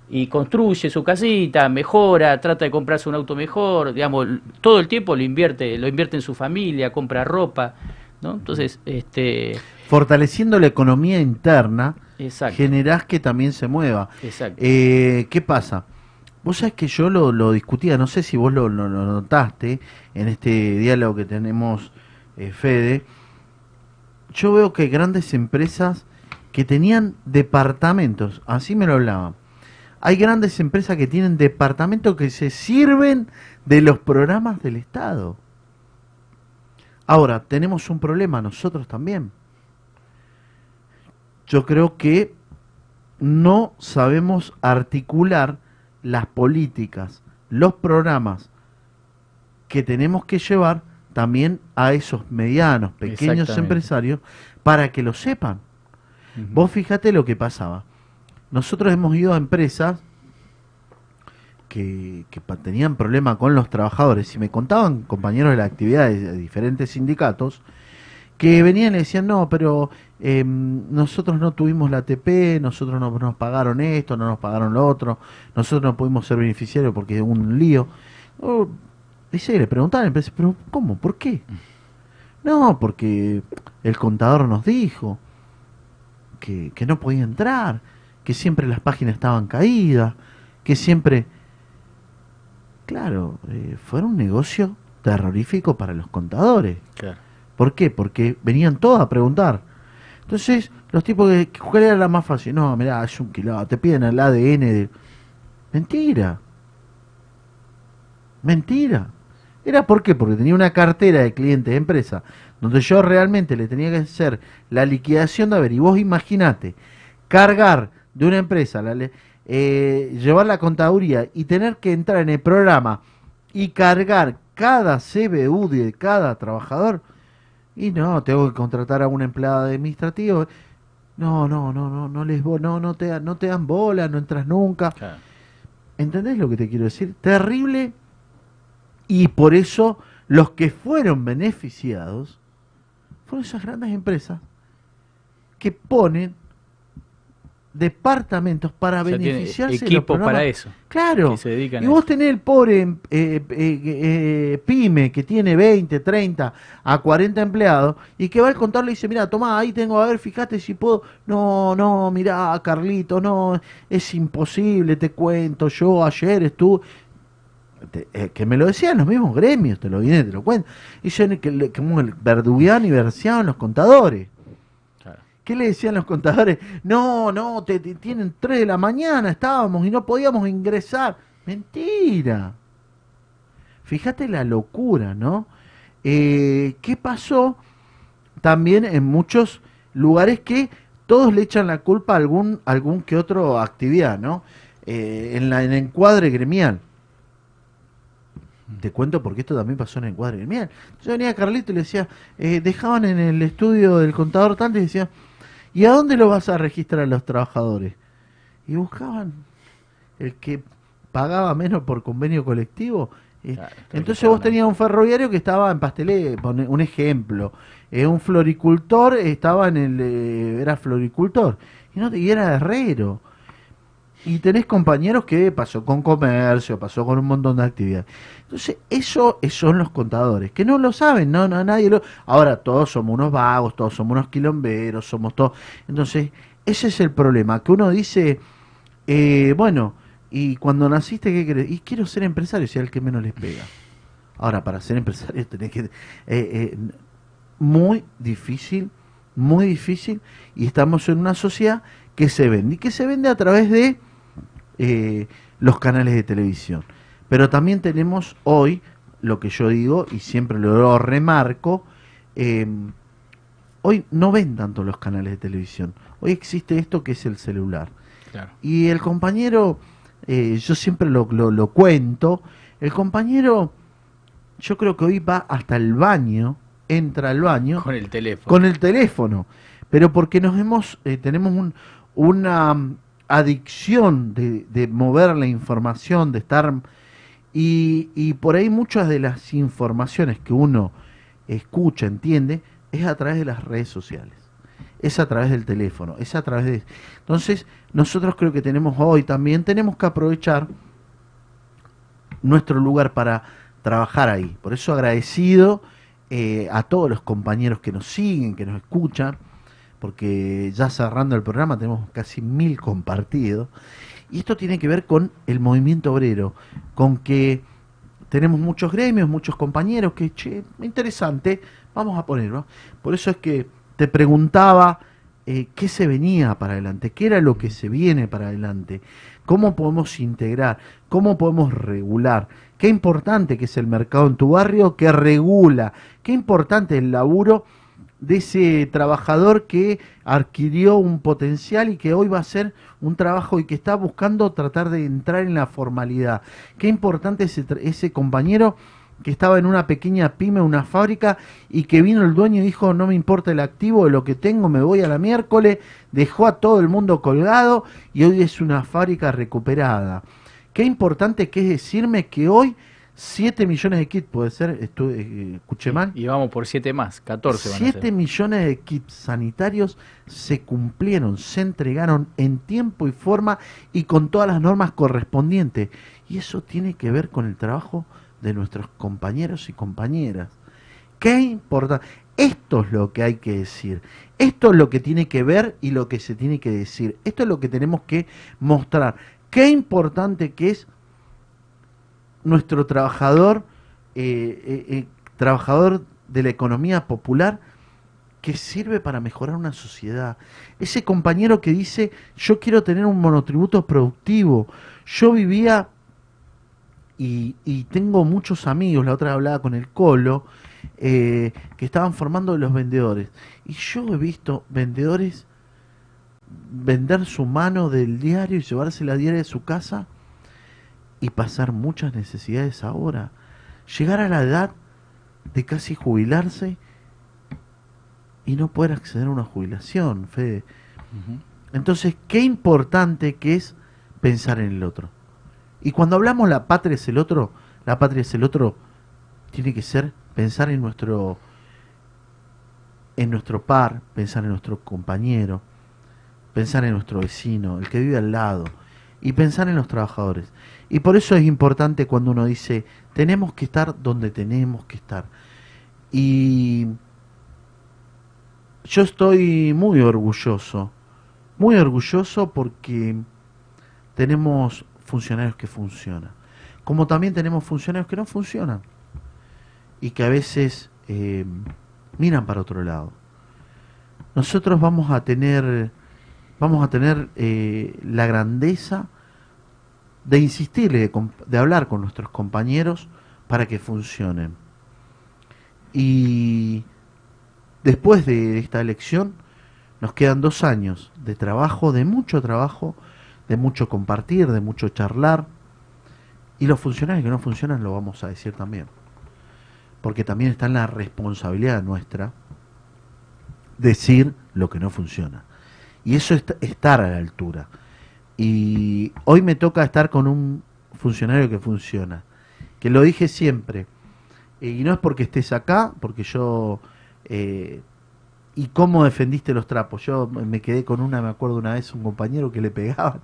Speaker 35: y construye su casita, mejora, trata de comprarse un auto mejor, digamos, todo el tiempo lo invierte, lo invierte en su familia, compra ropa, ¿no? Entonces, este
Speaker 16: fortaleciendo la economía interna, generás que también se mueva. Eh, ¿Qué pasa? Vos sabés que yo lo, discutía, no sé si vos lo, notaste en este diálogo que tenemos, eh, Fede, yo veo que grandes empresas que tenían departamentos, así me lo hablaban. Hay grandes empresas que tienen departamentos que se sirven de los programas del Estado. Ahora, tenemos un problema nosotros también. Yo creo que no sabemos articular las políticas, los programas que tenemos que llevar también a esos medianos, pequeños empresarios para que lo sepan. Vos fíjate lo que pasaba. Nosotros hemos ido a empresas que, tenían problemas con los trabajadores y me contaban compañeros de la actividad de, diferentes sindicatos que venían y decían, no, pero em, nosotros no tuvimos la ATP, nosotros no nos pagaron esto, no nos pagaron lo otro, nosotros no pudimos ser beneficiarios porque es un lío. Oh, Dice, le preguntaban, pero ¿cómo? ¿Por qué? No, porque el contador nos dijo que, no podía entrar, que siempre las páginas estaban caídas, que siempre... Claro, eh, fue un negocio terrorífico para los contadores. ¿Por qué? Porque venían todos a preguntar. Entonces, los tipos que, ¿cuál era la más fácil? No, mira, es un kilo, te piden el ADN de... Mentira. Mentira. Era por qué? Porque tenía una cartera de clientes de empresa donde yo realmente le tenía que hacer la liquidación de haber. Y vos imaginate, cargar de una empresa, eh, llevar la contaduría y tener que entrar en el programa y cargar cada CBU de cada trabajador. Y no, tengo que contratar a un empleado administrativo. No, no, no, no, no les no, no te, no te dan bola, no entras nunca. ¿Entendés lo que te quiero decir? Terrible y por eso los que fueron beneficiados fueron esas grandes empresas que ponen departamentos para beneficiarse
Speaker 35: de para eso
Speaker 16: claro y vos tenés el pobre eh, eh, eh, pyme que tiene 20 30 a 40 empleados y que va al contable y dice mira toma ahí tengo a ver fíjate si puedo no no mira Carlito no es imposible te cuento yo ayer estuve eh, que me lo decían los mismos gremios, te lo viene, te lo cuento. Y yo, que, como el Verdubián y Bercián, los contadores. ¿Qué le decían los contadores? No, no, te, tienen 3 de la mañana, estábamos y no podíamos ingresar. Mentira. Fíjate la locura, ¿no? Eh, ¿Qué pasó también en muchos lugares que todos le echan la culpa a algún, algún que otro actividad, ¿no? Eh, en, el encuadre gremial te cuento porque esto también pasó en el cuadro Mira, Yo venía a Carlito y le decía, eh, dejaban en el estudio del contador tanto y decía, ¿y a dónde lo vas a registrar a los trabajadores? Y buscaban el que pagaba menos por convenio colectivo. Eh, entonces vos tenías un ferroviario que estaba en Pastelé, un ejemplo. Eh, un floricultor estaba en el... era floricultor. Y, no, y era herrero. Y tenés compañeros que pasó con comercio, pasó con un montón de actividades. Entonces, eso, son los contadores, que no lo saben, no, no, nadie lo... Ahora, todos somos unos vagos, todos somos unos quilomberos, somos todos... Entonces, ese es el problema, que uno dice, eh, bueno, y cuando naciste, ¿qué querés? Y quiero ser empresario, si es el que menos les pega. Ahora, para ser empresario tenés que... Eh, eh, muy difícil, muy difícil, y estamos en una sociedad que se vende, y que se vende a través de eh, los canales de televisión. Pero también tenemos hoy lo que yo digo y siempre lo remarco, eh, hoy no ven tanto los canales de televisión, hoy existe esto que es el celular.
Speaker 35: Claro.
Speaker 16: Y el compañero, eh, yo siempre lo, lo, lo cuento, el compañero, yo creo que hoy va hasta el baño, entra al baño
Speaker 35: Con el teléfono.
Speaker 16: con el teléfono, pero porque nos hemos, eh, tenemos un- una mm, adicción de, de mover la información, de estar y, y por ahí muchas de las informaciones que uno escucha, entiende, es a través de las redes sociales, es a través del teléfono, es a través de... Entonces, nosotros creo que tenemos hoy también, tenemos que aprovechar nuestro lugar para trabajar ahí. Por eso agradecido eh, a todos los compañeros que nos siguen, que nos escuchan, porque ya cerrando el programa tenemos casi mil compartidos. Y esto tiene que ver con el movimiento obrero, con que tenemos muchos gremios, muchos compañeros que, che, interesante, vamos a ponerlo. Por eso es que te preguntaba eh, qué se venía para adelante, qué era lo que se viene para adelante, cómo podemos integrar, cómo podemos regular, qué importante que es el mercado en tu barrio que regula, qué importante el laburo de ese trabajador que adquirió un potencial y que hoy va a hacer un trabajo y que está buscando tratar de entrar en la formalidad. Qué importante ese, ese compañero que estaba en una pequeña pyme, una fábrica, y que vino el dueño y dijo, no me importa el activo de lo que tengo, me voy a la miércoles, dejó a todo el mundo colgado y hoy es una fábrica recuperada. Qué importante que es decirme que hoy 7 millones de kits, puede ser, Estu- eh, escuché mal.
Speaker 35: Y vamos por 7 más, 14 van a
Speaker 16: 7
Speaker 35: ser.
Speaker 16: millones de kits sanitarios se cumplieron, se entregaron en tiempo y forma y con todas las normas correspondientes. Y eso tiene que ver con el trabajo de nuestros compañeros y compañeras. Qué importante. Esto es lo que hay que decir. Esto es lo que tiene que ver y lo que se tiene que decir. Esto es lo que tenemos que mostrar. Qué importante que es nuestro trabajador, eh, eh, eh, trabajador de la economía popular, que sirve para mejorar una sociedad. Ese compañero que dice, yo quiero tener un monotributo productivo. Yo vivía y, tengo muchos amigos, la otra hablaba con el Colo, eh, que estaban formando los vendedores. Y yo he visto vendedores vender su mano del diario y llevarse la diaria de su casa y pasar muchas necesidades ahora. Llegar a la edad de casi jubilarse y no poder acceder a una jubilación, Fede. Entonces, qué importante que es pensar en el otro. Y cuando hablamos la patria es el otro, la patria es el otro, tiene que ser pensar en nuestro en nuestro par, pensar en nuestro compañero, pensar en nuestro vecino, el que vive al lado, y pensar en los trabajadores. Y por eso es importante cuando uno dice, tenemos que estar donde tenemos que estar. Y yo estoy muy orgulloso, muy orgulloso porque tenemos funcionarios que funcionan, como también tenemos funcionarios que no funcionan y que a veces eh, miran para otro lado. Nosotros vamos a tener, vamos a tener eh, la grandeza de insistirle, de, de hablar con nuestros compañeros para que funcionen. Y después de esta elección nos quedan dos años de trabajo, de mucho trabajo, de mucho compartir, de mucho charlar. Y los funcionarios que no funcionan lo vamos a decir también. Porque también está en la responsabilidad nuestra decir lo que no funciona. Y eso es estar a la altura. Y hoy me toca estar con un funcionario que funciona. Que lo dije siempre. Eh, Y no es porque estés acá, porque yo... eh, ¿Y cómo defendiste los trapos? Yo me quedé con una, me acuerdo una vez, un compañero que le pegaban.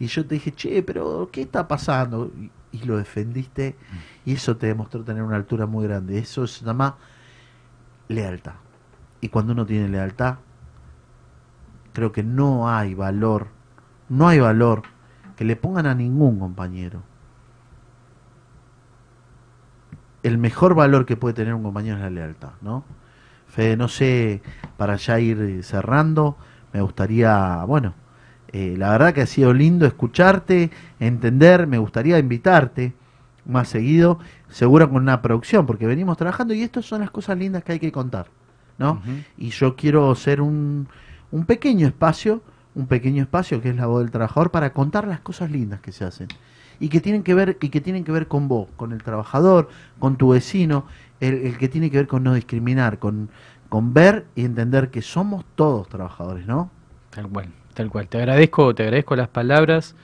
Speaker 16: Y yo te dije, che, pero ¿qué está pasando? Y, y lo defendiste. Y eso te demostró tener una altura muy grande. Eso se llama lealtad. Y cuando uno tiene lealtad, creo que no hay valor, no hay valor que le pongan a ningún compañero. El mejor valor que puede tener un compañero es la lealtad, ¿no? Fede, no sé, para ya ir cerrando, me gustaría, bueno, eh, la verdad que ha sido lindo escucharte, entender, me gustaría invitarte más seguido, seguro con una producción, porque venimos trabajando y estas son las cosas lindas que hay que contar, ¿no? Y yo quiero ser un, un pequeño espacio, un pequeño espacio que es la voz del trabajador para contar las cosas lindas que se hacen y que tienen que ver y que tienen que ver con vos, con el trabajador, con tu vecino, el, que tiene que ver con no discriminar, con, con ver y entender que somos todos trabajadores, ¿no?
Speaker 35: Tal cual, tal cual. Te agradezco, te agradezco las palabras.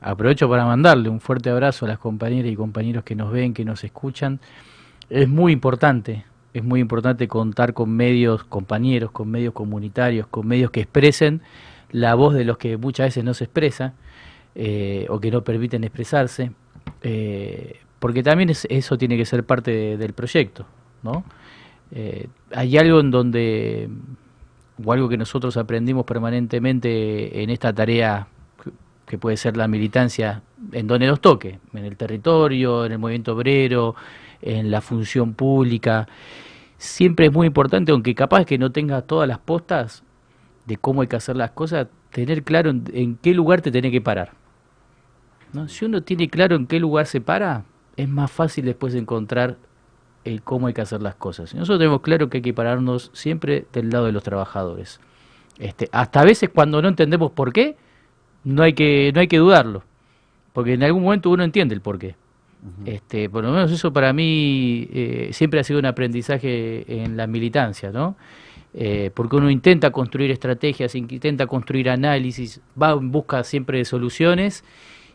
Speaker 35: Aprovecho para mandarle un fuerte abrazo a las compañeras y compañeros que nos ven, que nos escuchan. Es muy importante, es muy importante contar con medios compañeros, con medios comunitarios, con medios que expresen la voz de los que muchas veces no se expresa eh, o que no permiten expresarse, eh, porque también es- eso tiene que ser parte de- del proyecto, ¿no? Eh, hay algo en donde, o algo que nosotros aprendimos permanentemente en esta tarea que- puede ser la militancia, en donde nos toque, en el territorio, en el movimiento obrero, en la función pública, siempre es muy importante, aunque capaz que no tengas todas las postas de cómo hay que hacer las cosas, tener claro en, en qué lugar te tenés que parar. ¿no? Si uno tiene claro en qué lugar se para, es más fácil después encontrar el cómo hay que hacer las cosas. Y nosotros tenemos claro que hay que pararnos siempre del lado de los trabajadores. Este, hasta a veces cuando no entendemos por qué, no hay que, no hay que dudarlo, porque en algún momento uno entiende el por qué. Este, por lo menos eso para mí eh, siempre ha sido un aprendizaje en la militancia, ¿no? Eh, porque uno intenta construir estrategias, intenta construir análisis, va en busca siempre de soluciones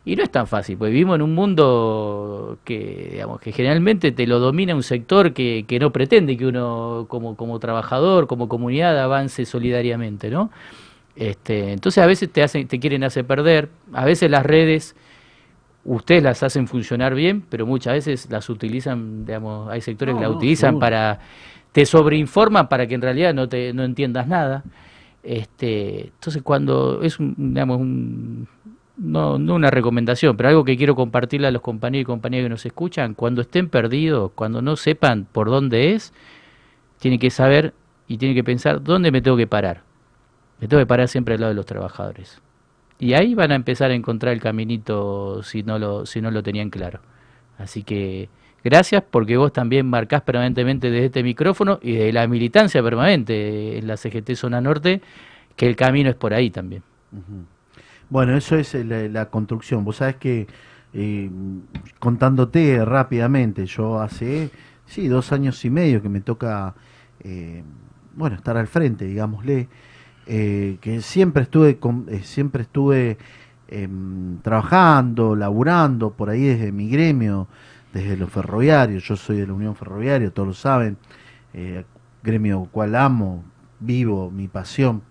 Speaker 35: y no es tan fácil, porque vivimos en un mundo que, digamos, que generalmente te lo domina un sector que, que no pretende que uno como, como trabajador, como comunidad avance solidariamente, ¿no? Este, entonces a veces te hacen, te quieren hacer perder, a veces las redes ustedes las hacen funcionar bien, pero muchas veces las utilizan, digamos, hay sectores
Speaker 16: No,
Speaker 35: que la
Speaker 16: no,
Speaker 35: utilizan para, te sobreinforman para que en realidad no te no entiendas nada. Este, entonces cuando es un, digamos, un, no, no una recomendación, pero algo que quiero compartirle a los compañeros y compañeras que nos escuchan, cuando estén perdidos, cuando no sepan por dónde es, tienen que saber y tienen que pensar dónde me tengo que parar. Me tengo que parar siempre al lado de los trabajadores. Y ahí van a empezar a encontrar el caminito si no lo, si no lo tenían claro. Así que gracias porque vos también marcás permanentemente desde este micrófono y de la militancia permanente en la CGT Zona Norte que el camino es por ahí también.
Speaker 16: Bueno, eso es eh, la, construcción. Vos sabés que, eh, contándote rápidamente, yo hace, sí, dos años y medio que me toca, eh, bueno, estar al frente, digámosle, eh, que siempre estuve, con- eh, siempre estuve em, trabajando, laburando por ahí desde mi gremio, desde los ferroviarios. Yo soy de la Unión Ferroviaria, todos lo saben, eh, gremio cual amo, vivo, mi pasión.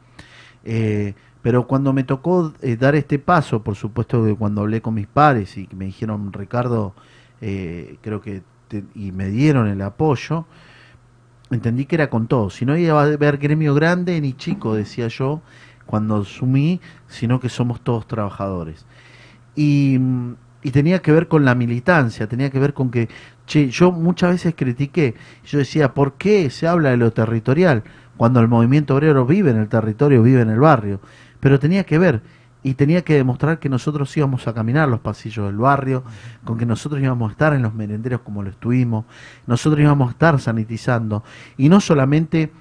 Speaker 16: Pero cuando me tocó dar este paso, por supuesto que cuando hablé con mis pares y me dijeron, Ricardo, creo que, te- y me dieron el apoyo, entendí que era con todo. Si no iba a haber gremio grande ni chico, decía yo, cuando asumí, sino que somos todos trabajadores. Y, mm, y tenía que ver con la militancia, tenía que ver con que, che, yo muchas veces critiqué, yo decía, ¿por qué se habla de lo territorial cuando el movimiento obrero vive en el territorio, vive en el barrio? Pero tenía que ver y tenía que demostrar que nosotros íbamos a caminar los pasillos del barrio, con que nosotros íbamos a estar en los merenderos como lo estuvimos, nosotros íbamos a estar sanitizando y no solamente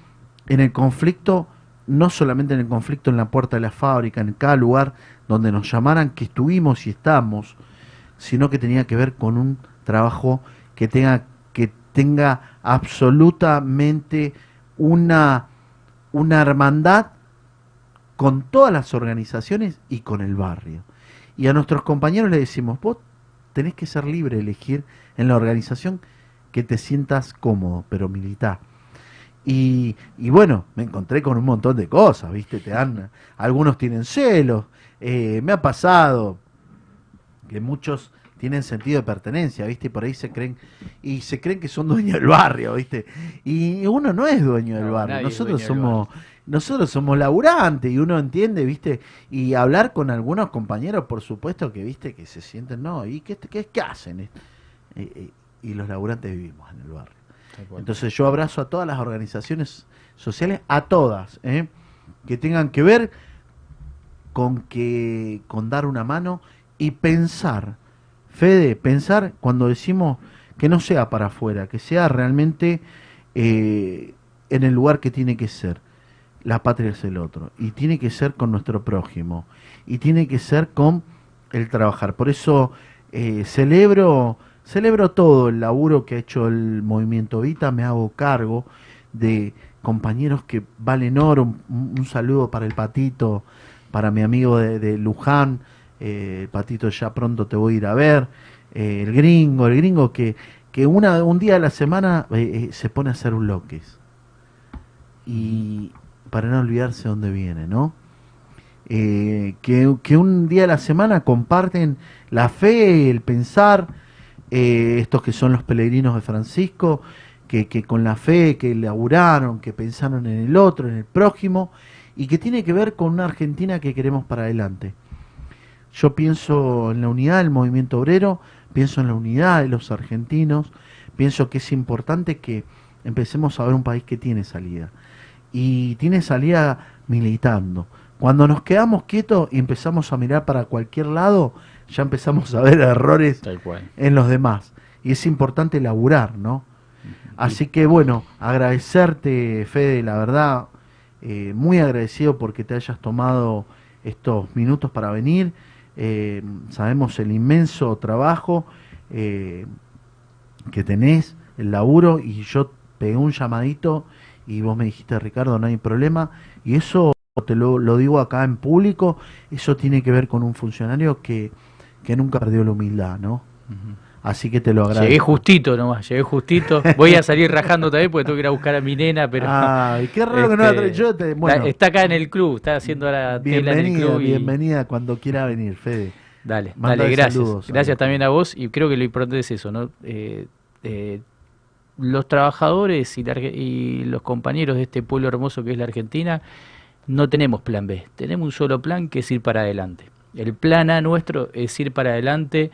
Speaker 16: en el conflicto, no solamente en el conflicto en la puerta de la fábrica, en cada lugar donde nos llamaran que estuvimos y estamos, sino que tenía que ver con un trabajo que tenga que tenga absolutamente una una hermandad con todas las organizaciones y con el barrio. Y a nuestros compañeros les decimos, vos tenés que ser libre de elegir en la organización que te sientas cómodo, pero militar. Y, y bueno, me encontré con un montón de cosas, ¿viste? Te dan, algunos tienen celos, eh, me ha pasado que muchos tienen sentido de pertenencia, ¿viste? Y por ahí se creen, y se creen que son dueños del barrio, ¿viste? Y uno no es dueño del
Speaker 35: No,
Speaker 16: barrio, nosotros somos, nosotros somos laburantes y uno entiende, ¿viste? Y hablar con algunos compañeros, por supuesto que, ¿viste? Que se sienten, no, ¿y qué, qué, qué hacen? Eh, eh, y los laburantes vivimos en el barrio. Entonces yo abrazo a todas las organizaciones sociales, a todas, ¿eh? que tengan que ver con que con dar una mano y pensar Fede, pensar cuando decimos que no sea para afuera, que sea realmente eh, en el lugar que tiene que ser. La patria es el otro. Y tiene que ser con nuestro prójimo. Y tiene que ser con el trabajar. Por eso eh, celebro, celebro todo el laburo que ha hecho el movimiento Vita. Me hago cargo de compañeros que valen oro. Un, saludo para el Patito, para mi amigo de, de Luján. Eh, el Patito, ya pronto te voy a ir a ver. Eh, el gringo, el gringo que, que una, un día a la semana se pone a hacer bloques. Y para no olvidarse dónde viene, ¿no? Eh, que, un día a la semana comparten la fe, el pensar, eh, estos que son los peregrinos de Francisco, que, que con la fe, que laburaron, que pensaron en el otro, en el prójimo, y que tiene que ver con una Argentina que queremos para adelante. Yo pienso en la unidad del movimiento obrero, pienso en la unidad de los argentinos, pienso que es importante que empecemos a ver un país que tiene salida. Y tiene salida militando. Cuando nos quedamos quietos y empezamos a mirar para cualquier lado, ya empezamos a ver errores en los demás. Y es importante laburar, ¿no? Así que bueno, agradecerte, Fede, la verdad, eh, muy agradecido porque te hayas tomado estos minutos para venir. Eh, sabemos el inmenso trabajo eh, que tenés, el laburo, y yo pegué un llamadito y vos me dijiste, Ricardo, no hay problema. Y eso te lo, lo digo acá en público, eso tiene que ver con un funcionario que, que nunca perdió la humildad, ¿no? Así que te lo agradezco.
Speaker 35: Llegué justito nomás, llegué justito. Voy a salir rajando también porque tengo que ir a buscar a mi nena, pero.
Speaker 16: Ay, qué raro que no la traes. Yo te- bueno.
Speaker 35: está, acá en el club, está haciendo la tela en el
Speaker 16: Bienvenida,
Speaker 35: club. y-
Speaker 16: bienvenida cuando quiera venir, Fede.
Speaker 35: Dale, dale, gracias.
Speaker 16: saludos,
Speaker 35: gracias también a vos y creo que lo importante es eso, ¿no? Eh, eh, los trabajadores y, la y los compañeros de este pueblo hermoso que es la Argentina, no tenemos plan B, tenemos un solo plan que es ir para adelante. El plan A nuestro es ir para adelante,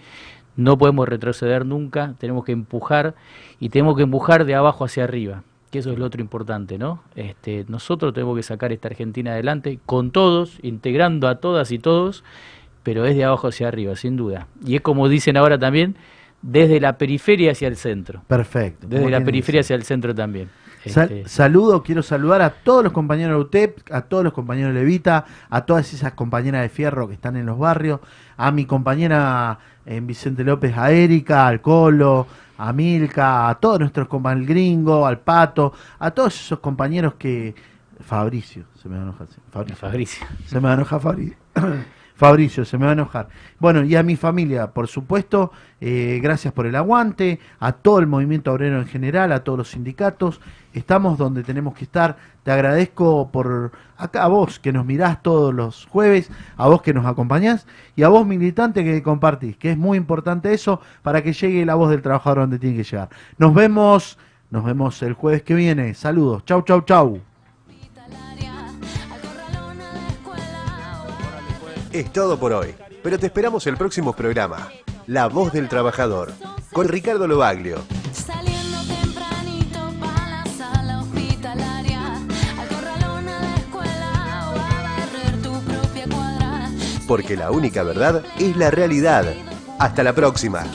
Speaker 35: no podemos retroceder nunca, tenemos que empujar y tenemos que empujar de abajo hacia arriba, que eso es lo otro importante, ¿no? Este, nosotros tenemos que sacar esta Argentina adelante con todos, integrando a todas y todos, pero es de abajo hacia arriba, sin duda. Y es como dicen ahora también, desde la periferia hacia el centro.
Speaker 16: Perfecto.
Speaker 35: Desde la periferia hacia el centro también.
Speaker 16: Sal-
Speaker 35: Este,
Speaker 16: saludo, quiero saludar a todos los compañeros de UTEP, a todos los compañeros de Levita, a todas esas compañeras de fierro que están en los barrios, a mi compañera en Vicente López, a Erika, al Colo, a Milka, a todos nuestros compañeros, al Gringo, al Pato, a todos esos compañeros que... Fabricio, se me va a enojar. sí, Fabricio.
Speaker 35: Fabricio.
Speaker 16: Se me va a enojar Fabricio. Fabricio, se me va a enojar. Bueno, y a mi familia, por supuesto, eh, gracias por el aguante, a todo el movimiento obrero en general, a todos los sindicatos. Estamos donde tenemos que estar. Te agradezco por acá a vos que nos mirás todos los jueves, a vos que nos acompañás y a vos militante que compartís, que es muy importante eso para que llegue la voz del trabajador donde tiene que llegar. Nos vemos, nos vemos el jueves que viene. Saludos. Chau, chau, chau.
Speaker 2: Es todo por hoy, pero te esperamos el próximo programa, La Voz del Trabajador, con Ricardo Lobaglio. Porque la única verdad es la realidad. Hasta la próxima.